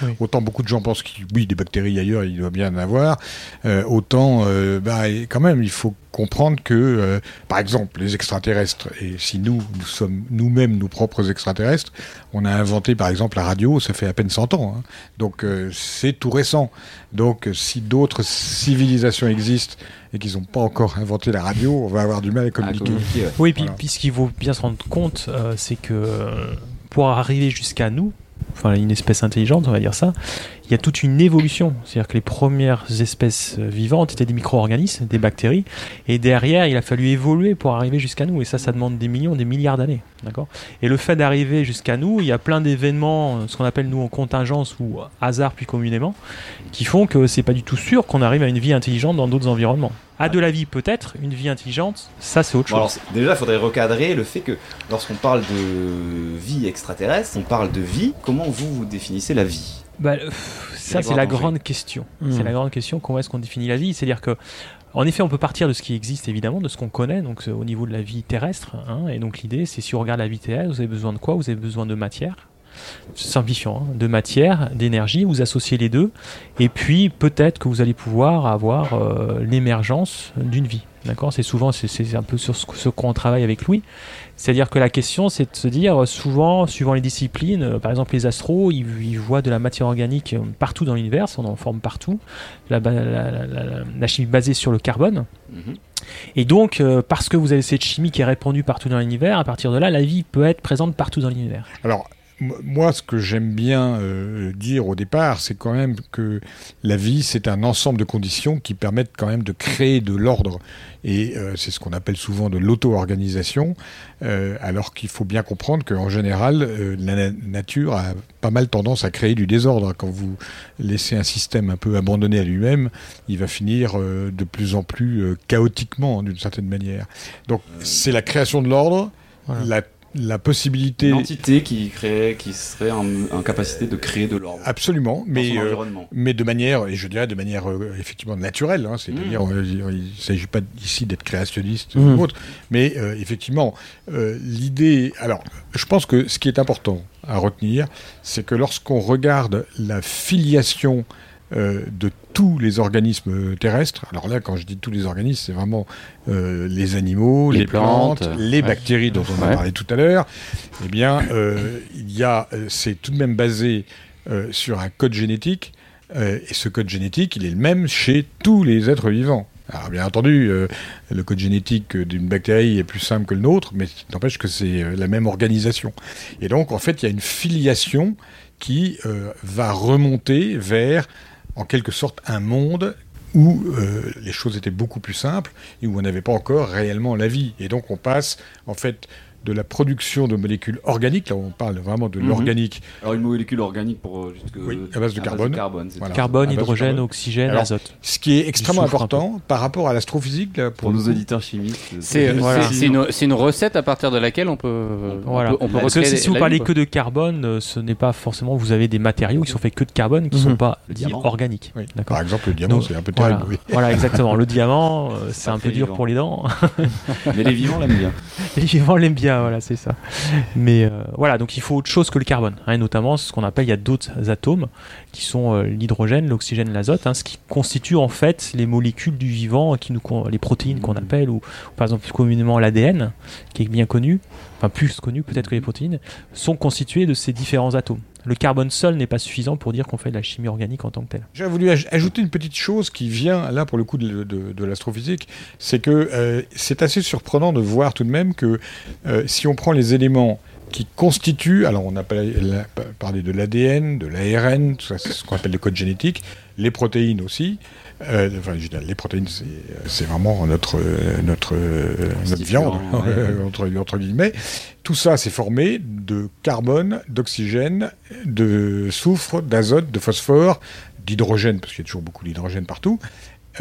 Euh, Autant beaucoup de gens pensent que oui, des bactéries ailleurs, il doit bien en avoir. euh, autant, euh, bah, quand même, il faut comprendre que, euh, par exemple, les extraterrestres, et si nous, nous sommes nous-mêmes nos propres extraterrestres, on a inventé par exemple la radio, ça fait à peine 100 ans. hein. Donc euh, c'est tout récent. Donc si d'autres civilisations existent et qu'ils n'ont pas encore inventé la radio, on va avoir du mal à communiquer.
Oui, puis,
Voilà.
puis ce qu'il faut bien se rendre compte, euh, c'est que pour arriver jusqu'à nous, enfin une espèce intelligente, on va dire ça, il y a toute une évolution. C'est-à-dire que les premières espèces euh, vivantes étaient des micro-organismes, des bactéries, et derrière, il a fallu évoluer pour arriver jusqu'à nous, et ça, ça demande des millions, des milliards d'années. D'accord? Et le fait d'arriver jusqu'à nous, il y a plein d'événements, euh, ce qu'on appelle nous en contingence ou hasard plus communément, qui font que c'est pas du tout sûr qu'on arrive à une vie intelligente dans d'autres environnements. À de la vie peut-être, une vie intelligente, ça c'est autre
Bon, alors,
chose.
c'est- déjà, il faudrait recadrer le fait que lorsqu'on parle de vie extraterrestre, on parle de vie. Comment vous, vous définissez la vie?
Bah, euh, ça, c'est la grande question.
Hmm.
C'est la grande question. Comment est-ce qu'on définit la vie? C'est-à-dire que, en effet, on peut partir de ce qui existe évidemment, de ce qu'on connaît, donc euh, au niveau de la vie terrestre. hein, et donc l'idée, c'est si on regarde la vie terrestre, vous avez besoin de quoi? Vous avez besoin de matière. Simplifiant, hein, de matière, d'énergie, vous associez les deux, et puis peut-être que vous allez pouvoir avoir euh, l'émergence d'une vie. D'accord? C'est souvent, c'est- un peu sur ce, ce qu'on travaille avec Louis. C'est-à-dire que la question, c'est de se dire, euh, souvent, suivant les disciplines, euh, par exemple les astros, ils, ils voient de la matière organique partout dans l'univers, on en forme partout, la, ba- la- la- la- la chimie basée sur le carbone. Et donc, euh, parce que vous avez cette chimie qui est répandue partout dans l'univers, à partir de là, la vie peut être présente partout dans l'univers.
Alors, moi, ce que j'aime bien euh, dire au départ, c'est quand même que la vie, c'est un ensemble de conditions qui permettent quand même de créer de l'ordre. Et euh, c'est ce qu'on appelle souvent de l'auto-organisation, euh, alors qu'il faut bien comprendre qu'en général, la na- nature a pas mal tendance à créer du désordre. Quand vous laissez un système un peu abandonné à lui-même, il va finir de plus en plus chaotiquement, d'une certaine manière. Donc, c'est la création de l'ordre, la, la possibilité...
Une entité qui, créait, qui serait en, en capacité de créer de l'ordre.
Absolument, mais,
son
euh, mais de manière, et je dirais de manière euh, effectivement naturelle, hein, c'est-à-dire
Mmh.
euh, il ne s'agit pas ici d'être créationniste
Mmh.
ou autre, mais euh, effectivement, euh, l'idée, alors je pense que ce qui est important à retenir, c'est que lorsqu'on regarde la filiation euh, de tous les organismes terrestres, alors là quand je dis tous les organismes, c'est vraiment euh, les animaux, les,
Les
plantes,
plantes,
les
ouais.
bactéries dont on a parlé tout à l'heure, eh bien, euh, il y a, euh, c'est tout de même basé euh, sur un code génétique, euh, et ce code génétique, il est le même chez tous les êtres vivants. Alors, bien entendu, euh, le code génétique d'une bactérie est plus simple que le nôtre, mais n'empêche que c'est euh, la même organisation. Et donc, en fait, il y a une filiation qui euh, va remonter vers, en quelque sorte, un monde où euh, les choses étaient beaucoup plus simples et où on n'avait pas encore réellement la vie. Et donc on passe en fait de la production de molécules organiques, là on parle vraiment de
Mhm.
l'organique.
Alors une molécule organique pour euh, juste que-
Oui, à base de carbone.
Carbone, hydrogène,
carbone.
oxygène,
Alors,
azote.
Ce qui est extrêmement important par rapport à l'astrophysique, là, pour,
nos auditeurs chimistes.
C'est
Voilà.
c'est- c'est une, c'est une recette à partir de laquelle on peut,
Voilà.
on peut, on peut
Parce que
recréer
si vous parlez que de carbone, euh, ce n'est pas forcément. Vous avez des matériaux qui sont faits que de carbone, qui ne
Mhm.
sont pas
diamant.
organiques.
Oui. Par exemple, le diamant, c'est un peu terrible, oui.
Voilà, exactement. Le diamant, euh, c'est un peu dur pour les dents.
Mais les vivants l'aiment bien.
les vivants l'aiment bien, voilà, c'est ça. Mais euh, voilà, donc il faut autre chose que le carbone, hein, et notamment ce qu'on appelle, il y a d'autres atomes qui sont euh, l'hydrogène, l'oxygène, l'azote, hein, ce qui constitue en fait les molécules du vivant, qui nous, les protéines qu'on appelle, ou, ou par exemple plus communément l'ADN, qui est bien connu, enfin plus connu peut-être que les protéines, sont constitués de ces différents atomes. Le carbone seul n'est pas suffisant pour dire qu'on fait de la chimie organique en tant que telle.
J'ai voulu aj- ajouter une petite chose qui vient là pour le coup de, l'astrophysique, c'est que euh, c'est assez surprenant de voir tout de même que euh, si on prend les éléments qui constituent, alors on a parlé de l'ADN, de l'ARN, tout ça c'est ce qu'on appelle le code génétique, les protéines aussi. euh, enfin, je dire, les protéines, c'est c'est vraiment notre euh, notre euh, notre viande
ouais.
entre, entre guillemets. Tout ça, c'est formé de carbone, d'oxygène, de soufre, d'azote, de phosphore, d'hydrogène, parce qu'il y a toujours beaucoup d'hydrogène partout,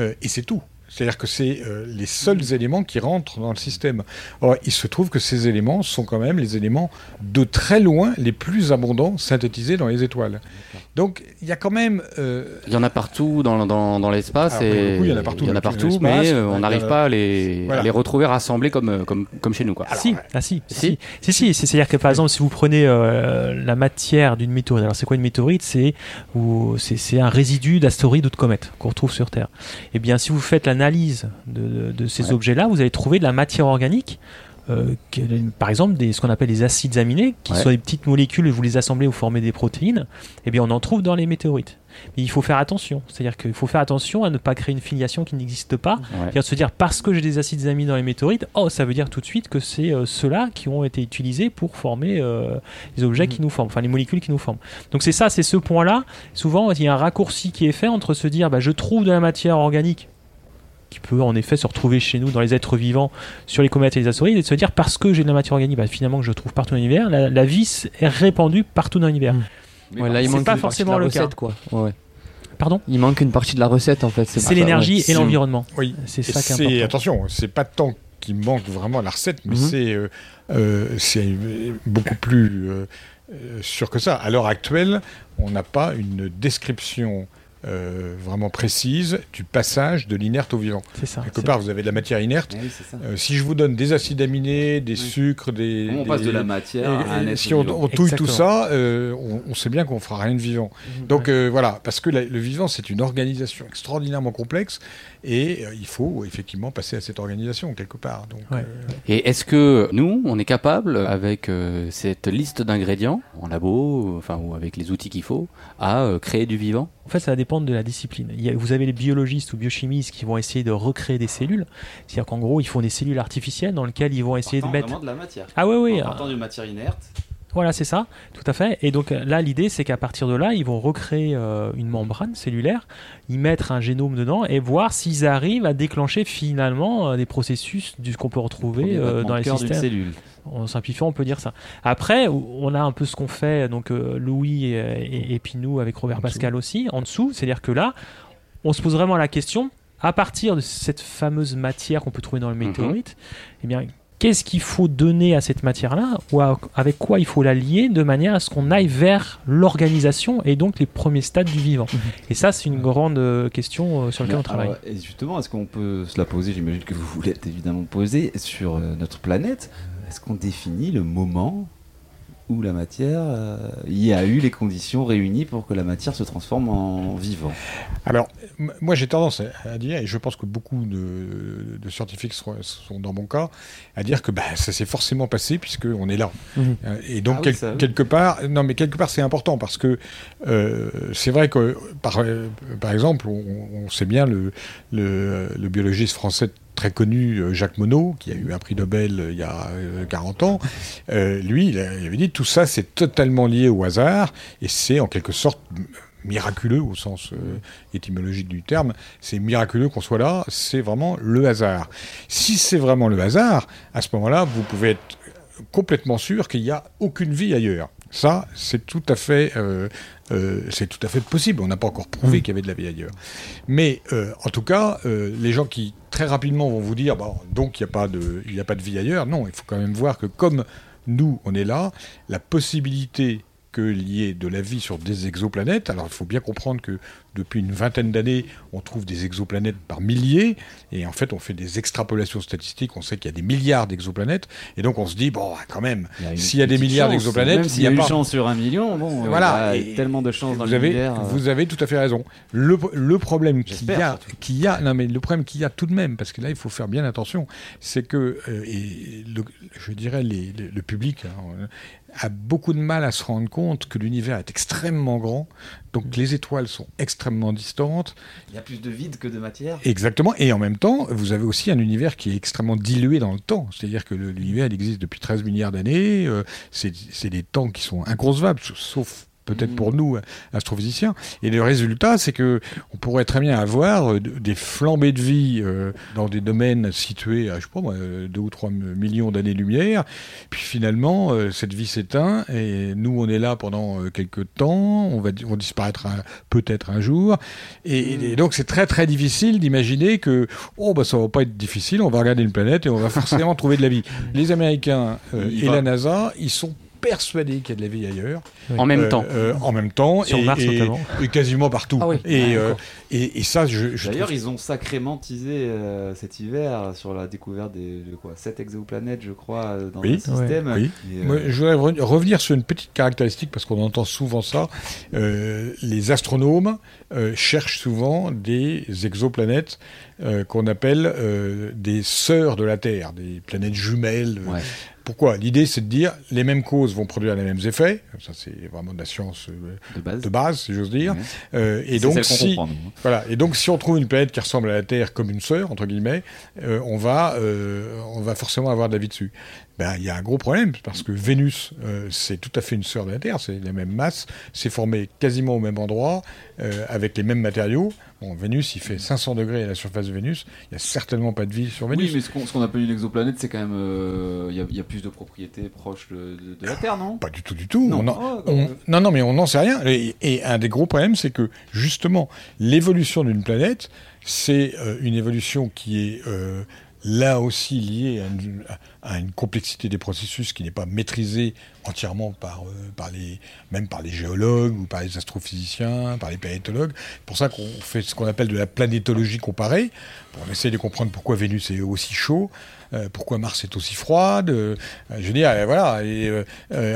euh, et c'est tout. C'est-à-dire que c'est euh, les seuls éléments qui rentrent dans le système. Or, il se trouve que ces éléments sont quand même les éléments de très loin les plus abondants synthétisés dans les étoiles. Donc, il y a quand même... euh,
Il y en a partout dans, dans, dans l'espace.
Alors, le
et
il y en a partout
Il y en a partout, mais euh,
Ouais,
on n'arrive pas à les,
Voilà.
à les retrouver rassemblés comme, euh, comme, comme chez nous. Quoi.
si, ah si, si, si, si, si, c'est-à-dire que par exemple, si vous prenez euh, la matière d'une météorite, alors c'est quoi une météorite? C'est ou- c'est c'est un résidu d'astéroïdes ou de comètes qu'on retrouve sur Terre. Et bien, si vous faites l'analyse de, de- de ces objets-là, vous allez trouver de la matière organique. Euh, par exemple, des, ce qu'on appelle des acides aminés, qui
Ouais.
sont des petites molécules, vous les assemblez, vous formez des protéines, et bien on en trouve dans les météorites. Mais il faut faire attention, c'est-à-dire qu'il faut faire attention à ne pas créer une filiation qui n'existe pas, c'est-à-dire de se dire parce que j'ai des acides aminés dans les météorites, oh ça veut dire tout de suite que c'est euh, ceux-là qui ont été utilisés pour former euh, les objets qui nous forment, enfin les molécules qui nous forment. Donc c'est ça, c'est ce point-là. Souvent il y a un raccourci qui est fait entre se dire bah, je trouve de la matière organique qui peut en effet se retrouver chez nous dans les êtres vivants sur les comètes et les astéroïdes et de se dire parce que j'ai de la matière organique bah, finalement que je trouve partout dans l'univers la, la vie est répandue partout dans l'univers
Ouais, là, il
c'est
manque
pas
une partie de
forcément
la
le
recette,
cas
quoi. Ouais, ouais.
Pardon
Il manque une partie de la recette, en fait.
C'est l'énergie et l'environnement.
Oui,
c'est
Et
ça qui est important
Attention, c'est pas tant qu'il manque vraiment la recette, mais
Mhm.
c'est euh, euh, c'est beaucoup plus euh, euh, sûr que ça. À l'heure actuelle, on n'a pas une description euh, vraiment précise du passage de l'inerte au vivant.
C'est ça.
Quelque part, vous avez de la matière inerte.
Oui, c'est ça.
Euh, si je vous donne des acides aminés, des sucres, des.
Comment on
des-
passe de la matière à un être
Si on, touille tout ça, euh, on, on sait bien qu'on fera rien de vivant. Donc euh, voilà, parce que la- le vivant, c'est une organisation extraordinairement complexe et euh, il faut effectivement passer à cette organisation quelque part. Donc, euh,
Et est-ce que nous, on est capable, avec euh, cette liste d'ingrédients, en labo, enfin, ou avec les outils qu'il faut, à euh, créer du vivant?
En fait, ça va dépendre de la discipline. Il y a- vous avez les biologistes ou biochimistes qui vont essayer de recréer des cellules. C'est-à-dire qu'en gros, ils font des cellules artificielles dans lesquelles ils vont essayer de mettre.
de la matière.
Ah ouais, oui.
En partant d'une matière inerte.
Voilà, c'est ça, tout à fait. Et donc euh, là, l'idée, c'est qu'à partir de là, ils vont recréer euh, une membrane cellulaire, y mettre un génome dedans et voir s'ils arrivent à déclencher finalement euh, des processus du qu'on peut retrouver euh, dans les systèmes.
cellule.
En simplifiant, on peut dire ça. Après, on a un peu ce qu'on fait, donc Louis et, et, et puis nous avec Robert Pascal aussi, en dessous. C'est-à-dire que là, on se pose vraiment la question, à partir de cette fameuse matière qu'on peut trouver dans le météorite, eh bien, qu'est-ce qu'il faut donner à cette matière-là ou à- avec quoi il faut la lier de manière à ce qu'on aille vers l'organisation et donc les premiers stades du vivant. Et ça, c'est une grande euh, question euh, sur laquelle on travaille.
alors, et justement, est-ce qu'on peut se la poser? J'imagine que vous voulez évidemment poser sur euh, notre planète. Est-ce qu'on définit le moment où la matière, euh, il y a eu les conditions réunies pour que la matière se transforme en vivant
Alors, moi j'ai tendance à- dire, et je pense que beaucoup de, de scientifiques sont, sont dans mon cas, à dire que bah, ça s'est forcément passé puisqu'on est là.
Mhm.
Euh, Et donc,
Ah oui,
quel-
ça, oui.
quelque part, non mais quelque part c'est important parce que euh, c'est vrai que, par, euh, par exemple, on, on sait bien le, le, le biologiste français très connu euh, Jacques Monod, qui a eu un prix Nobel euh, il y a euh, 40 ans, euh, lui, il, avait dit tout ça c'est totalement lié au hasard et c'est en quelque sorte miraculeux au sens étymologique du terme. C'est miraculeux qu'on soit là, c'est vraiment le hasard. Si c'est vraiment le hasard, à ce moment-là, vous pouvez être complètement sûr qu'il n'y a aucune vie ailleurs. Ça, c'est tout à fait, euh, c'est tout à fait possible. On n'a pas encore prouvé qu'il y avait de la vie ailleurs. Mais euh, en tout cas, euh, les gens qui très rapidement vont vous dire, bon, donc il n'y a pas de, il n'y a pas de vie ailleurs. Non, il faut quand même voir que comme nous, on est là, la possibilité qu'il y ait de la vie sur des exoplanètes. Alors il faut bien comprendre que depuis une vingtaine d'années, on trouve des exoplanètes par milliers, et en fait on fait des extrapolations statistiques, on sait qu'il y a des milliards d'exoplanètes, et donc on se dit, bon, quand même, s'il y a des milliards d'exoplanètes,
même s'il y a une
pas-
chance sur un million, bon,
voilà,
il y a
et-
tellement de chances dans
vous avez,
l'univers. euh.
vous avez tout à fait raison. Le, le problème qu'il y a, qu'il y a, non mais le problème qu'il y a tout de même, parce que là il faut faire bien attention, c'est que euh, et le- je dirais les- les- le public hein, a beaucoup de mal à se rendre compte que l'univers est extrêmement grand, donc les étoiles sont extrêmement distantes.
Il y a plus de vide que de matière.
Exactement, et en même temps, vous avez aussi un univers qui est extrêmement dilué dans le temps. C'est-à-dire que l'univers il existe depuis 13 milliards d'années, euh, c'est des temps qui sont inconcevables, sauf peut-être pour nous, astrophysiciens. Et le résultat, c'est que on pourrait très bien avoir euh, de- des flambées de vie euh, dans des domaines situés à, je sais pas moi, 2 ou 3 millions d'années-lumière. Puis finalement, euh, cette vie s'éteint et nous, on est là pendant euh, quelques temps. On va, on disparaîtra peut-être un jour. Et, et donc, c'est très très difficile d'imaginer que, oh, bah, ça va pas être difficile. On va regarder une planète et on va forcément trouver de la vie. Les Américains euh, et
va-
la NASA, ils sont persuadés qu'il y a de la vie ailleurs.
En même
Euh,
temps.
euh, en même temps.
Sur
et,
Mars,
et-
notamment.
et quasiment partout.
Ah oui.
Et,
Ah,
euh, et, et ça, je, je
D'ailleurs,
trouve-
ils ont sacrément teasé euh, cet hiver sur la découverte des de quoi, 7 exoplanètes, je crois, dans
Oui,
le système.
oui.
Et, euh,
Moi, je voudrais re- revenir sur une petite caractéristique parce qu'on entend souvent ça. Euh, les astronomes euh, cherchent souvent des exoplanètes euh, qu'on appelle euh, des sœurs de la Terre, des planètes jumelles. euh.
Ouais.
Pourquoi? L'idée, c'est de dire les mêmes causes vont produire les mêmes effets. Ça, c'est vraiment de la science euh,
de base,
si j'ose dire. Euh, et donc, si, voilà. Et donc, si on trouve une planète qui ressemble à la Terre comme une sœur, entre guillemets, euh, on, va, euh, on va forcément avoir de la vie dessus. Ben, il y a un gros problème, parce que Vénus, euh, c'est tout à fait une sœur de la Terre, c'est la même masse, c'est formé quasiment au même endroit, euh, avec les mêmes matériaux. Bon, Vénus, il fait 500 degrés à la surface de Vénus, il n'y a certainement pas de vie sur Vénus.
Oui, mais ce qu'on ce qu'on appelle une exoplanète, c'est quand même. euh, Il y, y a plus de propriétés proches de, de- de la Terre, non?
Pas du tout, du tout.
Non.
On en-
Oh,
on- non, non, mais on n'en sait rien. Et, et un des gros problèmes, c'est que justement, l'évolution d'une planète, c'est une évolution qui est là aussi liée à une, à une complexité des processus qui n'est pas maîtrisée entièrement par, euh, par les, même par les géologues ou par les astrophysiciens, par les planétologues. C'est pour ça qu'on fait ce qu'on appelle de la planétologie comparée. On essaie de comprendre pourquoi Vénus est aussi chaud. euh, pourquoi Mars est aussi froide euh, Je veux dire, voilà. Et,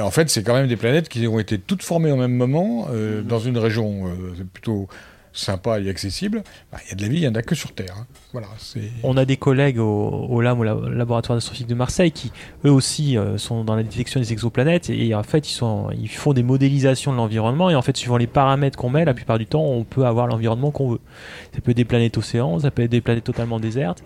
en fait, c'est quand même des planètes qui ont été toutes formées au même moment euh, dans une région plutôt sympa et accessible. Bah, Il y a de la vie, il n'y en a que sur Terre. hein.
On a des collègues au, LAM, au la- laboratoire d'astrophysique de Marseille, qui eux aussi euh, sont dans la détection des exoplanètes et en fait ils, ils font des modélisations de l'environnement et en fait suivant les paramètres qu'on met, la plupart du temps on peut avoir l'environnement qu'on veut. Ça peut être des planètes océans, ça peut être des planètes totalement désertes.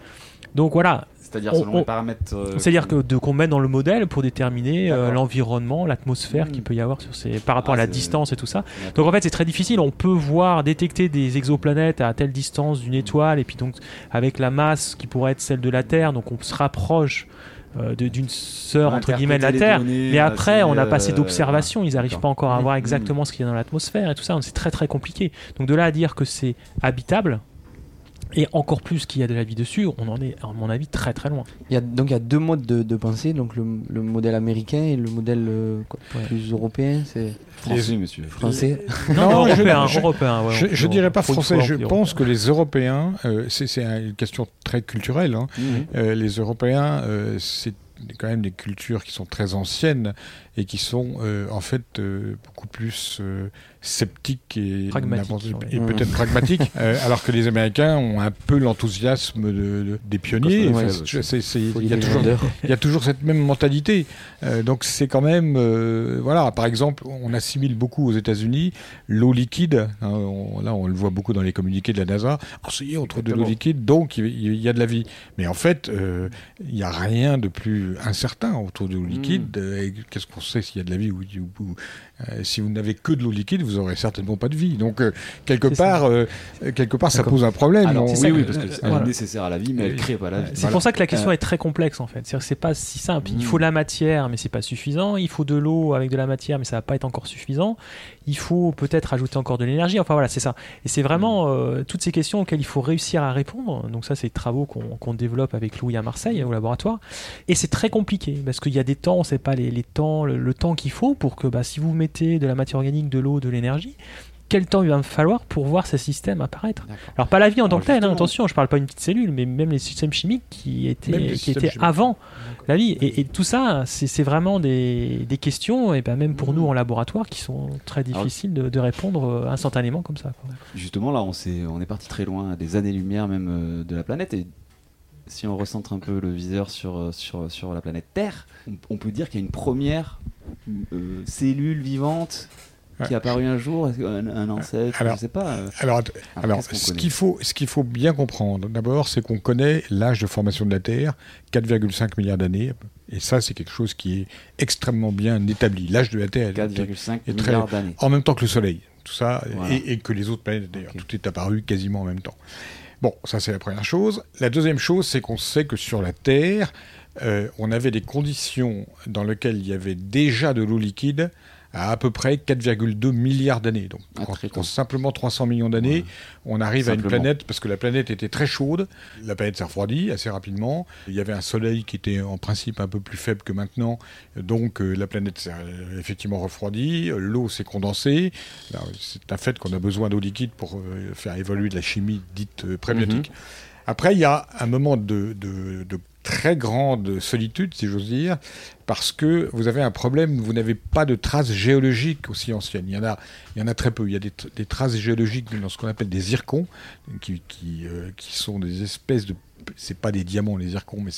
Donc voilà.
C'est-à-dire
On-
selon
on-
les paramètres. euh,
C'est-à-dire
qu'on-
que de qu'on met dans le modèle pour déterminer euh, l'environnement, l'atmosphère qu'il peut y avoir sur ces, par rapport à la distance et tout ça. Donc en fait c'est très difficile. On peut voir détecter des exoplanètes à telle distance d'une étoile et puis donc avec la masse qui pourrait être celle de la Terre, donc on se rapproche. euh, d'une sœur entre guillemets de la Terre,
données,
mais après on n'a pas
c'est,
assez
euh,
ils n'arrivent pas encore à voir
Mhm.
exactement ce qu'il y a dans l'atmosphère et tout ça, c'est très très compliqué. Donc de là à dire que c'est habitable, et encore plus qu'il y a de la vie dessus, on en est à mon avis très très loin.
Il y a, donc il y a deux modes de, de pensée, donc le, le modèle américain et le modèle euh, quoi, plus européen, c'est
Français, monsieur.
Français.
Non,
je-
européen,
je,
européen, ouais,
je,
on-
je
on-
dirais pas français. Je pense que les Européens, euh, c'est c'est un- une question très culturelle. hein.
Mhm.
Euh, les Européens, euh, c'est quand même des cultures qui sont très anciennes et qui sont euh, en fait euh, beaucoup plus euh, sceptiques et,
Pragmatiques, ouais.
peut-être pragmatiques, euh, alors que les Américains ont un peu l'enthousiasme de- de- des pionniers.
Ouais,
il, y a toujours,
grandeurs.
il y a toujours cette même mentalité. Euh, donc c'est quand même, euh, voilà, par exemple, on assimile beaucoup aux États-Unis l'eau liquide. hein, on- là, on le voit beaucoup dans les communiqués de la NASA. Ah, ça y est, on trouve de l'eau liquide, donc il y a de la vie. Mais en fait, euh, il n'y a rien de plus incertain autour de l'eau liquide. Euh, et Qu'est-ce qu'on sait s'il y a de la vie ou, ou- si vous n'avez que de l'eau liquide, vous aurez certainement pas de vie. Donc euh, quelque
C'est
part, euh, quelque part, ça pose un problème.
Alors, oui, oui, parce que c'est
Voilà.
nécessaire à la vie, mais elle crée pas la vie.
C'est
Voilà.
pour ça que la question
Euh,
est très complexe en fait. C'est-à-dire que c'est pas si simple. Il
Mm.
faut de la matière, mais c'est pas suffisant. Il faut de l'eau avec de la matière, mais ça va pas être encore suffisant. Il faut peut-être ajouter encore de l'énergie. Enfin voilà, c'est ça. Et c'est vraiment euh, toutes ces questions auxquelles il faut réussir à répondre. Donc ça, c'est des travaux qu'on développe avec Louis à Marseille au laboratoire. Et c'est très compliqué parce qu'il y a des temps, on sait pas les, les temps, le, le temps qu'il faut pour que bah, si vous mettez de la matière organique, de l'eau, de l'énergie. Quel temps il va me falloir pour voir ces systèmes apparaître Alors pas la vie en tant que telle, hein, attention, je parle pas d'une petite cellule, mais même les systèmes chimiques qui étaient, qui étaient avant la vie. Et, et tout ça, c'est vraiment des, des questions, et ben même pour nous en laboratoire, qui sont très difficiles de, de répondre euh, instantanément comme ça. quoi.
Justement, là, on, s'est- on est parti très loin, à des années-lumière même euh, de la planète. Et si on recentre un peu le viseur sur, euh, sur, sur la planète Terre, on, on peut dire qu'il y a une première euh, cellule vivante qui est apparue un jour, qu'un- un, ancêtre,
Alors-
je sais pas. euh,
Alors,
alors,
ce qu'il faut, ce qu'il faut bien comprendre, d'abord, c'est qu'on connaît l'âge de formation de la Terre, 4,5 milliards d'années, et ça, c'est quelque chose qui est extrêmement bien établi. L'âge de la Terre est-
4,5
est
milliards d'années.
En même temps que le Soleil, tout ça,
Voilà.
et, et que les autres planètes d'ailleurs, tout est apparu quasiment en même temps. Bon, ça c'est la première chose. La deuxième chose, c'est qu'on sait que sur la Terre, euh, on avait des conditions dans lesquelles il y avait déjà de l'eau liquide à à peu près 4,2 milliards d'années. Donc,
Ah,
en, simplement 300 millions d'années, on arrive à une planète, parce que la planète était très chaude, la planète s'est refroidie assez rapidement, il y avait un soleil qui était en principe un peu plus faible que maintenant, donc euh, la planète s'est euh, effectivement refroidie, l'eau s'est condensée, c'est un fait qu'on a besoin d'eau liquide pour euh, faire évoluer de la chimie dite euh, prébiotique. Après, il y a un moment de, de- de très grande solitude, si j'ose dire, parce que vous avez un problème, vous n'avez pas de traces géologiques aussi anciennes. Il y en a, il y en a très peu. Il y a des, tr- des traces géologiques dans ce qu'on appelle des zircons, qui, qui, euh, qui sont des espèces de... C'est pas des diamants, les zircons, mais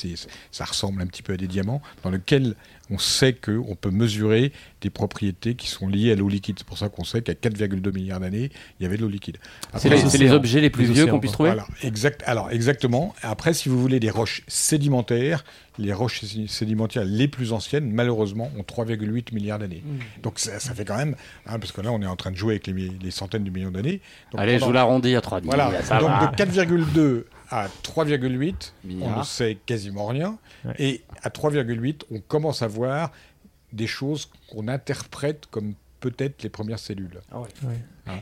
ça ressemble un petit peu à des diamants, dans lesquels on sait qu'on peut mesurer des propriétés qui sont liées à l'eau liquide. C'est pour ça qu'on sait qu'à 4,2 milliards d'années, il y avait de l'eau liquide.
C'est les- c'est les objets les plus
Les
vieux qu'on puisse trouver
Voilà, exact, alors exactement. Après, si vous voulez des roches sédimentaires, les roches sé- sédimentaires les plus anciennes, malheureusement, ont 3,8 milliards d'années.
Mm.
Donc ça, ça fait quand même, hein, parce que là, on est en train de jouer avec les, les centaines de millions d'années.
Allez, je vous l'arrondis à 3
Voilà,
ça
donc
va.
de 4,2 à 3,8, on ne sait quasiment rien. Et à 3,8, on commence à voir des choses qu'on interprète comme peut-être les premières cellules.
Ouais.
Hein.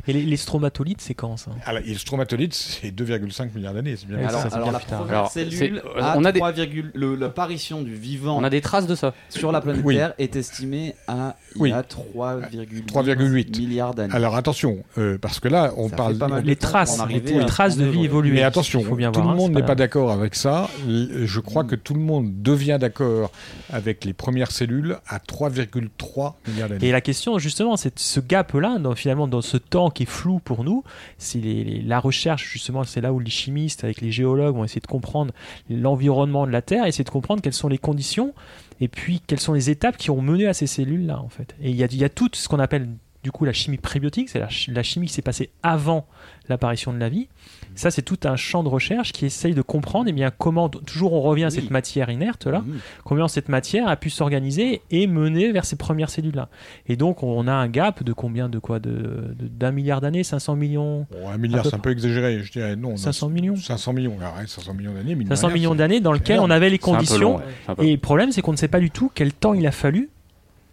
Et les, les stromatolites, c'est quand ça?
Alors, et le stromatolite, c'est 2,5 milliards d'années. C'est bien
Alors,
ça, c'est
alors
bien
la première
Alors,
cellule,
on a des-
3, le- l'apparition du vivant
On a des traces de ça.
sur la planète
Oui.
Terre est estimée à il
Oui.
y a 3,8
3,8
milliards d'années.
Alors attention, euh, parce que là, on
Ça
parle
pas mal de
Les traces, les, les traces
ce
de vie
est
évoluées.
Mais attention,
Il faut bien
tout
voir,
le
hein,
monde n'est pas d'accord avec ça. Je crois que tout le monde devient d'accord avec les premières cellules à 3,3 milliards d'années.
Et la question, justement, c'est ce gap-là, finalement, dans ce temps qui est flou pour nous, c'est la recherche, justement, c'est là où les chimistes, avec les géologues, vont essayer de comprendre l'environnement de la Terre, essayer de comprendre quelles sont les conditions, et puis quelles sont les étapes qui ont mené à ces cellules-là, en fait. Et il y a, y tout ce qu'on appelle, du coup, la chimie prébiotique, c'est la chimie qui s'est passée avant l'apparition de la vie. Ça, c'est tout un champ de recherche qui essaye de comprendre, eh bien, comment, toujours on revient à cette matière inerte là, comment cette matière a pu s'organiser et mener vers ces premières cellules là. Et donc, on a un gap de combien de quoi de de- d'un milliard d'années, 500 millions.
Bon, un milliard, c'est un peu exagéré. Je dirais non.
500 millions
500 millions, arrête, 500 millions d'années. mine de
500
rien,
millions d'années dans lequel on avait les conditions.
long, ouais.
Et le problème, c'est qu'on ne sait pas du tout quel temps il a fallu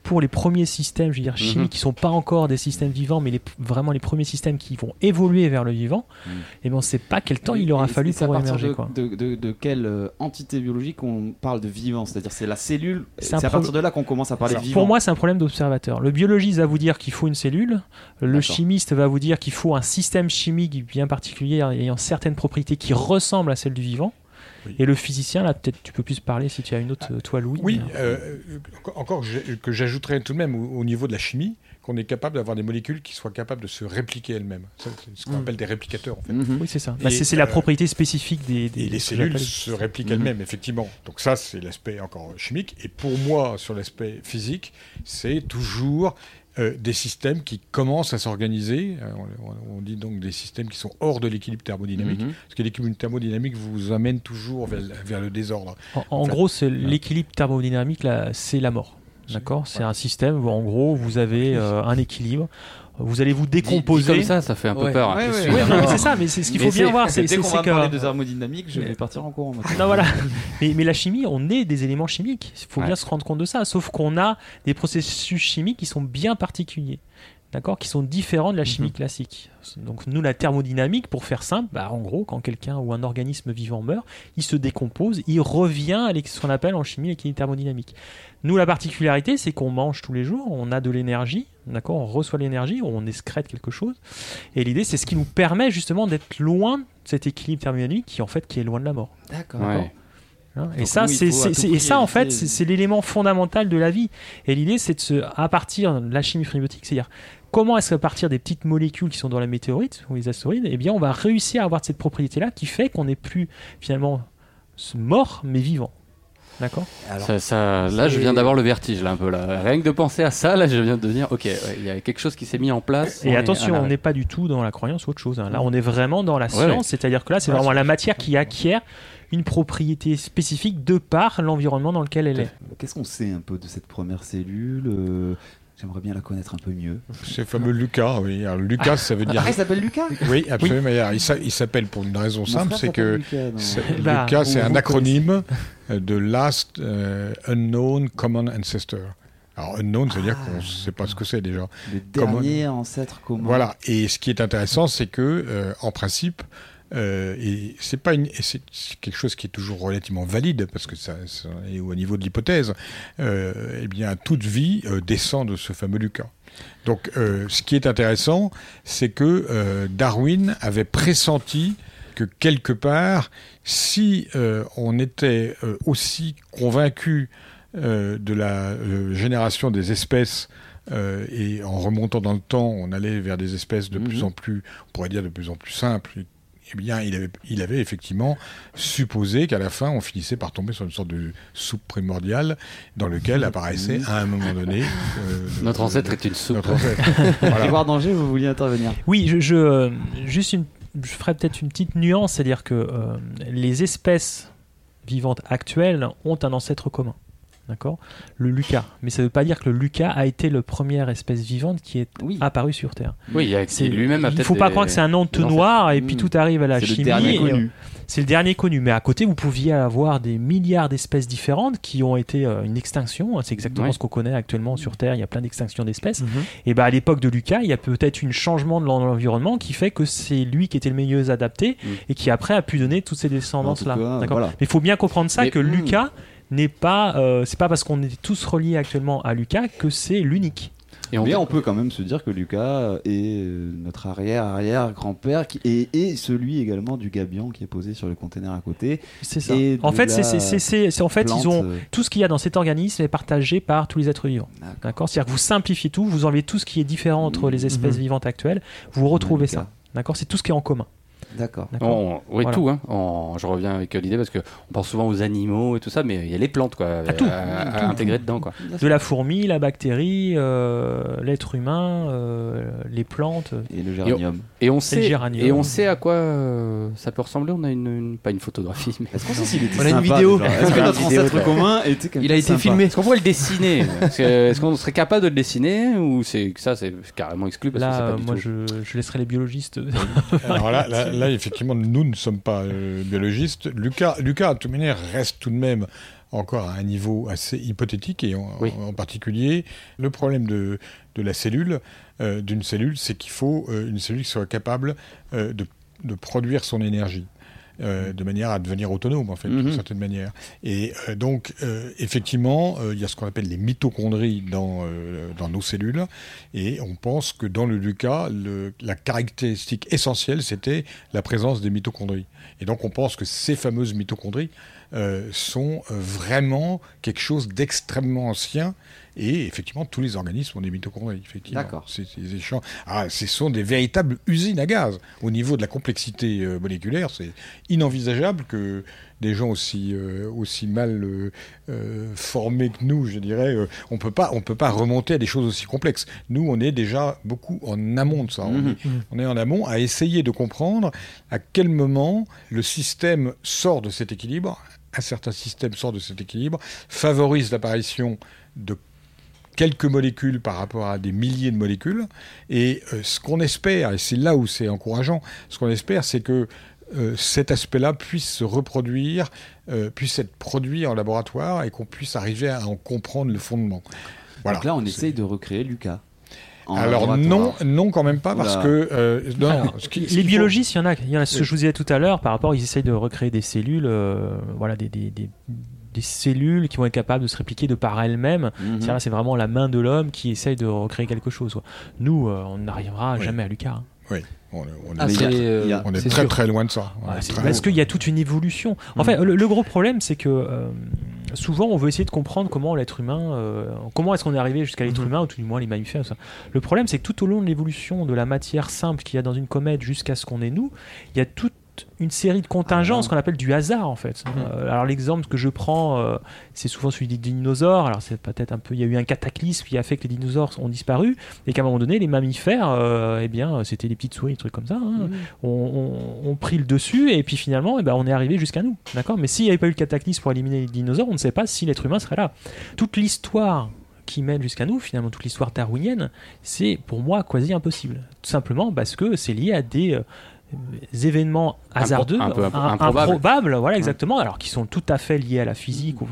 pour les premiers systèmes, je veux dire, chimiques,
Mhm.
qui sont pas encore des systèmes vivants, mais les, vraiment les premiers systèmes qui vont évoluer vers le vivant. Et ben, on ne sait pas quel temps il aura
Et
fallu pour émerger.
de,
Quoi.
de, de- de quelle euh, entité biologique on parle de vivant? C'est-à-dire c'est la cellule.
C'est
à partir de là qu'on commence à parler vivant.
Pour moi, c'est un problème d'observateur. Le biologiste va vous dire qu'il faut une cellule, le chimiste va vous dire qu'il faut un système chimique bien particulier ayant certaines propriétés qui ressemblent à celles du vivant. Et le physicien, là, peut-être tu peux plus parler si tu as une autre, euh, toi, Louis.
Oui,
mais-
euh, euh, encore que j'ajouterais tout de même au, au niveau de la chimie, qu'on est capable d'avoir des molécules qui soient capables de se répliquer elles-mêmes. C'est ce qu'on
Mm.
appelle des réplicateurs, en fait.
Oui, c'est ça. Bah, c'est la propriété spécifique des. des
Et les cellules se répliquent elles-mêmes, effectivement. Donc ça, c'est l'aspect encore chimique. Et pour moi, sur l'aspect physique, c'est toujours euh, des systèmes qui commencent à s'organiser. Euh, On, on dit donc des systèmes qui sont hors de l'équilibre thermodynamique.
Mhm.
Parce que l'équilibre thermodynamique vous amène toujours vers, vers le désordre.
En, en
Enfin,
gros, c'est
voilà.
l'équilibre thermodynamique, c'est la mort. D'accord? C'est un système où, en gros, vous avez euh, un équilibre. Vous allez vous décomposer.
comme ça, ça fait un peu peur, hein,
Ouais,
je
ouais, c'est ça, mais c'est ce qu'il faut bien voir. C'est
qu'on va
que-
parler de thermodynamique, je vais partir en courant.
Non, voilà. mais, mais la chimie, on est des éléments chimiques. Il faut bien se rendre compte de ça. Sauf qu'on a des processus chimiques qui sont bien particuliers. D'accord Qui sont différents de la chimie classique. Donc, nous, la thermodynamique, pour faire simple, bah, en gros, quand quelqu'un ou un organisme vivant meurt, il se décompose, il revient à ce qu'on appelle en chimie l'équilibre thermodynamique. Nous, la particularité, c'est qu'on mange tous les jours, on a de l'énergie, d'accord On reçoit l'énergie, on excrète quelque chose. Et l'idée, c'est ce qui nous permet justement d'être loin de cet équilibre thermodynamique qui, en fait, qui est loin de la mort.
D'accord.
Ouais.
Hein, et ça, c'est, et ça en fait, c'est, c'est l'élément fondamental de la vie. Et l'idée, c'est de se, à partir de la chimie prébiotique, c'est-à-dire comment est-ce qu'à partir des petites molécules qui sont dans la météorite ou les astéroïdes, eh bien, on va réussir à avoir cette propriété-là qui fait qu'on n'est plus finalement mort, mais vivant. D'accord?
Ça- ça- là, je viens d'avoir le vertige, là, un peu. Là. Rien que de penser à ça, là, je viens de dire, ok, ouais, il y a quelque chose qui s'est mis en place.
Et
est
attention, on n'est pas du tout dans la croyance ou autre chose. hein. Là, on est vraiment dans la science,
ouais.
c'est-à-dire que là, c'est
Ouais,
vraiment la matière qui acquiert une propriété spécifique de par l'environnement dans lequel elle est.
Qu'est-ce qu'on sait un peu de cette première cellule euh, J'aimerais bien la connaître un peu mieux.
C'est le fameux Lucas, oui. Alors, Lucas, ça veut dire.
Ah, il s'appelle Lucas
Oui, absolument. Il s'a- il s'appelle pour une raison
Mon
simple, c'est que
Lucas,
c'est-
Bah,
Lucas, c'est
vous-
un acronyme euh, de Last euh, Unknown Common Ancestor. Alors, unknown, c'est-à-dire qu'on ne sait pas ce que c'est déjà.
Le
Common-
dernier ancêtre commun.
Voilà. Et ce qui est intéressant, c'est que, euh, en principe, euh, et c'est pas une, c'est quelque chose qui est toujours relativement valide parce que ça, ça est au niveau de l'hypothèse. Euh, eh bien, toute vie euh, descend de ce fameux Lucas. Donc, ce qui est intéressant, c'est que Darwin avait pressenti que quelque part, si on était aussi convaincu de la génération des espèces euh, et en remontant dans le temps, on allait vers des espèces de plus en plus, on pourrait dire de plus en plus simples. Eh bien, il avait, il avait effectivement supposé qu'à la fin, on finissait par tomber sur une sorte de soupe primordiale dans lequel apparaissait à un moment donné. euh,
Notre ancêtre est une soupe.
notre ancêtre. Voilà.
Grégoire Danger, vous vouliez intervenir
Oui, je, je, euh, juste une, je ferai peut-être une petite nuance, c'est-à-dire que euh, les espèces vivantes actuelles ont un ancêtre commun. D'accord Le Lucas. Mais ça ne veut pas dire que le Lucas a été la première espèce vivante qui est apparue sur Terre.
Oui, il y a-
C'est-
lui-même a
Il ne faut pas
des-
croire que c'est un entonnoir et puis
Mm.
tout arrive à la chimie. euh, C'est le dernier connu. Mais à côté, vous pouviez avoir des milliards d'espèces différentes qui ont été euh, une extinction. C'est exactement
Ouais.
ce qu'on connaît actuellement sur Terre. Il y a plein d'extinctions d'espèces.
Mhm.
Et bah à l'époque de Lucas, il y a peut-être un changement de l'en- l'environnement qui fait que c'est lui qui était le mieux adapté et qui après a pu donner toutes ces descendances là.
Cas, voilà.
Mais il faut bien comprendre ça
Mais,
que
hmm.
Lucas n'est pas, euh, c'est pas parce qu'on est tous reliés actuellement à Lucas que c'est l'unique.
Et on
Mais
peut-
on peut quand même se dire que Lucas est euh, notre arrière-arrière-grand-père qui- et, et celui également du gabion qui est posé sur le conteneur à côté.
C'est ça. En fait, c'est,
la
c'est, c'est, c'est- c'est- en fait,
plante,
ils ont
euh,
tout ce qu'il y a dans cet organisme est partagé par tous les êtres vivants. D'accord. C'est-à-dire que vous simplifiez tout, vous enlevez tout ce qui est différent entre les espèces
Mhm.
vivantes actuelles, vous retrouvez ça. D'accord. C'est tout ce qui est en commun.
D'accord.
On- oui,
Voilà.
tout. Hein. On- je reviens avec l'idée parce qu'on pense souvent aux animaux et tout ça, mais il y a les plantes quoi,
Ah, tout.
à, à
Tout.
intégrer dedans. Quoi.
De la fourmi, la bactérie, euh, l'être humain, euh, les plantes.
Et le
Et on, et on sait,
géranium.
et on sait à quoi euh, ça peut ressembler. On a une, une- pas une photographie, mais
Est-ce qu'on sait s'il était
On a une vidéo.
Est-ce que notre ancêtre commun était
Il a été
sympa
filmé.
Est-ce qu'on pourrait le dessiner Est-ce que- qu'on serait capable de le dessiner ou c'est ça c'est carrément exclu parce que c'est
Là,
pas
euh,
du
moi,
tout.
je, je laisserai les biologistes.
Alors là, là, là, effectivement, nous ne sommes pas euh, biologistes. Lucas, Lucas, à toute manière, reste tout de même encore à un niveau assez hypothétique, et en,
Oui.
en particulier, le problème de, de la cellule, euh, d'une cellule, c'est qu'il faut euh, une cellule qui soit capable de, de produire son énergie. Euh, de manière à devenir autonome, en fait, d'une
Mhm.
certaine manière. Et euh, donc, euh, effectivement, il y a ce qu'on appelle les mitochondries dans, dans nos cellules, et on pense que dans le Lucas, le- la caractéristique essentielle, c'était la présence des mitochondries. Et donc, on pense que ces fameuses mitochondries euh, sont euh, vraiment quelque chose d'extrêmement ancien. Et effectivement, tous les organismes ont des mitochondries. Effectivement.
D'accord.
Ah, ce sont des véritables usines à gaz. Au niveau de la complexité euh, moléculaire, c'est inenvisageable que des gens aussi, euh, aussi mal euh, formés que nous, je dirais, on peut pas, on peut pas remonter à des choses aussi complexes. Nous, on est déjà beaucoup en amont de ça. On,
Mhm.
est, on est en amont à essayer de comprendre à quel moment le système sort de cet équilibre, un certain système sort de cet équilibre, favorise l'apparition de quelques molécules par rapport à des milliers de molécules. Et euh, ce qu'on espère, et c'est là où c'est encourageant, ce qu'on espère, c'est que euh, cet aspect-là puisse se reproduire, euh, puisse être produit en laboratoire et qu'on puisse arriver à en comprendre le fondement. Voilà.
Donc là, on essaye de recréer Lucas. En
Alors non, non quand même pas parce
Oula.
que euh, non,
Alors,
ce qui- ce
les biologistes, il y en a, il y en a ce que je vous disais tout à l'heure, par rapport, ils essayent de recréer des cellules, euh, voilà, des, des, des, des cellules qui vont être capables de se répliquer de par elles-mêmes.
Mhm.
C'est-à-dire, C'est vraiment la main de l'homme qui essaye de recréer quelque chose. quoi. Nous, euh, on n'arrivera
Oui.
jamais à Lucas. hein.
Oui, on, on
Ah,
est,
c'est,
très-
euh,
on est
c'est
très
sûr.
très loin de ça.
Ouais,
est
parce qu'il y a toute une évolution. En fait, le, le gros problème, c'est que euh, souvent, on veut essayer de comprendre comment l'être humain, euh, comment est-ce qu'on est arrivé jusqu'à l'être humain, ou tout du moins les mammifères. ça. Le problème, c'est que tout au long de l'évolution de la matière simple qu'il y a dans une comète jusqu'à ce qu'on est nous, il y a toute une série de contingences qu'on appelle du hasard en fait. Euh, alors l'exemple que je prends, euh, c'est souvent celui des dinosaures. Alors c'est peut-être un peu, il y a eu un cataclysme qui a fait que les dinosaures ont disparu et qu'à un moment donné les mammifères, euh, eh bien c'était des petites souris, des trucs comme ça, hein, ont, ont- ont pris le dessus et puis finalement, eh ben, on est arrivé jusqu'à nous, d'accord? Mais s'il n'y avait pas eu le cataclysme pour éliminer les dinosaures, on ne sait pas si l'être humain serait là. Toute l'histoire qui mène jusqu'à nous, finalement toute l'histoire darwinienne, c'est pour moi quasi impossible. Tout simplement parce que c'est lié à des euh, événements hasardeux,
un peu improbables.
improbables, voilà exactement, alors qui sont tout à fait liés à la physique, au,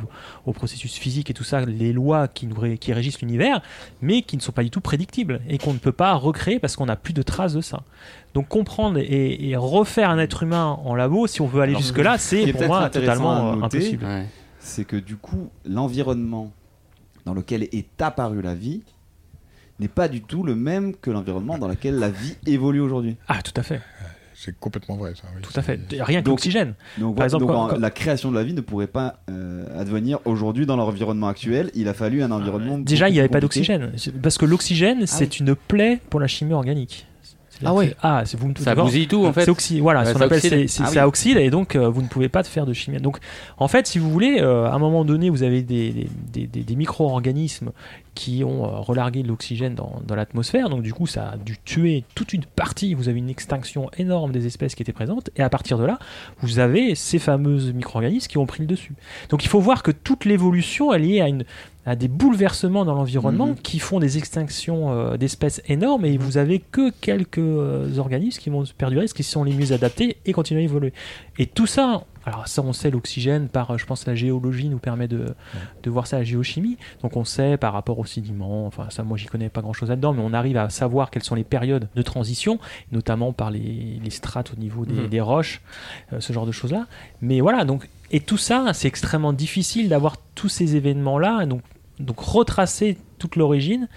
au processus physique et tout ça, les lois qui, nous ré- qui régissent l'univers, mais qui ne sont pas du tout prédictibles et qu'on ne peut pas recréer parce qu'on n'a plus de traces de ça. Donc comprendre et, et refaire un être humain en labo, si on veut aller jusque-là, c'est
est
pour moi totalement euh,
noter,
impossible.
C'est que du coup, l'environnement dans lequel est apparue la vie n'est pas du tout le même que l'environnement dans lequel la vie évolue aujourd'hui.
Ah, tout à fait.
C'est complètement vrai ça. oui.
Tout à fait. Rien que l'oxygène.
Donc,
Par exemple,
donc,
quand-
en-
quand-
la création de la vie ne pourrait pas euh, advenir aujourd'hui dans l'environnement actuel. Il a fallu un environnement.
Déjà, il n'y avait pas d'oxygène. Parce que l'oxygène, c'est une plaie pour la chimie organique.
Ah ouais.
Ah, c'est vous me
Ça bousille tout, en fait.
C'est oxy- Voilà,
Ouais,
qu'on
ça
appelle
oxyde. Ah oui.
à oxyde et donc euh, vous ne pouvez pas faire de chimie. Donc, en fait, si vous voulez, euh, à un moment donné, vous avez des, des- des- des- des micro-organismes qui ont euh, relargué de l'oxygène dans, dans l'atmosphère. Donc, du coup, ça a dû tuer toute une partie. Vous avez une extinction énorme des espèces qui étaient présentes. Et à partir de là, vous avez ces fameuses micro-organismes qui ont pris le dessus. Donc, il faut voir que toute l'évolution est liée à une à des bouleversements dans l'environnement
Mhm.
qui font des extinctions euh, d'espèces énormes et vous avez que quelques euh, organismes qui vont perdurer, ce qui sont les mieux adaptés et continuer à évoluer. Et tout ça, alors ça on sait l'oxygène par, euh, je pense la géologie nous permet de, de voir ça, la géochimie, donc on sait par rapport aux sédiments, enfin ça moi j'y connais pas grand chose là-dedans, mais on arrive à savoir quelles sont les périodes de transition, notamment par les, les strates au niveau des,
Mhm.
des roches, euh, ce genre de choses-là. Mais voilà, donc, et tout ça, c'est extrêmement difficile d'avoir tous ces événements-là, donc, donc retracer toute l'origine,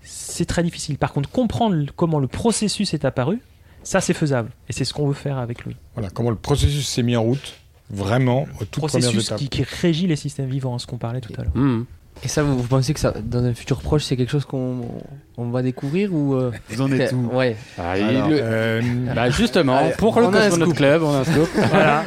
c'est très difficile. Par contre, comprendre comment le processus est apparu, ça c'est faisable. Et c'est ce qu'on veut faire avec lui.
Voilà comment le processus s'est mis en route, vraiment, aux toutes premières
processus
étapes.
qui, qui régit les systèmes vivants, ce qu'on parlait tout à l'heure.
Mhm.
Et ça, vous, vous pensez que ça, dans un futur proche, c'est quelque chose qu'on on va découvrir ou euh,
Vous en êtes où
Ouais.
Ah,
Alors,
il-
euh,
Bah, justement,
Allez,
pour le
on a un
Cosmonaut
scoop.
Club, on a un scoop.
Voilà.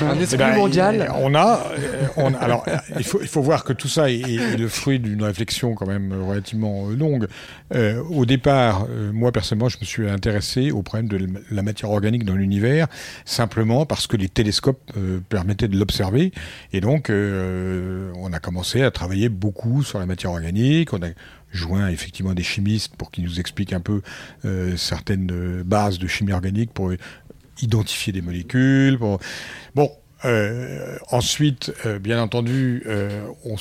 Un
Eh
esprit
ben,
mondial.
il- On a, euh, on- alors, euh, il faut, il faut voir que tout ça est, est le fruit d'une réflexion quand même relativement longue. Euh, au départ, euh, moi personnellement, je me suis intéressé au problème de la matière organique dans l'univers, simplement parce que les télescopes euh, permettaient de l'observer, et donc euh, on a commencé à travailler beaucoup sur la matière organique. On a joint effectivement des chimistes pour qu'ils nous expliquent un peu euh, certaines euh, bases de chimie organique pour identifier des molécules. Bon, euh, ensuite, euh, bien entendu, euh, on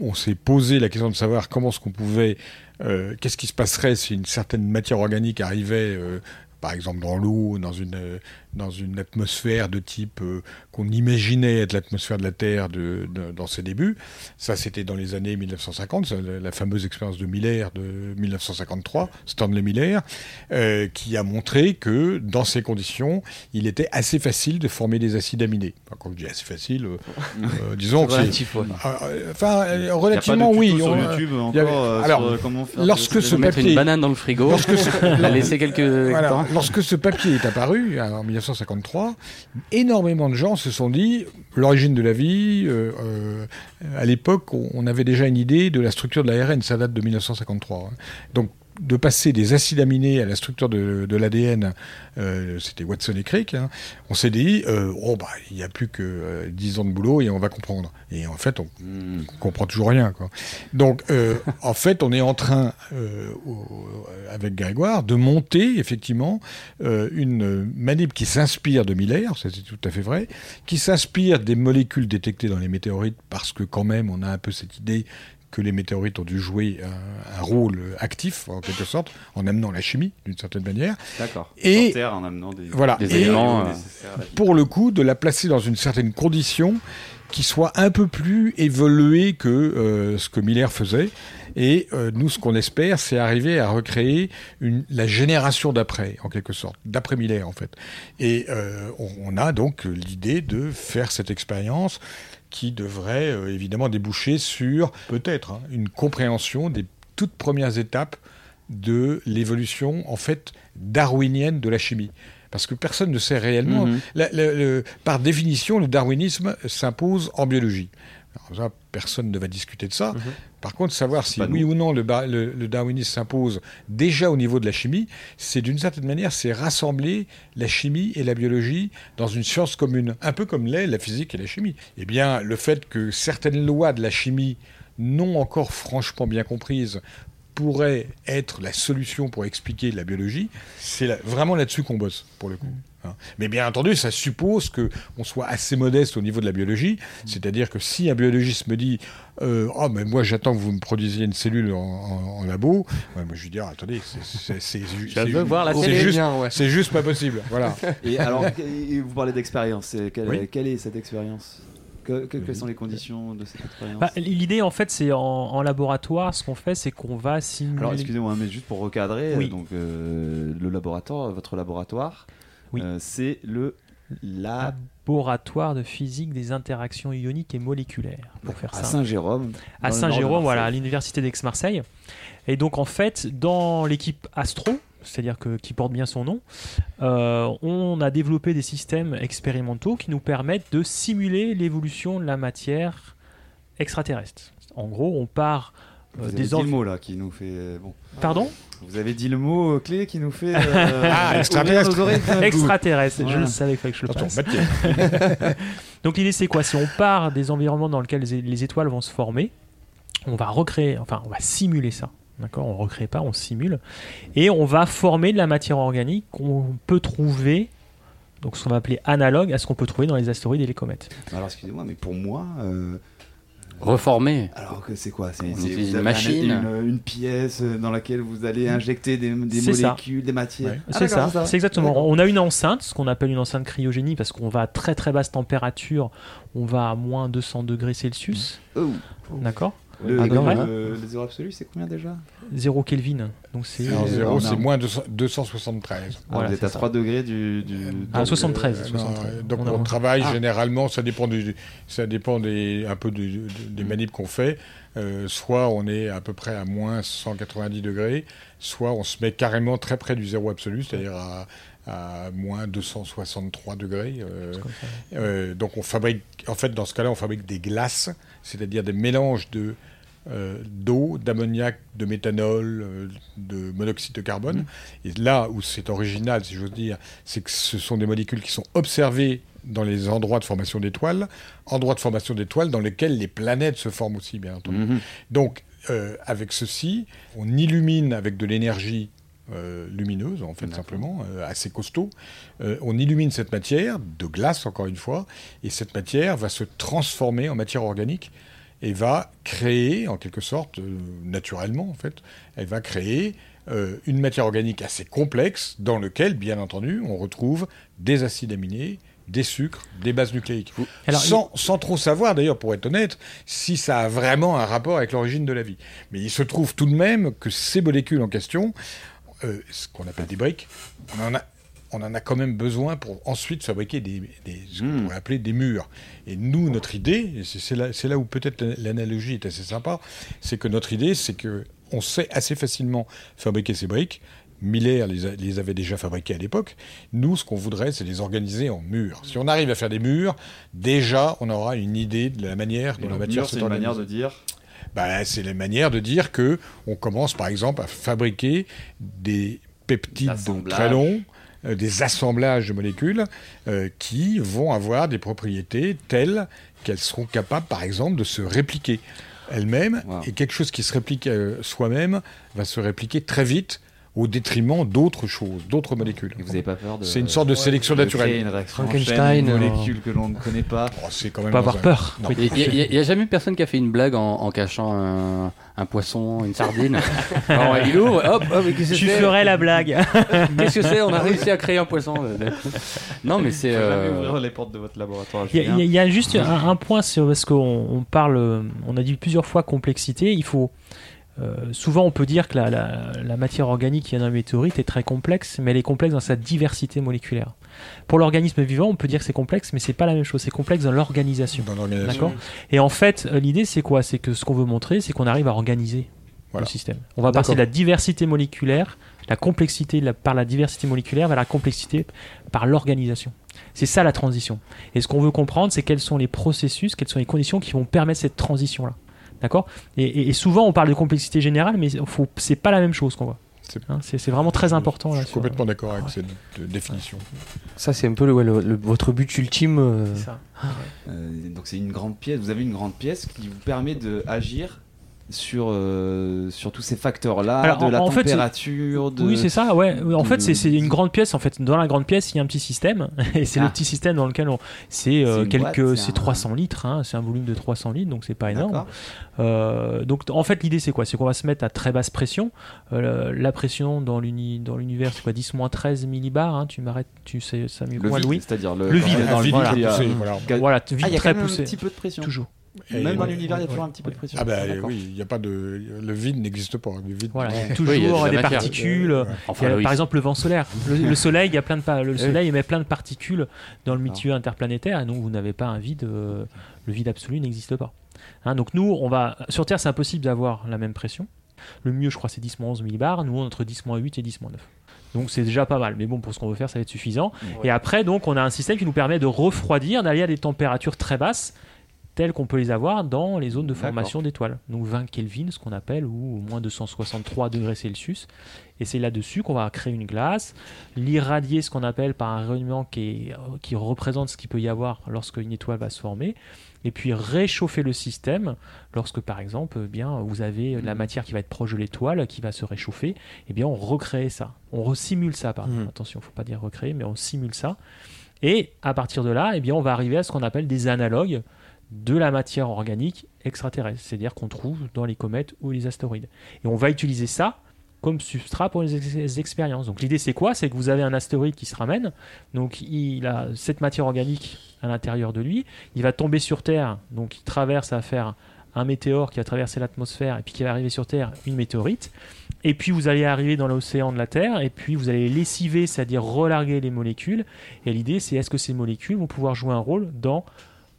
on s'est posé la question de savoir comment est-ce qu'on pouvait, euh, qu'est-ce qui se passerait si une certaine matière organique arrivait, euh, par exemple dans l'eau, dans une euh, dans une atmosphère de type euh, qu'on imaginait être l'atmosphère de la Terre de, de- dans ses débuts. Ça, c'était dans les années 1950, ça, la, fameuse expérience de Miller de 1953, Stanley Miller, euh, qui a montré que dans ces conditions, il était assez facile de former des acides aminés. Enfin, quand je dis assez facile, euh, disons que
Relatif, ouais.
Ah, Enfin, relativement oui.
tuto sur
on-
YouTube
il
encore,
y avait- alors,
sur, comment faire
lorsque ce papier,
une banane dans le frigo,
lorsque ce-
la laisser quelques
Voilà,
temps.
lorsque ce papier est apparu en 1953, énormément de gens se sont dit l'origine de la vie. euh, euh, à l'époque, on, avait déjà une idée de la structure de l'ARN. Ça date de 1953. hein. Donc de passer des acides aminés à la structure de, de l'ADN, euh, c'était Watson et Crick, hein, on s'est dit, euh, oh, bah, il n'y a plus que euh, 10 ans de boulot et on va comprendre. Et en fait, on
Hmm.
comprend toujours rien. Quoi. Donc, euh, en fait, on est en train, euh, au- avec Grégoire, de monter effectivement euh, une manip qui s'inspire de Miller, c'est tout à fait vrai, qui s'inspire des molécules détectées dans les météorites, parce que quand même, on a un peu cette idée que les météorites ont dû jouer un, un rôle actif, en quelque sorte, en amenant la chimie, d'une certaine manière.
D'accord.
Et
Terre, en amenant des-
voilà.
des
Et,
éléments,
euh, pour le coup, de la placer dans une certaine condition qui soit un peu plus évoluée que euh, ce que Miller faisait. Et euh, nous, ce qu'on espère, c'est arriver à recréer une, la génération d'après, en quelque sorte, d'après Miller, en fait. Et euh, on, on a donc l'idée de faire cette expérience qui devrait euh, évidemment déboucher sur peut-être hein, une compréhension des toutes premières étapes de l'évolution en fait darwinienne de la chimie. Parce que personne ne sait réellement.
Mhm.
La- la- le- par définition, le darwinisme s'impose en biologie. Alors ça, personne ne va discuter de ça. Par contre, savoir si oui ou non le, ba- le- le darwinisme s'impose déjà au niveau de la chimie, c'est d'une certaine manière, c'est rassembler la chimie et la biologie dans une science commune, un peu comme l'est la physique et la chimie. Eh bien, le fait que certaines lois de la chimie, non encore franchement bien comprises, pourraient être la solution pour expliquer la biologie, c'est vraiment là-dessus qu'on bosse, pour le coup. hein. Mais bien entendu, ça suppose que on soit assez modeste au niveau de la biologie, c'est-à-dire que si un biologiste me dit euh, oh mais moi j'attends que vous me produisiez une cellule en, en- en labo, ouais, moi je lui dis ah, attendez c'est juste
ouais.
c'est juste pas possible, voilà.
Et alors, et vous parlez d'expérience. Quelle,
Oui.
quelle est cette expérience? Que- que- Quelles sont les conditions de cette expérience?
Bah, L'idée, en fait, c'est en, en laboratoire, ce qu'on fait, c'est qu'on va simuler.
Alors, excusez-moi, mais juste pour recadrer,
Oui.
donc euh, le laboratoire, votre laboratoire,
Oui.
euh, c'est le
laboratoire de physique des interactions ioniques et moléculaires, pour faire
à
ça.
Saint-Jérôme.
à Saint-Jérôme, voilà, à l'université d'Aix-Marseille. Et donc en fait, dans l'équipe Astro, c'est-à-dire que qui porte bien son nom, euh, on a développé des systèmes expérimentaux qui nous permettent de simuler l'évolution de la matière extraterrestre. En gros, on part euh,
Vous avez
des
dit le mot là qui nous fait. euh, Bon.
Pardon?
Vous avez dit le mot euh, clé qui nous fait. euh,
Ah, extraterrestre.
nos oreilles d'un coup.
Extraterrestre, je
Voilà.
le savais qu'il fallait que je le
Attends,
passe. Donc l'idée c'est quoi? Si on part des environnements dans lesquels les- les étoiles vont se former, on va recréer, enfin on va simuler ça. D'accord? On ne recrée pas, on simule. Et on va former de la matière organique qu'on peut trouver, donc ce qu'on va appeler analogue à ce qu'on peut trouver dans les astéroïdes et les comètes.
Alors, excusez-moi, mais pour moi. euh,
Reformé.
alors que c'est quoi C'est
une
un-
machine.
une, une pièce euh, dans laquelle vous allez injecter des, des
C'est ça.
molécules, des matières.
Ouais.
Ah,
c'est ça, c'est exactement. On a une enceinte, ce qu'on appelle une enceinte cryogénie, parce qu'on va à très très basse température, on va à moins 200 degrés Celsius.
Oh.
D'accord
Le,
à peu
le-
près.
le- le zéro absolu, c'est combien déjà?
0 Kelvin. Donc c'est
Alors,
Euh,
zéro,
on
c'est
a-
moins 200 273.
Ah,
Voilà,
vous êtes à
ça.
3 degrés du. du
Ah,
donc,
73.
Euh, non,
73.
euh, donc
On
travaille
Ah.
généralement, ça dépend des, ça dépend des, un peu des, des manips qu'on fait. Euh, soit on est à peu près à moins 190 degrés, soit on se met carrément très près du zéro absolu, c'est-à-dire à, à moins 263 degrés. euh, euh, donc on fabrique, en fait dans ce cas-là, on fabrique des glaces, c'est-à-dire des mélanges de euh, d'eau, d'ammoniac, de méthanol, euh, de monoxyde de carbone. Et là où c'est original, si j'ose dire, c'est que ce sont des molécules qui sont observées dans les endroits de formation d'étoiles, endroits de formation d'étoiles dans lesquels les planètes se forment aussi, bien entendu.
Mhm.
Donc, euh, avec ceci, on illumine avec de l'énergie euh, lumineuse, en fait, simplement, euh, assez costaud. Euh, on illumine cette matière, de glace encore une fois, et cette matière va se transformer en matière organique et va créer, en quelque sorte, euh, naturellement, en fait, elle va créer euh, une matière organique assez complexe dans lequel, bien entendu, on retrouve des acides aminés, des sucres, des bases nucléiques.
Alors,
sans, sans trop savoir, d'ailleurs, pour être honnête, si ça a vraiment un rapport avec l'origine de la vie. Mais il se trouve tout de même que ces molécules en question, euh, ce qu'on appelle des briques, on en a, on en a quand même besoin pour ensuite fabriquer des, des- ce qu'on pourrait appeler des murs. Et nous, notre idée, c'est là, où peut-être l'analogie est assez sympa, c'est que notre idée, c'est que on sait assez facilement fabriquer ces briques. Miller les, a- les avait déjà fabriquées à l'époque. Nous, ce qu'on voudrait, c'est les organiser en murs. Si on arrive à faire des murs, déjà, on aura une idée de la manière
Et
dont la matière
c'est une manière de dire
Bah, c'est la manière de dire que on commence par exemple à fabriquer des peptides très longs, des assemblages de molécules euh, qui vont avoir des propriétés telles qu'elles seront capables par exemple de se répliquer. Elles-mêmes et quelque chose qui se réplique euh, soi-même va se répliquer très vite au détriment d'autres choses, d'autres molécules.
Vous n'avez pas peur de.
C'est une sorte de sélection
de
naturelle.
une chaîne, une molécule que l'on ne connaît pas.
Oh, c'est quand même
Pas avoir
un-
peur.
Il n'y a, jamais personne qui a fait une blague en, en cachant un, un poisson, une sardine. Alors, il ouvre, hop, hop, mais qu'est-ce que
Tu ferais la blague.
Qu'est-ce que c'est On a réussi à créer un poisson. Non, mais c'est. Euh,
ouvrir les portes de votre laboratoire.
Il y, a- y a- a juste un, un point, c'est parce qu'on on parle, euh, on a dit plusieurs fois complexité. Il faut euh, souvent on peut dire que la, la- la matière organique qui est dans la météorite est très complexe, mais elle est complexe dans sa diversité moléculaire. Pour l'organisme vivant, on peut dire que c'est complexe, mais c'est pas la même chose. C'est complexe dans l'organisation. D'accord? Et en fait, euh, l'idée c'est quoi? C'est que ce qu'on veut montrer, c'est qu'on arrive à organiser le système. On va passer de la diversité moléculaire, la complexité la- par la diversité moléculaire vers la complexité par l'organisation. C'est ça la transition. Et ce qu'on veut comprendre, c'est quels sont les processus, quelles sont les conditions qui vont permettre cette transition-là. D'accord et, et- et souvent, on parle de complexité générale, mais faut- c'est pas la même chose qu'on voit. Hein, C'est c'est vraiment très important.
Je
là,
suis
sur-
complètement d'accord avec cette définition.
Ça, c'est un peu le, ouais, le- le- votre but ultime. euh,
C'est ça.
Euh, donc c'est une grande pièce. Vous avez une grande pièce qui vous permet de agir sur euh, sur tous ces facteurs-là, de
en-
la
en fait,
température. de...
Oui, c'est ça, ouais. En
de-
fait, c'est- c'est une grande pièce. En fait, dans la grande pièce, il y a un petit système. Et c'est
Ah.
le petit système dans lequel on. C'est euh, quelques.
c'est
C'est
un-
300 litres. hein, C'est un volume de 300 litres, donc c'est pas énorme. Euh, donc, en fait, l'idée, c'est quoi? C'est qu'on va se mettre à très basse pression. La pression dans l'uni- dans l'univers, c'est quoi? 10 13 millibars. hein, tu m'arrêtes, tu sais ça mieux que
Le
moi,
vide,
Louis.
c'est-à-dire le-
le vide.
dans le vide,
voilà.
poussé,
Ah,
vide
il y a
très poussé.
un petit peu de pression.
Toujours.
Et-
Même dans l'univers, il y a toujours
ouais.
un petit peu de pression.
Ah bah
D'accord.
oui, il y a pas de le vide n'existe pas. Le vide.
Voilà, il y a toujours
Oui, il y a de la
des
matière.
particules.
Ouais.
Enfin,
Il y a,
oui.
Par exemple, le vent solaire. Le, le soleil, il y a plein de le
Oui.
soleil émet plein de particules dans le milieu interplanétaire, et donc vous n'avez pas un vide. euh, le vide absolu n'existe pas. Hein, donc nous, on va sur Terre, c'est impossible d'avoir la même pression. Le mieux, je crois, c'est 10-11 millibars. Nous, on est entre 10-8 et 10-9. Donc c'est déjà pas mal, mais bon, pour ce qu'on veut faire, ça va être suffisant. Et après, donc, on a un système qui nous permet de refroidir, d'aller à des températures très basses, telles qu'on peut les avoir dans les zones de formation d'étoiles. Donc 20 Kelvin, ce qu'on appelle, ou au moins 263 degrés Celsius. Et c'est là-dessus qu'on va créer une glace, l'irradier, ce qu'on appelle par un rayonnement qui, est- qui représente ce qu'il peut y avoir lorsque une étoile va se former, et puis réchauffer le système lorsque, par exemple, eh bien, vous avez de la matière qui va être proche de l'étoile, qui va se réchauffer, et bien on recrée ça. On resimule ça, pardon.
Mhm.
Attention, il ne faut pas dire recréer, mais on simule ça. Et à partir de là, eh bien, on va arriver à ce qu'on appelle des analogues de la matière organique extraterrestre, c'est-à-dire qu'on trouve dans les comètes ou les astéroïdes. Et on va utiliser ça comme substrat pour les, ex- les expériences. Donc l'idée c'est quoi? C'est que vous avez un astéroïde qui se ramène, donc il a cette matière organique à l'intérieur de lui, il va tomber sur Terre, donc il traverse à faire un météore qui a traversé l'atmosphère et puis qui va arriver sur Terre, une météorite. Et puis vous allez arriver dans l'océan de la Terre et puis vous allez lessiver, c'est-à-dire relarguer les molécules. Et l'idée, c'est est-ce que ces molécules vont pouvoir jouer un rôle dans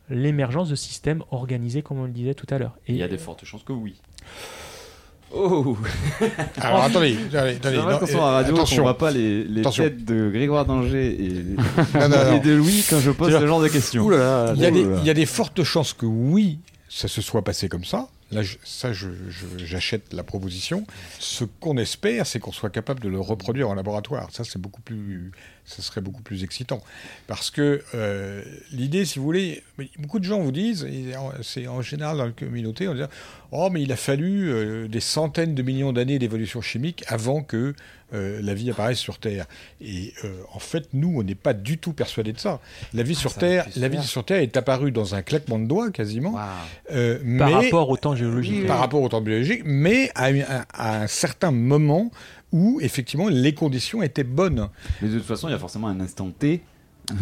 l'émergence de systèmes organisés, comme on le disait tout à l'heure.
Il y a des fortes chances que oui.
Oh Alors attendez.
C'est vrai
non, euh,
à la radio,
attention.
qu'on voit pas les, têtes de Grégoire d'Angers et,
Non, non, non.
et de Louis quand je pose ce genre de questions.
il, y a des, il y a des fortes chances que oui, ça se soit passé comme ça. Là, je- ça, je- je- j'achète la proposition. Ce qu'on espère, c'est qu'on soit capable de le reproduire en laboratoire. Ça, c'est beaucoup plus, ça serait beaucoup plus excitant. Parce que euh, l'idée, si vous voulez, beaucoup de gens vous disent, c'est en général dans la communauté, on dit, oh, mais il a fallu euh, des centaines de millions d'années d'évolution chimique avant que euh, la vie apparaisse sur Terre. Et euh, en fait, nous, on n'est pas du tout persuadés de ça. La vie sur
ça
Terre, la vie sur Terre est apparue dans un claquement de doigts quasiment. Euh,
Par
mais-
rapport au temps géologique.
Par rapport au temps biologique, mais à un certain moment où effectivement les conditions étaient bonnes.
Mais de toute façon, il y a forcément un instant T.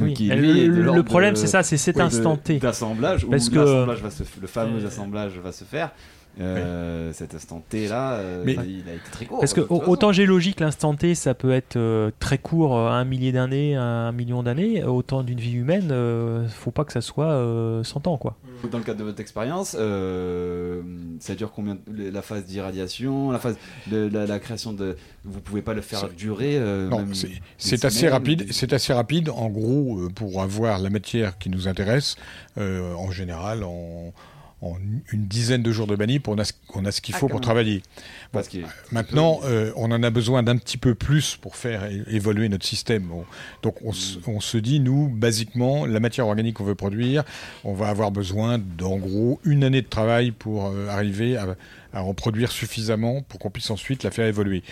Oui.
Qui,
Le-
lui,
le problème, c'est ça, c'est cet instant T.
D'assemblage, où
que-
l'assemblage va se le fameux assemblage va se faire. Euh, Cet instant T là, euh,
Mais-
il a été très court.
Parce que
façon.
autant géologique, l'instant T, ça peut être euh, très court, euh, un millier d'années, un million d'années. Autant d'une vie humaine, euh, faut pas que ça soit euh, 100 ans, quoi.
Dans le cadre de votre expérience, euh, ça dure combien La phase d'irradiation, la phase de la, la création de. Vous pouvez pas le faire durer. euh,
Non, c'est- assez rapide.
ou-
C'est assez rapide. En gros, pour avoir la matière qui nous intéresse, euh, en général, en, en une dizaine de jours de manip, on a, ce- on a ce qu'il
Ah,
faut pour
même.
travailler. Bon,
Parce qu'il-
maintenant, euh, on en a besoin d'un petit peu plus pour faire évoluer notre système. Bon, donc, on, se- on se dit, nous, basiquement, la matière organique qu'on veut produire, on va avoir besoin d'en gros une année de travail pour euh, arriver à, à en produire suffisamment pour qu'on puisse ensuite la faire évoluer.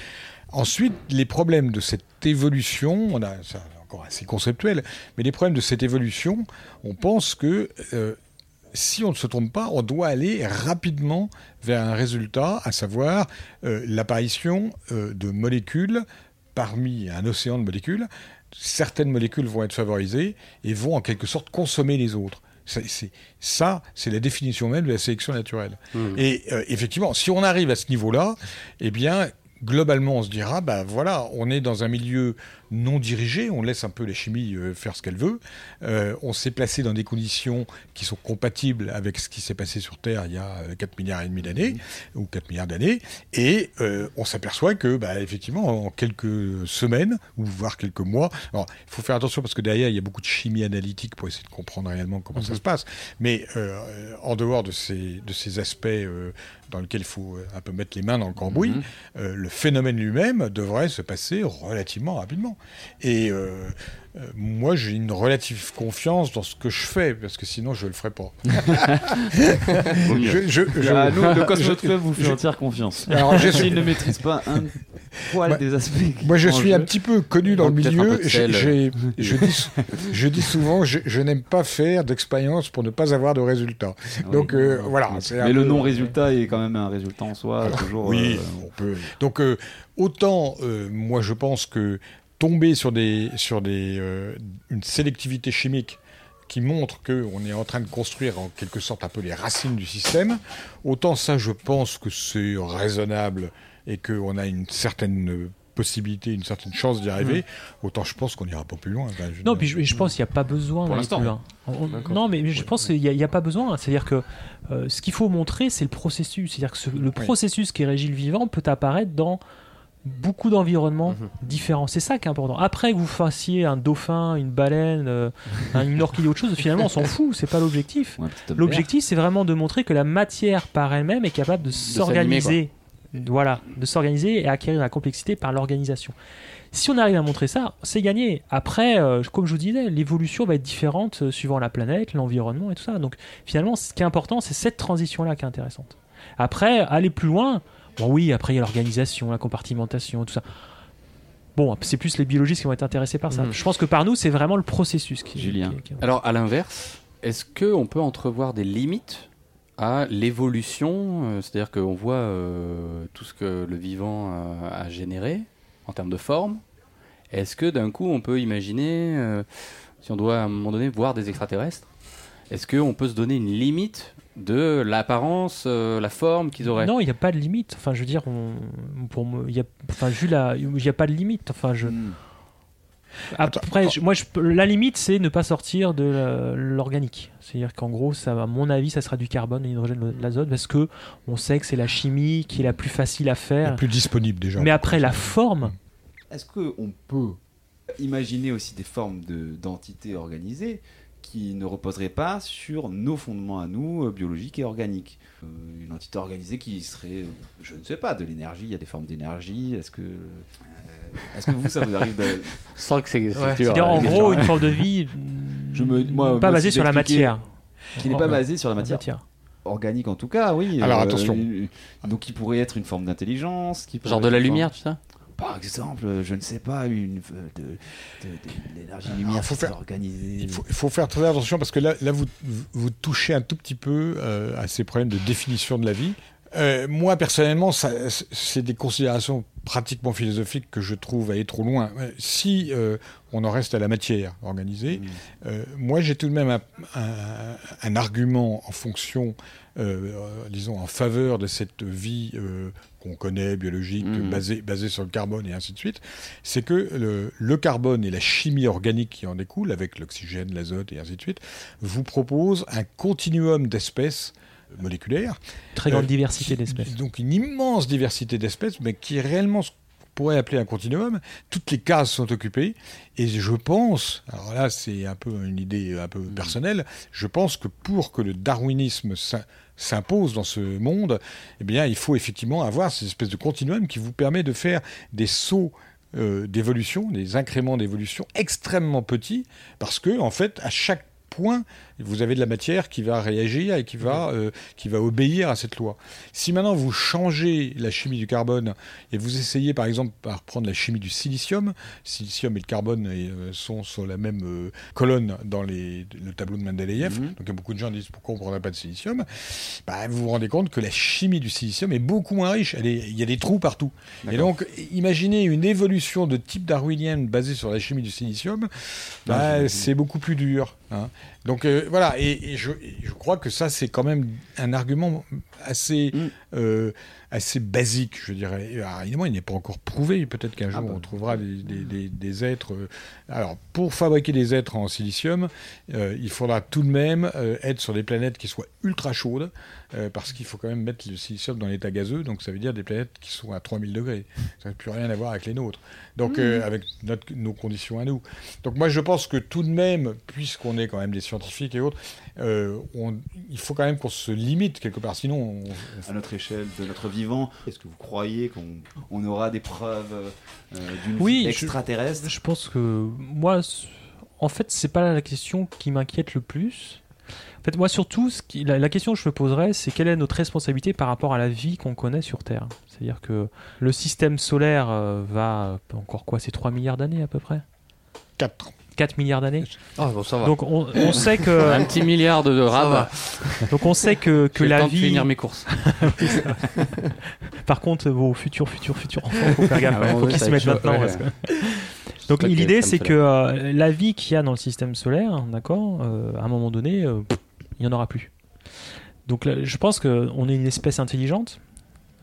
Ensuite, les problèmes de cette évolution, on a c'est encore assez conceptuel, mais les problèmes de cette évolution, on pense que euh, si on ne se trompe pas, on doit aller rapidement vers un résultat, à savoir euh, l'apparition euh, de molécules parmi un océan de molécules. Certaines molécules vont être favorisées et vont en quelque sorte consommer les autres. Ça, c'est- Ça, c'est la définition même de la sélection naturelle.
Mhm.
Et euh, effectivement, si on arrive à ce niveau-là, eh bien, globalement, on se dira, bah voilà, on est dans un milieu non dirigé, on laisse un peu la chimie euh, faire ce qu'elle veut. Euh, on s'est placé dans des conditions qui sont compatibles avec ce qui s'est passé sur Terre il y a euh, 4 milliards et demi d'années, ou 4 milliards d'années, et euh, on s'aperçoit que, bah, effectivement, en quelques semaines, ou voire quelques mois, alors il faut faire attention parce que derrière, il y a beaucoup de chimie analytique pour essayer de comprendre réellement comment ça
Mhm.
se passe, mais euh, en dehors de ces, de ces aspects euh, dans lesquels il faut euh, un peu mettre les mains dans le cambouis,
Mhm.
euh, le phénomène lui-même devrait se passer relativement rapidement. Et euh, euh, moi, j'ai une relative confiance dans ce que je fais, parce que sinon, je le ferais pas. Je- je- je-
Ah, nous, le Cosmos
je-
Club vous fait entière confiance.
Alors, je suis-
ne maîtrise pas un poil des aspects.
Moi, je suis
jeu.
un petit peu connu dans le milieu.
sel.
je, dis, je dis souvent, je, je n'aime pas faire d'expérience pour ne pas avoir de résultats.
Oui.
Donc euh, voilà.
Mais le non-résultat est quand même un résultat en soi. toujours,
Oui,
euh,
on peut. Donc euh, autant, euh, moi, je pense que tomber sur des sur des euh, une sélectivité chimique qui montre qu'on est en train de construire en quelque sorte un peu les racines du système, autant ça, je pense que c'est raisonnable et qu'on a une certaine possibilité, une certaine chance d'y arriver, autant je pense qu'on n'ira pas plus loin. Ben, je-
Non, puis je, je pense qu'il n'y a pas besoin
Pour
d'aller
l'instant.
plus loin. On-
D'accord.
Non, mais je pense qu'il n'y a, il y a pas besoin. C'est-à-dire que euh, ce qu'il faut montrer, c'est le processus. C'est-à-dire que ce- le processus qui régit le vivant peut apparaître dans beaucoup d'environnements différents. C'est ça qui est important. Après que vous fassiez un dauphin, une baleine, euh, un- une orchidée, autre chose, finalement, on s'en fout. C'est pas l'objectif. L'objectif, c'est vraiment de montrer que la matière par elle-même est capable de s'organiser. Voilà, de s'organiser et acquérir la complexité par l'organisation. Si on arrive à montrer ça, c'est gagné. Après, euh, comme je vous disais, l'évolution va être différente euh, suivant la planète, l'environnement et tout ça. Donc finalement, ce qui est important, c'est cette transition-là qui est intéressante. Après, aller plus loin, bon oui, après il y a l'organisation, la compartimentation, tout ça. Bon, c'est plus les biologistes qui vont être intéressés par ça.
Mhm.
Je pense que par nous, c'est vraiment le processus qui.
Julien.
qui- qui-
Alors, à l'inverse, est-ce qu'on peut entrevoir des limites à l'évolution euh, C'est-à-dire qu'on voit euh, tout ce que le vivant a généré en termes de forme. Est-ce que d'un coup, on peut imaginer, euh, si on doit à un moment donné voir des extraterrestres, est-ce qu'on peut se donner une limite de l'apparence, euh, la forme qu'ils auraient.
Non, il n'y a pas de limite. Enfin, je veux dire, on, pour y a, enfin, vu la, il n'y a pas de limite. Enfin, je.
Hmm.
Après, je- moi, je, la limite, c'est ne pas sortir de l'organique. C'est-à-dire qu'en gros, ça, à mon avis, ça sera du carbone, de l'hydrogène, de l'azote, parce que on sait que c'est la chimie qui est la plus facile à faire.
La plus disponible déjà.
Mais après, la forme,
Est-ce qu'on peut imaginer aussi des formes de- d'entités organisées qui ne reposeraient pas sur nos fondements à nous, euh, biologiques et organiques Euh, Une entité organisée qui serait, euh, je ne sais pas, de l'énergie, il y a des formes d'énergie, est-ce que... euh, Est-ce que vous, ça vous arrive de...
Je sens que c'est c'est
Ouais. C'est-à-dire, en
hein, les
gros,
gens.
une forme de vie
Je me, moi,
pas basée sur la matière.
Qui n'est
En-
pas basée sur la
en
matière.
matière.
Organique en tout cas, oui.
Alors,
Euh,
attention.
donc il pourrait être une forme d'intelligence. qui
Genre de la lumière,
forme-
tu sais
Par exemple, je ne sais pas, une euh, de, de- de l'énergie lumière
faut faire-
organisée.
Il faut, il faut faire très attention parce que là, là vous, vous touchez un tout petit peu euh, à ces problèmes de définition de la vie. Euh, moi, personnellement, c'est des considérations pratiquement philosophiques que je trouve aller trop loin. Si euh, on en reste à la matière organisée, euh, moi, j'ai tout de même un, un- un argument en fonction, disons, en faveur de cette vie qu'on connaît, biologique,
Mhm.
basée, basée sur le carbone et ainsi de suite. C'est que le, le carbone et la chimie organique qui en découle, avec l'oxygène, l'azote et ainsi de suite, vous proposent un continuum d'espèces moléculaires.
Très grande
Euh,
diversité d'espèces.
Donc une immense diversité d'espèces, mais qui est réellement ce qu'on pourrait appeler un continuum. Toutes les cases sont occupées. Et je pense, alors là c'est un peu une idée un peu personnelle, je pense que pour que le darwinisme s'impose dans ce monde, eh il faut effectivement avoir cette espèce de continuum qui vous permet de faire des sauts euh, d'évolution, des incréments d'évolution extrêmement petits, parce que en fait à chaque point, vous avez de la matière qui va réagir et qui va, euh, qui va obéir à cette loi. Si maintenant vous changez la chimie du carbone et vous essayez par exemple par prendre la chimie du silicium, silicium et le carbone euh, sont sur la même euh, colonne dans les, le tableau de Mendeleïev, donc il y a beaucoup de gens qui disent pourquoi on ne prendrait pas de silicium, bah, vous vous rendez compte que la chimie du silicium est beaucoup moins riche, Elle est- il y a des trous partout. Et donc imaginez une évolution de type darwinien basée sur la chimie du silicium, bah, c'est beaucoup plus dur. Hein. Donc euh, voilà, et, et je, et je crois que ça c'est quand même un argument assez, euh, assez basique, je dirais. Alors, évidemment, il n'est pas encore prouvé. Peut-être qu'un jour
bah.
on trouvera des, des- des- des êtres. euh, alors, pour fabriquer des êtres en silicium, euh, il faudra tout de même être sur des planètes qui soient ultra chaudes, parce qu'il faut quand même mettre le silicium dans l'état gazeux. Donc ça veut dire des planètes qui sont à 3000 degrés. Ça n'a plus rien à voir avec les nôtres. Donc
Mhm.
avec notre- nos conditions à nous. Donc moi je pense que tout de même, puisqu'on est quand même des scientifiques et autres, euh, on- il faut quand même qu'on se limite quelque part. Sinon, on, on-
À notre échelle, de notre vivant, est-ce que vous croyez qu'on on aura des preuves euh, d'une
Oui,
vie extraterrestre?
Je pense que moi, en fait, c'est pas la question qui m'inquiète le plus. En fait, moi, surtout, ce qui- la, la question que je me poserais, c'est quelle est notre responsabilité par rapport à la vie qu'on connaît sur Terre? C'est-à-dire que le système solaire euh, va encore quoi C'est 3 milliards d'années à peu près?
4.
4 milliards d'années
Ah, bon, ça va.
Donc on, on sait que...
Un petit milliard de
Ça
rab.
va. Donc on sait que, que
le
la
temps de
vie...
finir mes courses.
Oui. Par contre, vos futurs, futurs, futurs enfants, faut faire gaffe,
Ah,
faut qu'ils se mettent maintenant.
ouais.
parce que- Donc l'idée, c'est que euh, la vie qu'il y a dans le système solaire, d'accord, euh, à un moment donné, euh, il n'y en aura plus. Donc là, je pense qu'on est une espèce intelligente,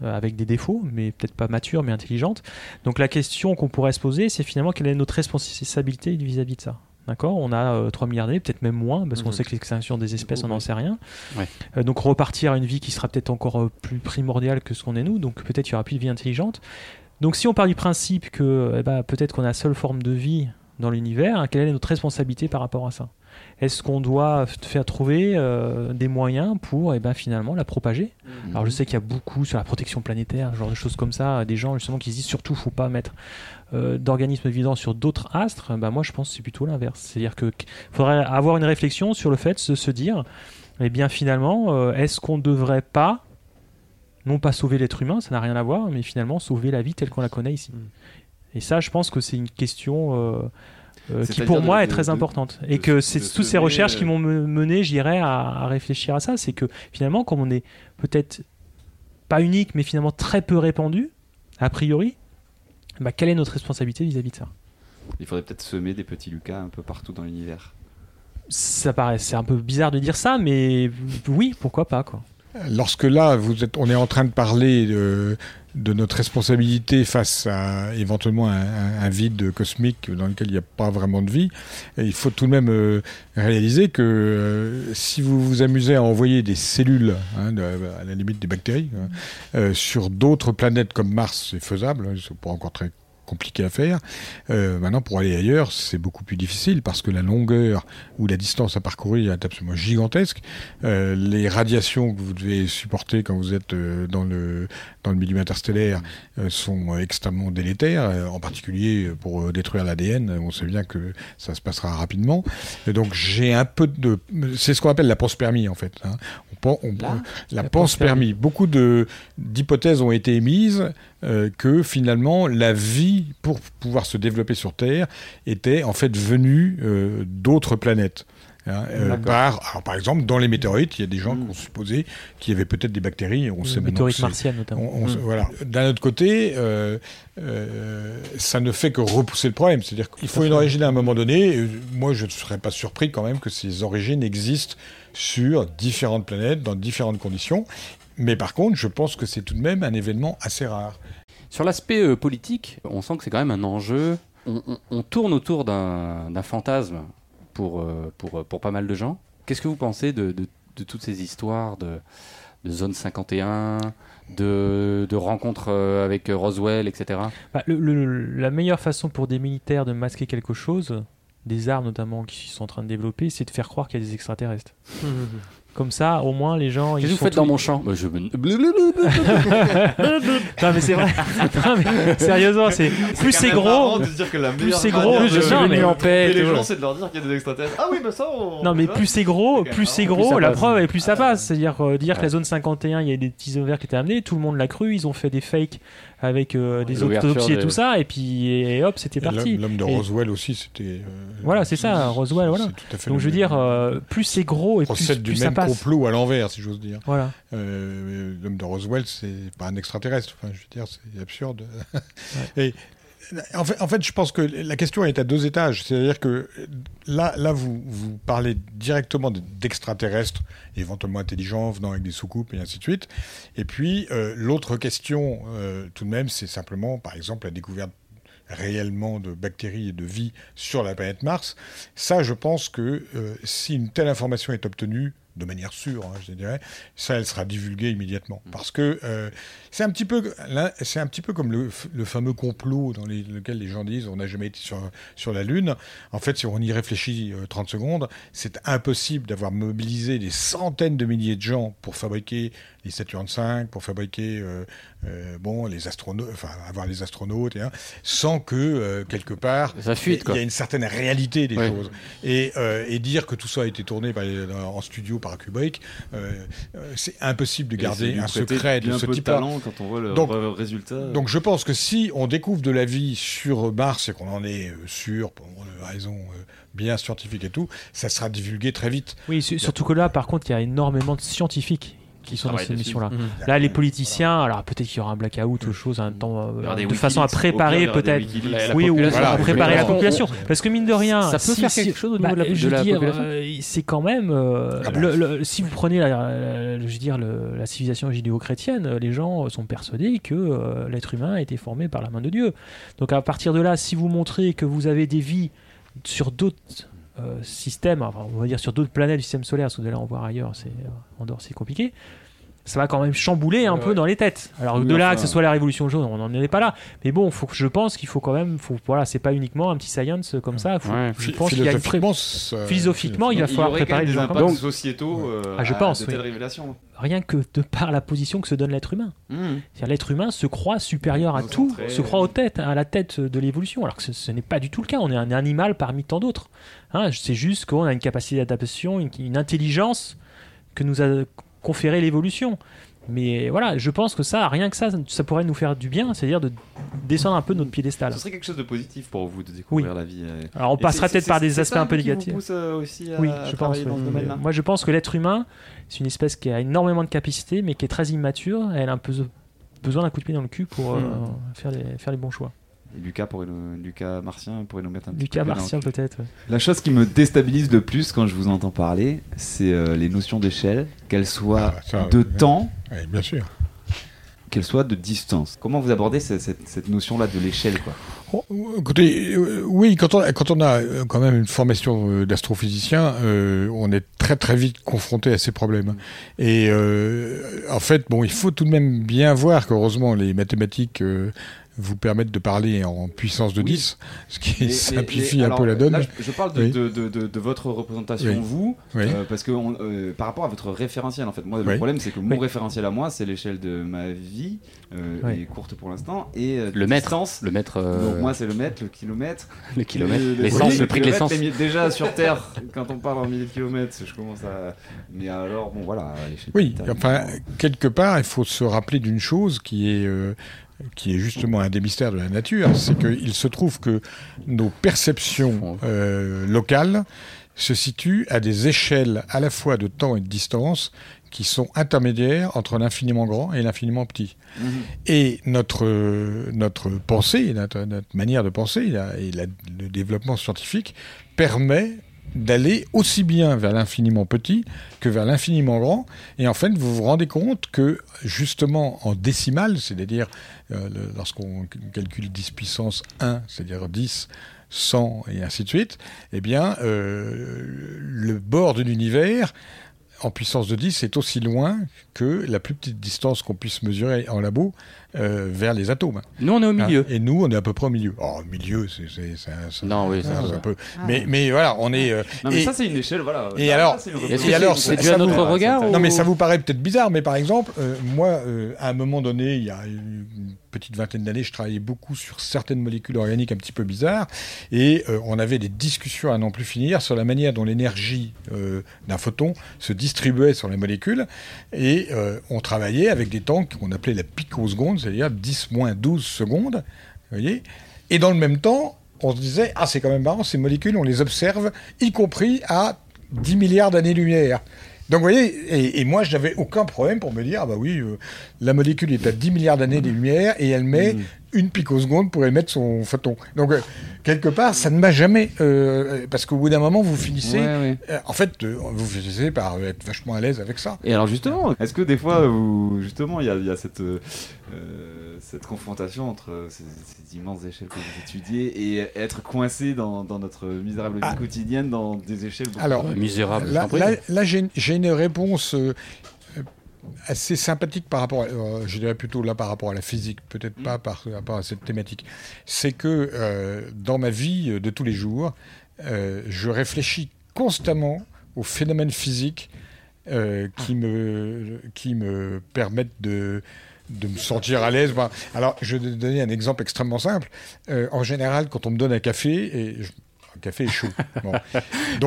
avec des défauts, mais peut-être pas mature, mais intelligente. Donc la question qu'on pourrait se poser, c'est finalement quelle est notre responsabilité vis-à-vis de ça D'accord? On a euh, 3 milliards d'années, peut-être même moins, parce qu'on
Mhm.
sait que l'extinction des espèces, on n'en sait rien.
Ouais.
Euh, donc repartir à une vie qui sera peut-être encore euh, plus primordiale que ce qu'on est nous, donc peut-être il y aura plus de vie intelligente. Donc si on part du principe que eh ben, peut-être qu'on a la seule forme de vie dans l'univers, hein, quelle est notre responsabilité par rapport à ça? Est-ce qu'on doit faire trouver euh, des moyens pour eh ben, finalement la propager? Alors je sais qu'il y a beaucoup sur la protection planétaire, ce genre de choses comme ça, des gens justement qui se disent surtout faut pas mettre euh, d'organismes vivants sur d'autres astres. Bah, moi je pense que c'est plutôt l'inverse. C'est-à-dire qu'il faudrait avoir une réflexion sur le fait de se dire, eh bien finalement, euh, est-ce qu'on ne devrait pas non pas sauver l'être humain, ça n'a rien à voir, mais finalement sauver la vie telle qu'on la connaît ici? Et ça, je pense que c'est une question euh, qui pour
de-
moi est très
de-
importante. Et
de-
que c'est toutes ces recherches qui
euh,
m'ont me- mené, je dirais, à, à réfléchir à ça. C'est que finalement, comme on est peut-être pas unique, mais finalement très peu répandu, a priori, bah, quelle est notre responsabilité vis-à-vis de ça?
Il faudrait peut-être semer des petits Lucas un peu partout dans l'univers.
ça paraît, c'est un peu bizarre de dire ça, mais oui, pourquoi pas quoi.
Lorsque là, vous êtes, on est en train de parler de, notre responsabilité face à éventuellement un, vide cosmique dans lequel il n'y a pas vraiment de vie, il faut tout de même euh, réaliser que euh, si vous vous amusez à envoyer des cellules, hein, à la limite des bactéries, hein, euh, sur d'autres planètes comme Mars, c'est faisable, hein, c'est pas encore très compliqué à faire. Euh, maintenant, pour aller ailleurs, c'est beaucoup plus difficile parce que la longueur ou la distance à parcourir est absolument gigantesque. Euh, les radiations que vous devez supporter quand vous êtes euh, dans le dans le milieu interstellaire sont extrêmement délétères, en particulier pour détruire l'ADN. On sait bien que ça se passera rapidement. Donc j'ai un peu de, c'est ce qu'on appelle la panspermie en fait. hein. On,
La-
la
la
panspermie. Beaucoup de d'hypothèses ont été émises euh, que finalement la vie pour pouvoir se développer sur Terre était en fait venue euh, d'autres planètes. Hein, euh, par, alors, par exemple, dans les météorites, il y a des gens qui ont supposé qu'il y avait peut-être des bactéries. On
Les
sait
météorites martiennes, notamment.
on- on se-
Mm.
voilà. D'un autre côté, euh, euh, ça ne fait que repousser le problème. C'est-à-dire qu'il faut une origine à un moment donné. Moi, je ne serais pas surpris quand même que ces origines existent sur différentes planètes, dans différentes conditions. Mais par contre, je pense que c'est tout de même un événement assez rare.
Sur l'aspect euh, politique, on sent que c'est quand même un enjeu. On, on- on tourne autour d'un fantasme pour, euh, pour, euh, pour pas mal de gens. Qu'est-ce que vous pensez de, de- de toutes ces histoires de, de zone 51, de, de rencontres euh, avec Roswell, etc.
Bah, le- le- la meilleure façon pour des militaires de masquer quelque chose, des armes notamment qui sont en train de développer, c'est de faire croire qu'il y a des extraterrestres. Comme ça, au moins, les gens.
Qu'est-ce
ils
que vous
font
faites dans mon champ Bah, je
non mais c'est vrai. Non, mais sérieusement, c'est plus c'est gros,
de se dire que la
plus c'est gros.
de-
non, mais
Et les gens, c'est de leur dire qu'il y a des extraterrestres. Ah oui, bah ça, on.
Non mais plus c'est gros, plus c'est gros, la preuve et plus ça passe. C'est-à-dire euh, dire que la zone 51, il y a des petits ovaires qui étaient amenés, tout le monde l'a cru, ils ont fait des fakes avec euh, des autopsies et tout ça, et puis et hop, c'était parti.
l'homme- de
Et-
Roswell aussi, c'était. euh,
Voilà, c'est ça, Roswell, voilà.
tout à fait
Donc je veux dire, euh, plus c'est gros et plus,
du
plus ça
même
passe.
complot à l'envers, si j'ose dire.
Voilà.
Euh, L'homme de Roswell, c'est pas un extraterrestre. Enfin, je veux dire, c'est absurde. Et en fait, je pense que la question est à deux étages. C'est-à-dire que là, là, vous, vous parlez directement de- d'extraterrestres, éventuellement intelligents, venant avec des soucoupes et ainsi de suite. Et puis, euh, l'autre question, euh, tout de même, c'est simplement, par exemple, la découverte réellement de bactéries et de vie sur la planète Mars. Ça, je pense que euh, si une telle information est obtenue, de manière sûre, hein, je dirais, ça, elle sera divulguée immédiatement. Parce que euh, c'est un petit peu, c'est un petit peu comme le, fameux complot dans les- lequel les gens disent on n'a jamais été sur, sur la Lune. En fait, si on y réfléchit euh, 30 secondes, c'est impossible d'avoir mobilisé des centaines de milliers de gens pour fabriquer les Saturn V, pour fabriquer euh, euh, bon les astronautes, enfin avoir les astronautes, et, hein, sans que euh, quelque part il y a une certaine réalité des choses. Et, euh, et dire que tout ça a été tourné par en studio par Kubrick, euh, euh, c'est impossible de garder un secret de ce type-là.
talent quand on voit le
donc,
résultat.
Donc je pense que si on découvre de la vie sur Mars et qu'on en est euh, sûr, pour une raison bien scientifique et tout, ça sera divulgué très vite.
Oui, su- surtout que là, par contre, il y a énormément de scientifiques qui sont dans
travaillent
cette
dessus.
mission-là.
Mhm.
Là, les politiciens, alors peut-être qu'il y aura un blackout ou chose, un temps, euh, de
Wikileaks.
façon à préparer peut-être, oui, ou à préparer la
On- on-
population. Parce que mine de rien,
Ça peut
si-
faire
si-
quelque chose au niveau de la-
je
de la
veux dire,
population
euh, c'est quand même, euh, le- le- si vous prenez la, la- je veux dire, le- la civilisation judéo-chrétienne, les gens sont persuadés que euh, l'être humain a été formé par la main de Dieu. Donc à partir de là, si vous montrez que vous avez des vies sur d'autres systèmes, enfin, on va dire sur d'autres planètes du système solaire, parce que de là on voir ailleurs, c'est euh, en dehors c'est compliqué. Ça va quand même chambouler un
Ouais,
peu
ouais.
dans les têtes. Alors
Oui,
de là
enfin-
que ce soit la révolution jaune, on n'en est pas là. Mais bon, faut je pense qu'il faut quand même, faut, voilà, c'est pas uniquement un petit science comme ça. Faut,
Ouais.
Je pense qu'il y a une pré-
philosophiquement,
philosophiquement, il va
Il
falloir préparer les
des
gens comme
impacts
ça.
sociétaux euh,
Ah, je
à
pense,
de
oui.
telles révélations.
Rien que de par la position que se donne l'être humain.
Mmh.
C'est-à-dire l'être humain se croit supérieur à tout, se croit au tête, à la tête de l'évolution, alors que ce, ce n'est pas du tout le cas. On est un animal parmi tant d'autres. Hein, c'est juste qu'on a une capacité d'adaptation, une, une intelligence que nous a conféré l'évolution. Mais voilà, je pense que ça, rien que ça, ça pourrait nous faire du bien, c'est-à-dire de descendre un peu de notre piédestal.
Ce serait quelque chose de positif pour vous de découvrir
Oui.
la vie. euh.
Alors on
Et
passera peut-être par des aspects
ça
un peu négatifs.
euh, aussi à-
oui, je pense.
travailler dans
oui.
ce domaine-là.
Moi, je pense que l'être humain, c'est une espèce qui a énormément de capacité, mais qui est très immature. Elle a un peu besoin d'un coup de pied dans le cul pour euh,
Hmm.
faire, les, faire les bons choix.
Et Lucas, pourrait nous- Lucas Martien pourrait nous mettre un petit
Lucas
peu
Martien, peut-être, ouais.
La chose qui me déstabilise le plus quand je vous entends parler, c'est euh, les notions d'échelle, qu'elles soient
Ah, ça,
de temps,
bien sûr.
qu'elles soient de distance. Comment vous abordez ce- cette, cette notion-là de l'échelle, quoi?
Oh, Écoutez, euh, oui, quand on, quand on a euh, quand même une formation euh, d'astrophysicien, euh, on est très très vite confronté à ces problèmes. Et euh, en fait, bon, il faut tout de même bien voir qu'heureusement les mathématiques euh, vous permettent de parler en puissance de 10, ce qui simplifie un
alors,
peu la donne.
là, je, je parle de,
Oui.
de- de- de- de votre représentation,
Oui.
vous,
Oui.
euh, parce que on- euh, par rapport à votre référentiel, en fait, moi, le
Oui.
problème, c'est que mon
Oui.
référentiel à moi, c'est l'échelle de ma vie, euh,
Oui.
est courte pour l'instant, et euh,
Le mètre.
distance.
Le mètre, euh,
Donc moi, c'est le mètre, le kilomètre.
Le kilomètre.
Le-
L'essence,
oui,
le prix de l'essence.
Déjà sur Terre, quand on parle en milliers de kilomètres, je commence à. Mais alors, bon, voilà. à l'échelle
Oui, enfin, quelque part, il faut se rappeler d'une chose qui est, euh, qui est justement un des mystères de la nature, c'est qu'il se trouve que nos perceptions euh, locales se situent à des échelles à la fois de temps et de distance qui sont intermédiaires entre l'infiniment grand et l'infiniment petit.
Mhm.
Et notre, notre pensée, notre, notre manière de penser la- et la- le développement scientifique permet d'aller aussi bien vers l'infiniment petit que vers l'infiniment grand. Et en fait, vous vous rendez compte que justement en décimale, c'est-à-dire lorsqu'on calcule 10 puissance 1, c'est-à-dire 10, 100 et ainsi de suite, eh bien, euh, le bord de l'univers en puissance de 10 est aussi loin que la plus petite distance qu'on puisse mesurer en labo euh, vers les atomes.
Nous, on est au milieu.
Hein, et nous, on est à peu près au milieu. Oh, au milieu, c'est un-
Non, oui,
un peu.
Ah.
Mais, mais voilà, on est. euh,
Non, mais
et-
ça, c'est une échelle, voilà.
Et alors,
c'est dû à notre
vous-
regard
Non,
ou-
mais ça vous paraît peut-être bizarre, mais par exemple, euh, moi, euh, à un moment donné, il y a une petite vingtaine d'années, je travaillais beaucoup sur certaines molécules organiques un petit peu bizarres, et euh, on avait des discussions à n'en plus finir sur la manière dont l'énergie euh, d'un photon se distribuait sur les molécules, et euh, on travaillait avec des temps qu'on appelait la picoseconde, c'est-à-dire 10 moins 12 secondes, voyez, et dans le même temps, on se disait, ah c'est quand même marrant, ces molécules, on les observe, y compris à 10 milliards d'années-lumière. Donc vous voyez, et, et moi je n'avais aucun problème pour me dire, ah bah oui, euh, la molécule est à 10 milliards d'années-lumière et elle met une picoseconde pour émettre son photon. Donc euh, quelque part, ça ne m'a jamais... euh, parce qu'au bout d'un moment, vous finissez...
Ouais, ouais.
en fait, vous finissez par être vachement à l'aise avec ça.
Et alors justement, est-ce que des fois, vous, justement, il y a, il y a cette, cette confrontation entre euh, ces, ces immenses échelles que vous étudiez et être coincé dans, dans notre misérable vie quotidienne dans des échelles beaucoup
Alors,
plus-
Là, là, là, j'ai une réponse euh, euh, assez sympathique par rapport, à, euh, je dirais plutôt là par rapport à la physique, peut-être pas par rapport à cette thématique. C'est que euh, dans ma vie euh, de tous les jours, euh, je réfléchis constamment aux phénomènes physiques euh, qui, me, qui me permettent de de me sentir à l'aise. Bah, alors, je vais donner un exemple extrêmement simple. Euh, en général, quand on me donne un café, et je- un café est chaud. Bon.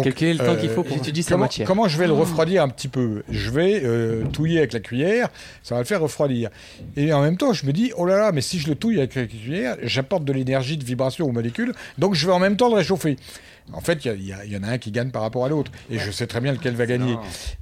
Quel- quel est le temps qu'il faut pour-
j'étudie
sa
comment,
matière.
comment je vais le refroidir un petit peu? Je vais euh, touiller avec la cuillère, ça va le faire refroidir. Et en même temps, je me dis, oh là là, mais si je le touille avec la cuillère, j'apporte de l'énergie de vibration aux molécules, donc je vais en même temps le réchauffer. En fait, il y en a un qui gagne par rapport à l'autre, et je sais très bien lequel va gagner.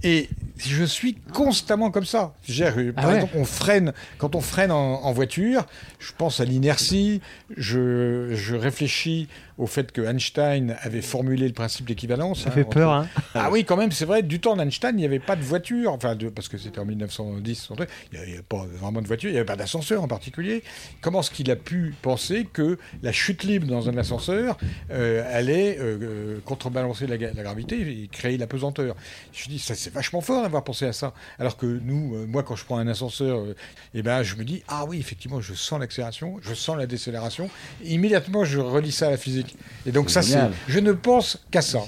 Et je suis constamment comme ça. Dire, Par
Ah ouais.
exemple, on freine, quand on freine en, en voiture, je pense à l'inertie, je, je réfléchis au fait que Einstein avait formulé le principe d'équivalence.
Ça fait peur, hein.
Ah oui, quand même, c'est vrai, du temps d'Einstein, il n'y avait pas de voiture, enfin, de, parce que c'était en 1910, son truc, il n'y avait pas vraiment de voiture, il n'y avait pas d'ascenseur en particulier. Comment est-ce qu'il a pu penser que la chute libre dans un ascenseur euh, allait euh, euh, contrebalancer la, gravité et créer la pesanteur Je me dis, ça c'est vachement fort d'avoir pensé à ça. Alors que nous, euh, moi, quand je prends un ascenseur, eh ben, je me dis, ah oui, effectivement, je sens l'accélération, je sens la décélération. Immédiatement, je relis ça à la physique. Et donc, ça, c'est. Je ne pense qu'à ça.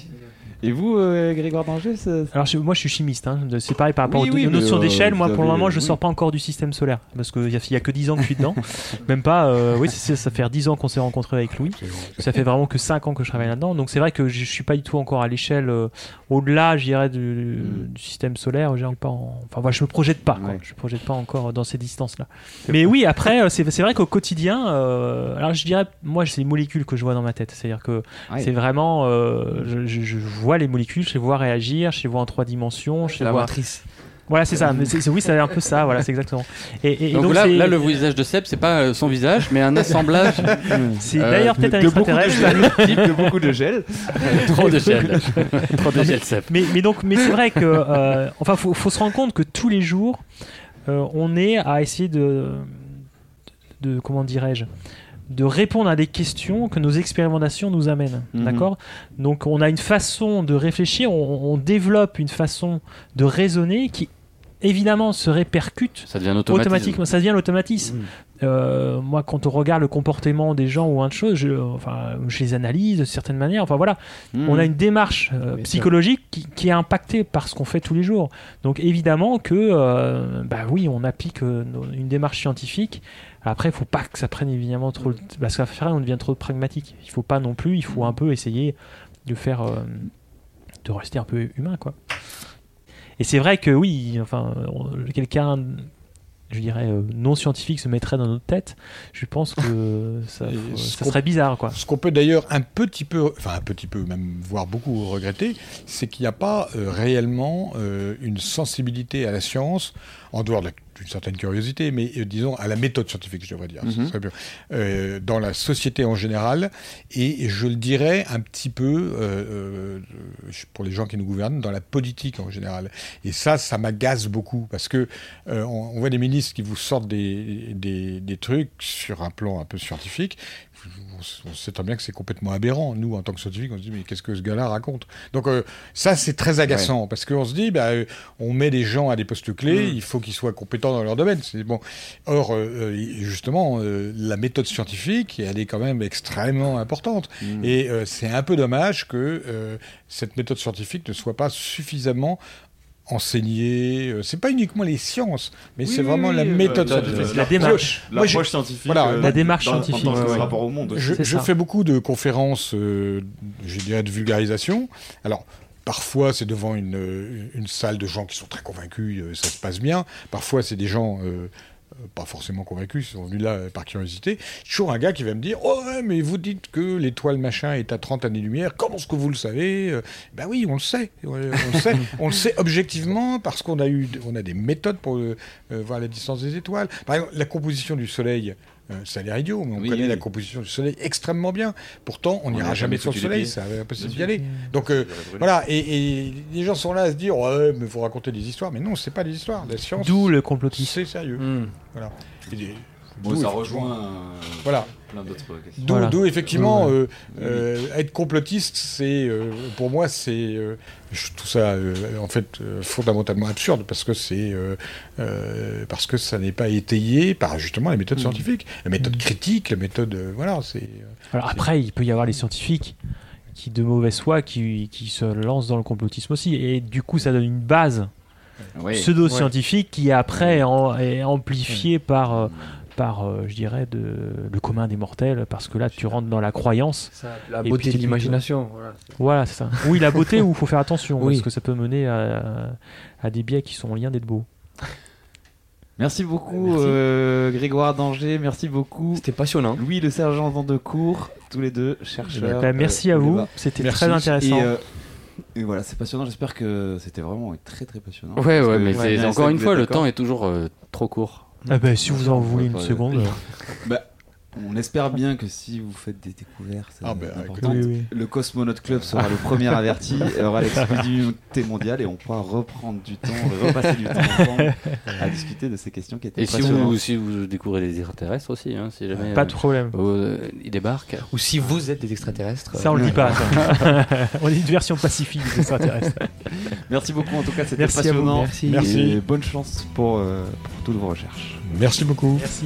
Et vous, euh, Grégoire Danger
Alors je- moi je suis chimiste, hein. C'est pareil par rapport
Oui,
aux,
oui,
aux notions
euh,
d'échelle. Moi pour le moment je
oui.
sors pas encore du système solaire parce qu'il y, a- y a que 10 ans que je suis dedans. Même pas, euh, oui ça fait 10 ans qu'on s'est rencontrés avec Louis. Ça fait vraiment que 5 ans que je travaille là-dedans. Donc c'est vrai que je suis pas du tout encore à l'échelle euh, au-delà, je dirais, du, du système solaire. J'ai pas en- Enfin voilà, je me projette pas. quoi. Je me projette pas encore dans ces distances-là. Mais oui après c'est vrai qu'au quotidien, euh, alors je dirais, moi c'est les molécules que je vois dans ma tête. C'est-à-dire que
Ouais.
c'est vraiment, euh, je, je- je vois les molécules, je les vois réagir, je les vois en trois dimensions, je les
la
vois.
matrice.
Voilà, c'est ça. Mais c'est- c'est- oui, c'est un peu ça. Voilà, c'est exactement. Et,
donc,
donc,
là, le visage de Seb, c'est pas euh, son visage, mais un assemblage.
C'est
euh,
d'ailleurs peut-être un
de beaucoup de
extraterrestre.
de beaucoup de gel.
Trop de gel. Trop de gel,
mais-
Seb.
Mais, mais donc, mais c'est vrai que, euh, enfin, faut, faut se rendre compte que tous les jours, euh, on est à essayer de, de, comment dirais-je, de répondre à des questions que nos expérimentations nous amènent.
Mhm.
D'accord? Donc, on a une façon de réfléchir, on, on développe une façon de raisonner qui évidemment se répercute
Ça devient
automatiquement. Ça devient l'automatisme. Euh, moi, quand on regarde le comportement des gens ou un de choses, je, enfin, je les analyse de certaines manières. Enfin voilà,
Mhm.
on a une démarche euh, psychologique qui, qui est impactée par ce qu'on fait tous les jours. Donc évidemment que, euh, bah oui, on applique euh, une démarche scientifique. Après, il faut pas que ça prenne évidemment trop, le- parce ça fait on devient trop pragmatique. Il faut pas non plus. Il faut un peu essayer de faire, euh, de rester un peu humain, quoi. Et c'est vrai que oui, enfin, quelqu'un, je dirais, euh, non scientifique se mettrait dans notre tête. Je pense que ça, faut- serait bizarre, quoi.
Ce qu'on peut d'ailleurs un petit peu, enfin un petit peu, même voire beaucoup regretter, c'est qu'il n'y a pas euh, réellement une sensibilité à la science, en dehors de la- d'une certaine curiosité, mais euh, disons à la méthode scientifique, je devrais dire,
Mhm.
euh, dans la société en général, et je le dirais un petit peu, euh, pour les gens qui nous gouvernent, dans la politique en général. Et ça, ça m'agace beaucoup, parce que on, on voit des ministres qui vous sortent des, des, des trucs sur un plan un peu scientifique, on, sait très bien que c'est complètement aberrant. Nous, en tant que scientifiques, on se dit, mais qu'est-ce que ce gars-là raconte? Donc, euh, ça, c'est très agaçant, parce qu'on se dit, bah, euh, on met des gens à des postes clés, il faut qu'ils soient compétents dans leur domaine. C'est bon. Or, euh, justement, la méthode scientifique, elle est quand même extrêmement importante. Et euh, c'est un peu dommage que cette méthode scientifique ne soit pas suffisamment enseignée. Euh, C'est pas uniquement les sciences, mais
Oui,
c'est vraiment
oui,
la méthode
la-
scientifique.
la démarche.
moi, je-
scientifique,
voilà,
euh,
La démarche
dans- en
scientifique.
tant que
Ouais, ouais.
rapport au monde.
je, fais beaucoup de conférences, euh, je dirais, de vulgarisation. Alors, parfois, c'est devant une, euh, une salle de gens qui sont très convaincus, ça se passe bien. Parfois, c'est des gens euh, pas forcément convaincus, ils sont venus là euh, par curiosité. Toujours un gars qui va me dire Oh, ouais, mais vous dites que l'étoile machin est à 30 années-lumière, comment est-ce que vous le savez Euh, Ben oui, on le sait. On le sait, on le sait objectivement parce qu'on a, eu, on a des méthodes pour euh, euh, voir la distance des étoiles. Par exemple, la composition du Soleil. Euh, ça a l'air idiot, mais on
Oui,
connaît
oui.
la composition du Soleil extrêmement bien. Pourtant, on n'ira jamais sur le Soleil, c'est impossible d'y aller. Donc euh, voilà, et, et les gens sont là à se dire ouais, mais faut raconter des histoires, mais non, c'est pas des histoires. La science,
D'où le complotisme.
c'est sérieux.
Hmm.
Voilà. Et
Bon, ça rejoint euh,
Voilà.
Plein d'autres questions.
D'où,
Voilà.
d'où, effectivement,
Ouais.
euh, euh, être complotiste, c'est euh, pour moi, c'est euh, je trouve ça euh, en fait fondamentalement absurde parce que c'est euh, euh, parce que ça n'est pas étayé par justement les méthodes scientifiques, la méthode critique, la méthode euh, voilà, c'est.
Alors après, il peut y avoir les scientifiques qui, de mauvaise foi, qui, qui se lancent dans le complotisme aussi. Et du coup, ça donne une base
Oui.
pseudo-scientifique qui après en- est amplifiée par, euh, par euh, je dirais, de, le commun des mortels, parce que là, tu rentres dans la croyance.
La
Et
beauté
puis
de l'imagination. Voilà.
Voilà, c'est ça. Oui, la beauté, où il faut faire attention,
Oui.
parce que ça peut mener à, à des biais qui sont liens d'être beaux.
Merci beaucoup euh, Grégoire Danger, merci beaucoup.
C'était passionnant.
Louis le sergent Vandecourt, tous les deux chercheurs.
Bah, merci
euh,
à
au
vous, c'était
Merci.
très intéressant.
Et, euh, et voilà, c'est passionnant. J'espère que c'était vraiment très très passionnant.
Ouais, ouais, mais
Ouais,
encore une fois, le temps est toujours euh, trop court.
Ah bah, si vous en voulez une
ouais,
seconde.
Bah, on espère bien que si vous faites des découvertes
Ah, bah,
euh,
écoute,
importantes,
oui, oui.
le Cosmonaut Club sera le premier averti, aura l'exclusivité mondiale et on pourra reprendre du temps, repasser du temps ensemble à discuter de ces questions qui étaient
Et si vous, si vous découvrez des extraterrestres aussi, hein, si jamais.
Pas
euh,
de problème.
euh, ils débarquent.
Ou si vous êtes des extraterrestres.
Ça, on le dit pas. on est une version pacifique des extraterrestres.
Merci beaucoup en tout cas, c'était
Merci à vous,
passionnant.
merci.
Merci.
Et bonne chance pour, euh, pour toutes vos recherches.
Merci beaucoup.
Merci.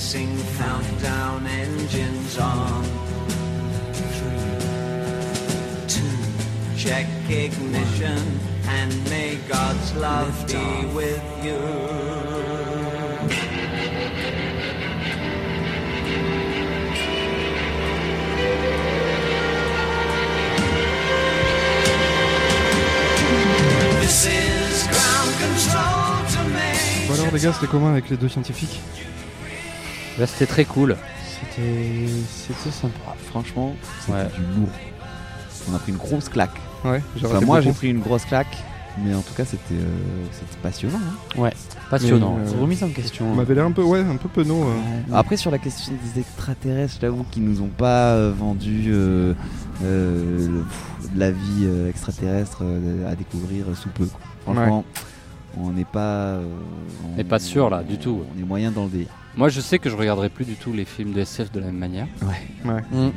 Commencing countdown engines on. Three, two, check ignition and may God's love be with you. This is ground control to me.
Bon alors les gars, c'était comment avec les deux scientifiques
Là, c'était très cool.
C'était c'était sympa.
Franchement, c'était
Ouais.
du lourd. On a pris une grosse claque.
Ouais,
Enfin, moi j'ai pris une grosse claque, mais en tout cas c'était euh, c'était passionnant. hein.
Ouais,
Passionnant.
Euh,
Remise en question.
On m'avait l'air un peu, ouais, un peu penaud. euh.
Après sur la question des extraterrestres, j'avoue qu'ils nous ont pas euh, vendu euh, euh, le- pff, la vie euh, extraterrestre euh, à découvrir sous peu. quoi. Franchement, on n'est pas. euh,
On n'est pas sûr, là, du tout.
On est moyen dans le délire.
Moi, je sais que je regarderai plus du tout les films de SF de la même manière.
Ouais.
Ouais.
Mm.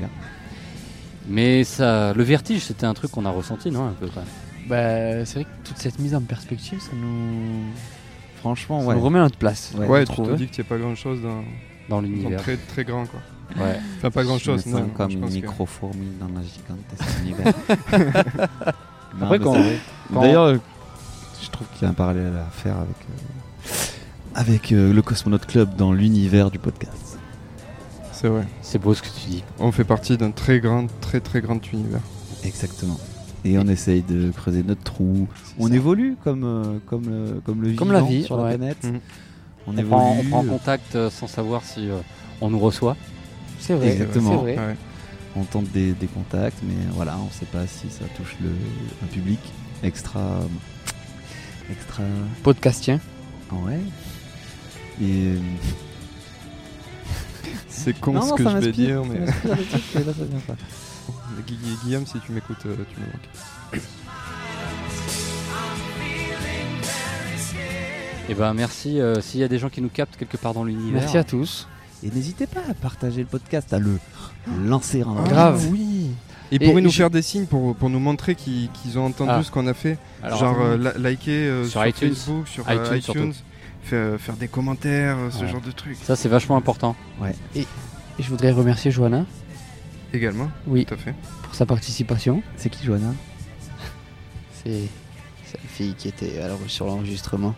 Mais ça, le vertige, c'était un truc qu'on a ressenti, non un peu même.
Bah, c'est vrai que toute cette mise en perspective, ça nous,
Franchement,
ça
ouais.
nous remet à notre place.
Ouais,
Ouais, tu
trouve,
te dis que tu pas grand chose dans,
Dans l'univers.
très très grand quoi.
Ouais.
Enfin, pas grand chose, non.
comme une
pense que-
micro-fourmi dans la gigantesque univers. Non,
Après, quand-
D'ailleurs, euh, je trouve qu'il y a un parallèle à faire avec, euh, avec euh, le Cosmonaut Club dans l'univers du podcast.
C'est vrai.
C'est beau ce que tu dis.
On fait partie d'un très grand, très très grand univers.
Exactement. Et on essaye de creuser notre trou. On évolue comme, euh, comme, le, comme le
Comme la
vivant
vie,
sur la planète.
Mhm.
On,
On,
évolue.
prend, on prend contact euh, sans savoir si euh, on nous reçoit.
C'est vrai.
Exactement.
C'est vrai.
Ouais.
On tente des, des contacts, mais voilà, on sait pas si ça touche le, un public extra. Extra.
Podcastien.
Ouais. Et.
C'est con
Non,
ce
non,
que je vais dire, mais.
m'inspire des trucs, mais là, ça vient pas.
Gu- Gu- Guillaume, si tu m'écoutes, euh, tu me manques.
Et ben merci. euh, S'il y a des gens qui nous captent quelque part dans l'univers.
Merci à tous.
Et n'hésitez pas à partager le podcast, à le lancer en
Ah,
Grave.
oui. Ils
Et
pourraient nous
je-
faire des signes pour, pour nous montrer qu'ils ont entendu
Ah.
ce qu'on a fait.
Alors,
Genre euh, li- liker euh,
Sur
sur,
iTunes.
Facebook, sur euh,
iTunes.
Faire, faire des commentaires, ce
Ouais.
genre de trucs.
Ça, c'est vachement important.
Et je voudrais remercier Johanna
Également,
Oui.
tout à fait.
pour sa participation.
C'est qui, Johanna?
C'est c'est la fille qui était alors sur l'enregistrement.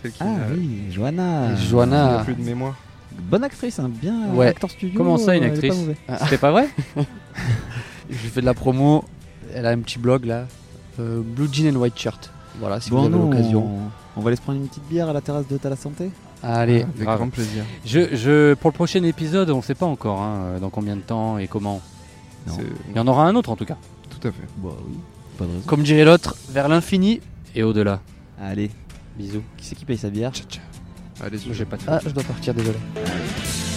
Celle qui
Ah oui, Johanna.
Johanna.
n'a plus de mémoire.
Bonne actrice, hein, bien
Ouais.
acteur studio.
Comment ça, une
euh,
actrice. C'était pas vrai?
Je lui fais de la promo. Elle a un petit blog là. euh, Blue Jean and White Shirt. Voilà, si
Bon,
vous avez l'occasion.
on, on va aller se prendre une petite bière à la terrasse de T'as la santé
Allez.
Avec
grave.
grand plaisir.
je, je, Pour le prochain épisode, on sait pas encore hein, dans combien de temps et comment. Il y en aura un autre en tout cas.
Tout à fait.
Bah oui, pas de raison.
Comme dirait l'autre, vers l'infini.
Et au-delà.
Allez,
Bisous.
qui c'est qui paye sa bière
Allez,
J'ai pas de
Ah, je dois partir, désolé.
Allez.